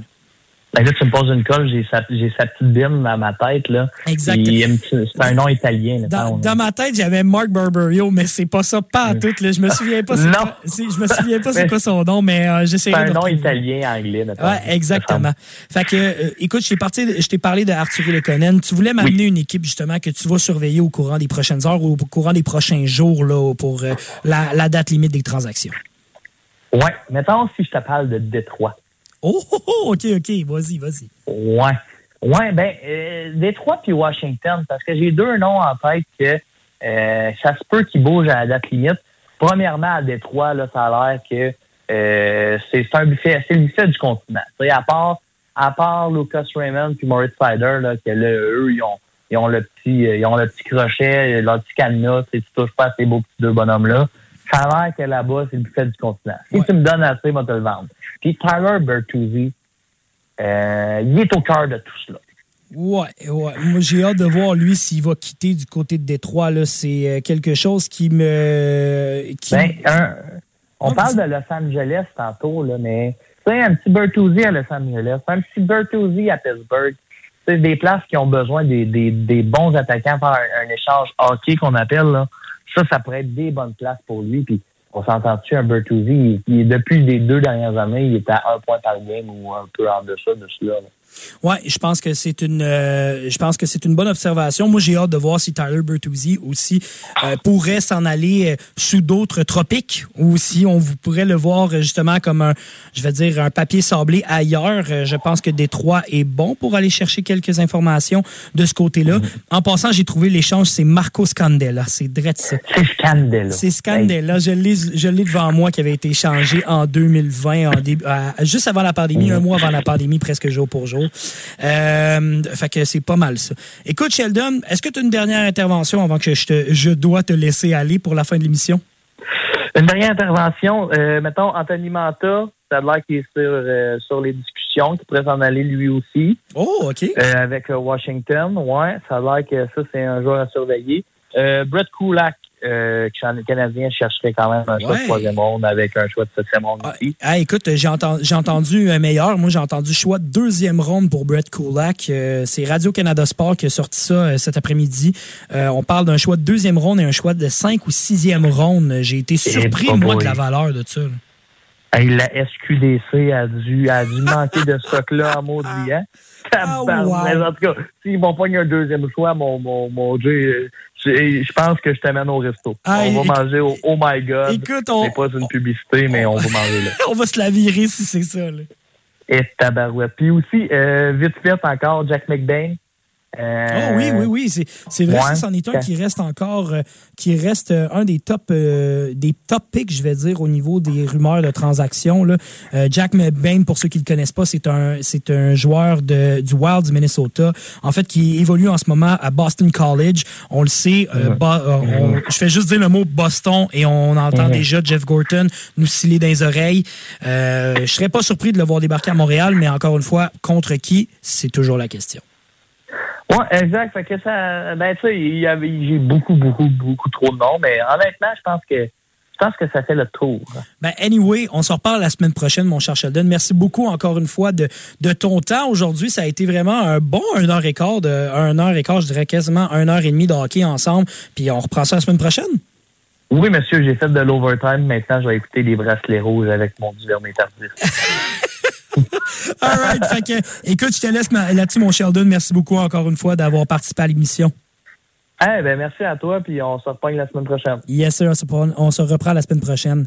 S8: Ben là, tu me poses une colle, j'ai sa, j'ai sa petite bime dans ma tête, là.
S1: Exact.
S8: Il y a une petite- C'est un nom italien, là.
S1: Dans, ma tête, j'avais Mark Barberio, mais c'est pas ça, pas à tout. Là. Je me souviens pas. c'est
S8: Non.
S1: c'est- Je me souviens pas c'est quoi son nom, mais euh,
S8: C'est
S1: j'essaierai
S8: un
S1: de
S8: nom
S1: retrouver.
S8: italien, anglais.
S1: Ouais, exactement. Fait que, euh, écoute, je t'ai parti- je t'ai parlé de Arthur Lekonen. Tu voulais m'amener une équipe, justement, que tu vas surveiller au courant des prochaines heures ou au courant des prochains jours, là, pour euh, la, la date limite des transactions.
S8: Ouais. Mettons si je te parle de Détroit.
S1: Oh, oh, oh, OK, OK. Vas-y, vas-y.
S8: Ouais. Ouais, ben, euh, Détroit puis Washington, parce que j'ai deux noms en tête que euh, ça se peut qu'ils bougent à la date limite. Premièrement, à Détroit, là, ça a l'air que euh, c'est un buffet, c'est le buffet du continent. Tu sais, à part, à part Lucas Raymond puis Maurice Sider, là, que là, eux, ils ont, ils ont le petit, euh, ils ont le petit crochet, leur petit cadenas, tu touches pas à ces beaux petits deux bonhommes-là. Ça a l'air que là-bas, c'est le buffet du continent. Si tu me donnes assez, moi, te le vendre. Puis Tyler Bertuzzi, euh, il est au cœur de tout cela.
S1: Ouais, ouais. Moi, j'ai hâte de voir, lui, s'il va quitter du côté de Détroit. Là. C'est euh, quelque chose qui me... Qui...
S8: Ben, un- on parle de Los Angeles tantôt, là, mais tu sais, un petit Bertuzzi à Los Angeles, un petit Bertuzzi à Pittsburgh. C'est des places qui ont besoin des, des, des bons attaquants par un, un échange hockey qu'on appelle. Là. Ça, ça pourrait être des bonnes places pour lui. Puis on s'entend-tu, un Bertuzzi, il, depuis les deux dernières années, il est à un point par game ou un peu en deçà de cela.
S1: Ouais, je pense que c'est une, euh, je pense que c'est une bonne observation. Moi, j'ai hâte de voir si Tyler Bertuzzi aussi euh, pourrait s'en aller euh, sous d'autres tropiques ou si on vous pourrait le voir justement comme un, je vais dire un papier sablé ailleurs. Je pense que Détroit est bon pour aller chercher quelques informations de ce côté-là. En passant, j'ai trouvé l'échange, c'est Marco Scandella. C'est drette ça.
S8: C'est Scandella.
S1: C'est Scandella. Je l'ai, je l'ai devant moi qui avait été échangé en 2020, en début, juste avant la pandémie, un mois avant la pandémie, presque jour pour jour. Euh, fait que c'est pas mal ça. Écoute, Sheldon, est-ce que tu as une dernière intervention avant que je, te, je dois te laisser aller pour la fin de l'émission?
S8: Une dernière intervention, euh, mettons, Anthony Manta, ça a l'air qu'il est sur, euh, sur les discussions, qu'il pourrait s'en aller lui aussi.
S1: Oh, OK.
S8: Euh, avec Washington, ouais, ça a l'air que ça, c'est un joueur à surveiller. Brett Kulak, euh, qui est canadien, chercherait quand même un choix
S1: Ouais.
S8: de troisième monde avec un choix de septième aussi.
S1: Ah, écoute, j'ai entendu, un meilleur. Moi, j'ai entendu choix de deuxième ronde pour Brett Kulak. Euh, c'est Radio-Canada Sport qui a sorti ça euh, cet après-midi. On parle d'un choix de deuxième ronde et un choix de cinq ou sixième ronde. J'ai été surpris,
S8: pas
S1: moi, de la valeur de ça. là.
S8: Hey, la SQDC a dû, a dû manquer de stock-là en maudit, hein? Tabarnak.
S1: wow.
S8: Mais En tout cas, s'ils vont pogner un deuxième choix, mon, mon, mon Dieu, je pense que je t'amène au resto.
S1: Ah,
S8: on va manger au Oh My God.
S1: Écoute, on-
S8: C'est pas une publicité, mais on va manger là.
S1: on va se la virer si c'est ça. là.
S8: Et tabarouette. Puis aussi, euh, vite fait encore, Jack McBain. Euh,
S1: Oh oui, oui, oui. C'est, c'est vrai,
S8: ouais.
S1: ça, c'en est un qui reste encore, euh, qui reste euh, un des top, euh, des top picks, je vais dire, au niveau des rumeurs de transactions. Là. Euh, Jack McBain, pour ceux qui ne le connaissent pas, c'est un, c'est un joueur de, du Wild du Minnesota, en fait, qui évolue en ce moment à Boston College. On le sait, on- je fais juste dire le mot Boston et on entend
S8: Mhm.
S1: déjà Jeff Gorton nous sciller dans les oreilles. Euh, je serais pas surpris de le voir débarquer à Montréal, mais encore une fois, contre qui, c'est toujours la question.
S8: Ouais, exact. Fait que ça, ben, tu sais, j'ai beaucoup, beaucoup, beaucoup trop de noms, mais honnêtement, je pense que, je pense que ça fait le tour.
S1: Ben, anyway, on s'en reparle la semaine prochaine, mon cher Sheldon. Merci beaucoup encore une fois de, de ton temps. Aujourd'hui, ça a été vraiment un bon un heure et quart, de, un heure et quart, je dirais quasiment un heure et demie de hockey ensemble. Puis on reprend ça la semaine prochaine.
S8: Oui, monsieur, j'ai fait de l'overtime. Maintenant, je vais écouter les bracelets rouges avec mon Duvernay tardif.
S1: All right. fait que, écoute, je te laisse là-dessus, mon Sheldon. Merci beaucoup encore une fois d'avoir participé à l'émission.
S8: Eh ben, merci à toi, puis on se reprend la semaine prochaine.
S1: Yes, sir. On se reprend la semaine prochaine.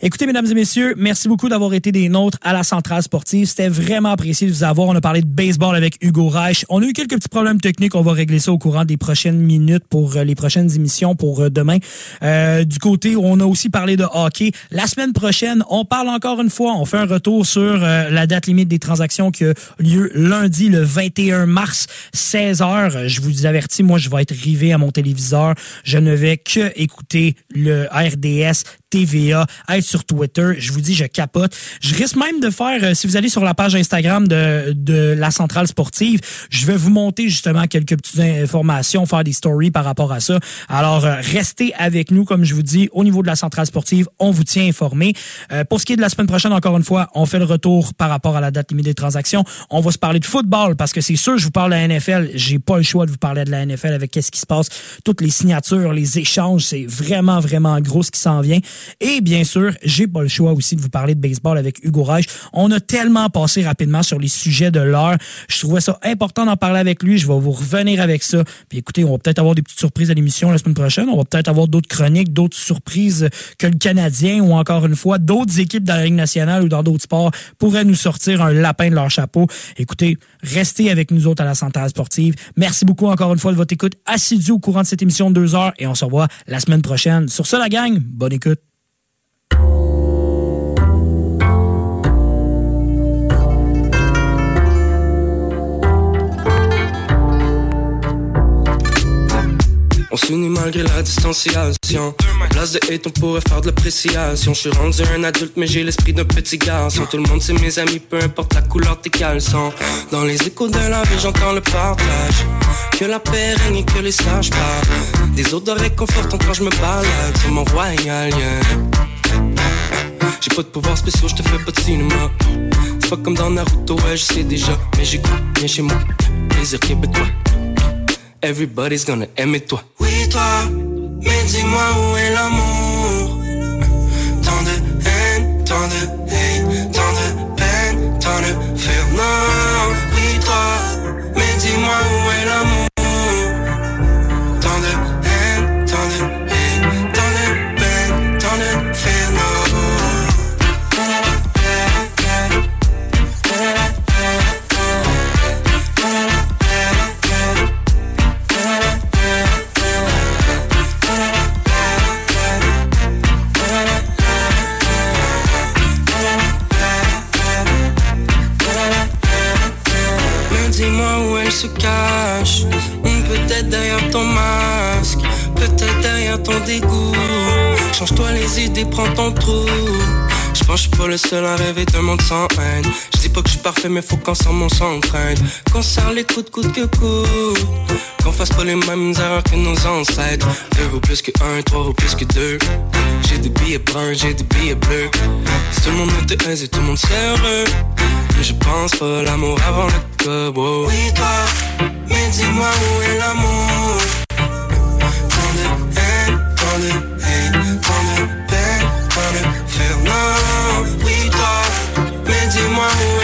S1: Écoutez, mesdames et messieurs, merci beaucoup d'avoir été des nôtres à la Centrale Sportive. C'était vraiment apprécié de vous avoir. On a parlé de baseball avec Hugo Reich. On a eu quelques petits problèmes techniques. On va régler ça au courant des prochaines minutes pour euh, les prochaines émissions pour euh, demain. Euh, du côté on a aussi parlé de hockey. La semaine prochaine, on parle encore une fois. On fait un retour sur euh, la date limite des transactions qui a lieu lundi, le 21 mars, 16 heures. Je vous avertis, moi, je vais être rivé à mon téléviseur. Je ne vais que écouter le RDS TVA, être sur Twitter. Je vous dis, je capote. Je risque même de faire, euh, si vous allez sur la page Instagram de, de la centrale sportive, je vais vous monter justement quelques petites informations, faire des stories par rapport à ça. Alors, euh, restez avec nous, comme je vous dis, au niveau de la centrale sportive, on vous tient informé. Euh, pour ce qui est de la semaine prochaine, encore une fois, on fait le retour par rapport à la date limite des transactions. On va se parler de football parce que c'est sûr, je vous parle de la NFL. J'ai pas le choix de vous parler de la NFL avec qu'est-ce qui se passe, toutes les signatures, les échanges, c'est vraiment, vraiment gros ce qui s'en vient. Et bien sûr, j'ai pas le choix aussi de vous parler de baseball avec Hugo Reich. On a tellement passé rapidement sur les sujets de l'heure. Je trouvais ça important d'en parler avec lui. Je vais vous revenir avec ça. Puis écoutez, on va peut-être avoir des petites surprises à l'émission la semaine prochaine. On va peut-être avoir d'autres chroniques, d'autres surprises que le Canadien ou encore une fois d'autres équipes dans la Ligue nationale ou dans d'autres sports pourraient nous sortir un lapin de leur chapeau. Écoutez, restez avec nous autres à la Centrale Sportive. Merci beaucoup encore une fois de votre écoute assidue au courant de cette émission de deux heures et on se revoit la semaine prochaine. Sur ce, la gang, bonne écoute. Oh.
S9: On s'unit malgré la distanciation. En place de hate, on pourrait faire de l'appréciation. Je suis rendu un adulte, mais j'ai l'esprit d'un petit garçon. Tout le monde, c'est mes amis, peu importe la couleur de tes caleçons. Dans les échos de la vie, j'entends le partage. Que la paix règne et que les sages parlent. Des odeurs réconfortantes quand je me balade sur mon royal, yeah. J'ai pas de pouvoir spéciaux, je te fais pas de cinéma. C'est pas comme dans Naruto, ouais, je sais déjà. Mais j'écoute bien chez moi. Plaisir québécois. Everybody's gonna aimer toi.
S11: Oui, toi, mais dis-moi où est l'amour? Tant de haine, tant de hate, tant de peine, tant de fer. Oui, toi, mais dis-moi où est l'amour?
S9: Se cache. Peut-être derrière ton masque. Peut-être derrière ton dégoût. Change-toi les idées, prends ton trou. Je pense que pas le seul à rêver d'un monde sans haine. Je dis pas que je suis parfait, mais faut qu'ensemble on s'entraîne. Qu'on serre les coups de coude que coude. Qu'on fasse pas les mêmes erreurs que nos ancêtres. Deux vaut plus que un, trois vaut plus que deux. J'ai des billets bruns, j'ai des billets bleus. Si tout le monde était aisé, tout le monde serait heureux. Mais je pense pas l'amour avant le cobo.
S11: Oui, toi, mais dis-moi où est l'amour? Tant de haine, tant de mais dis-moi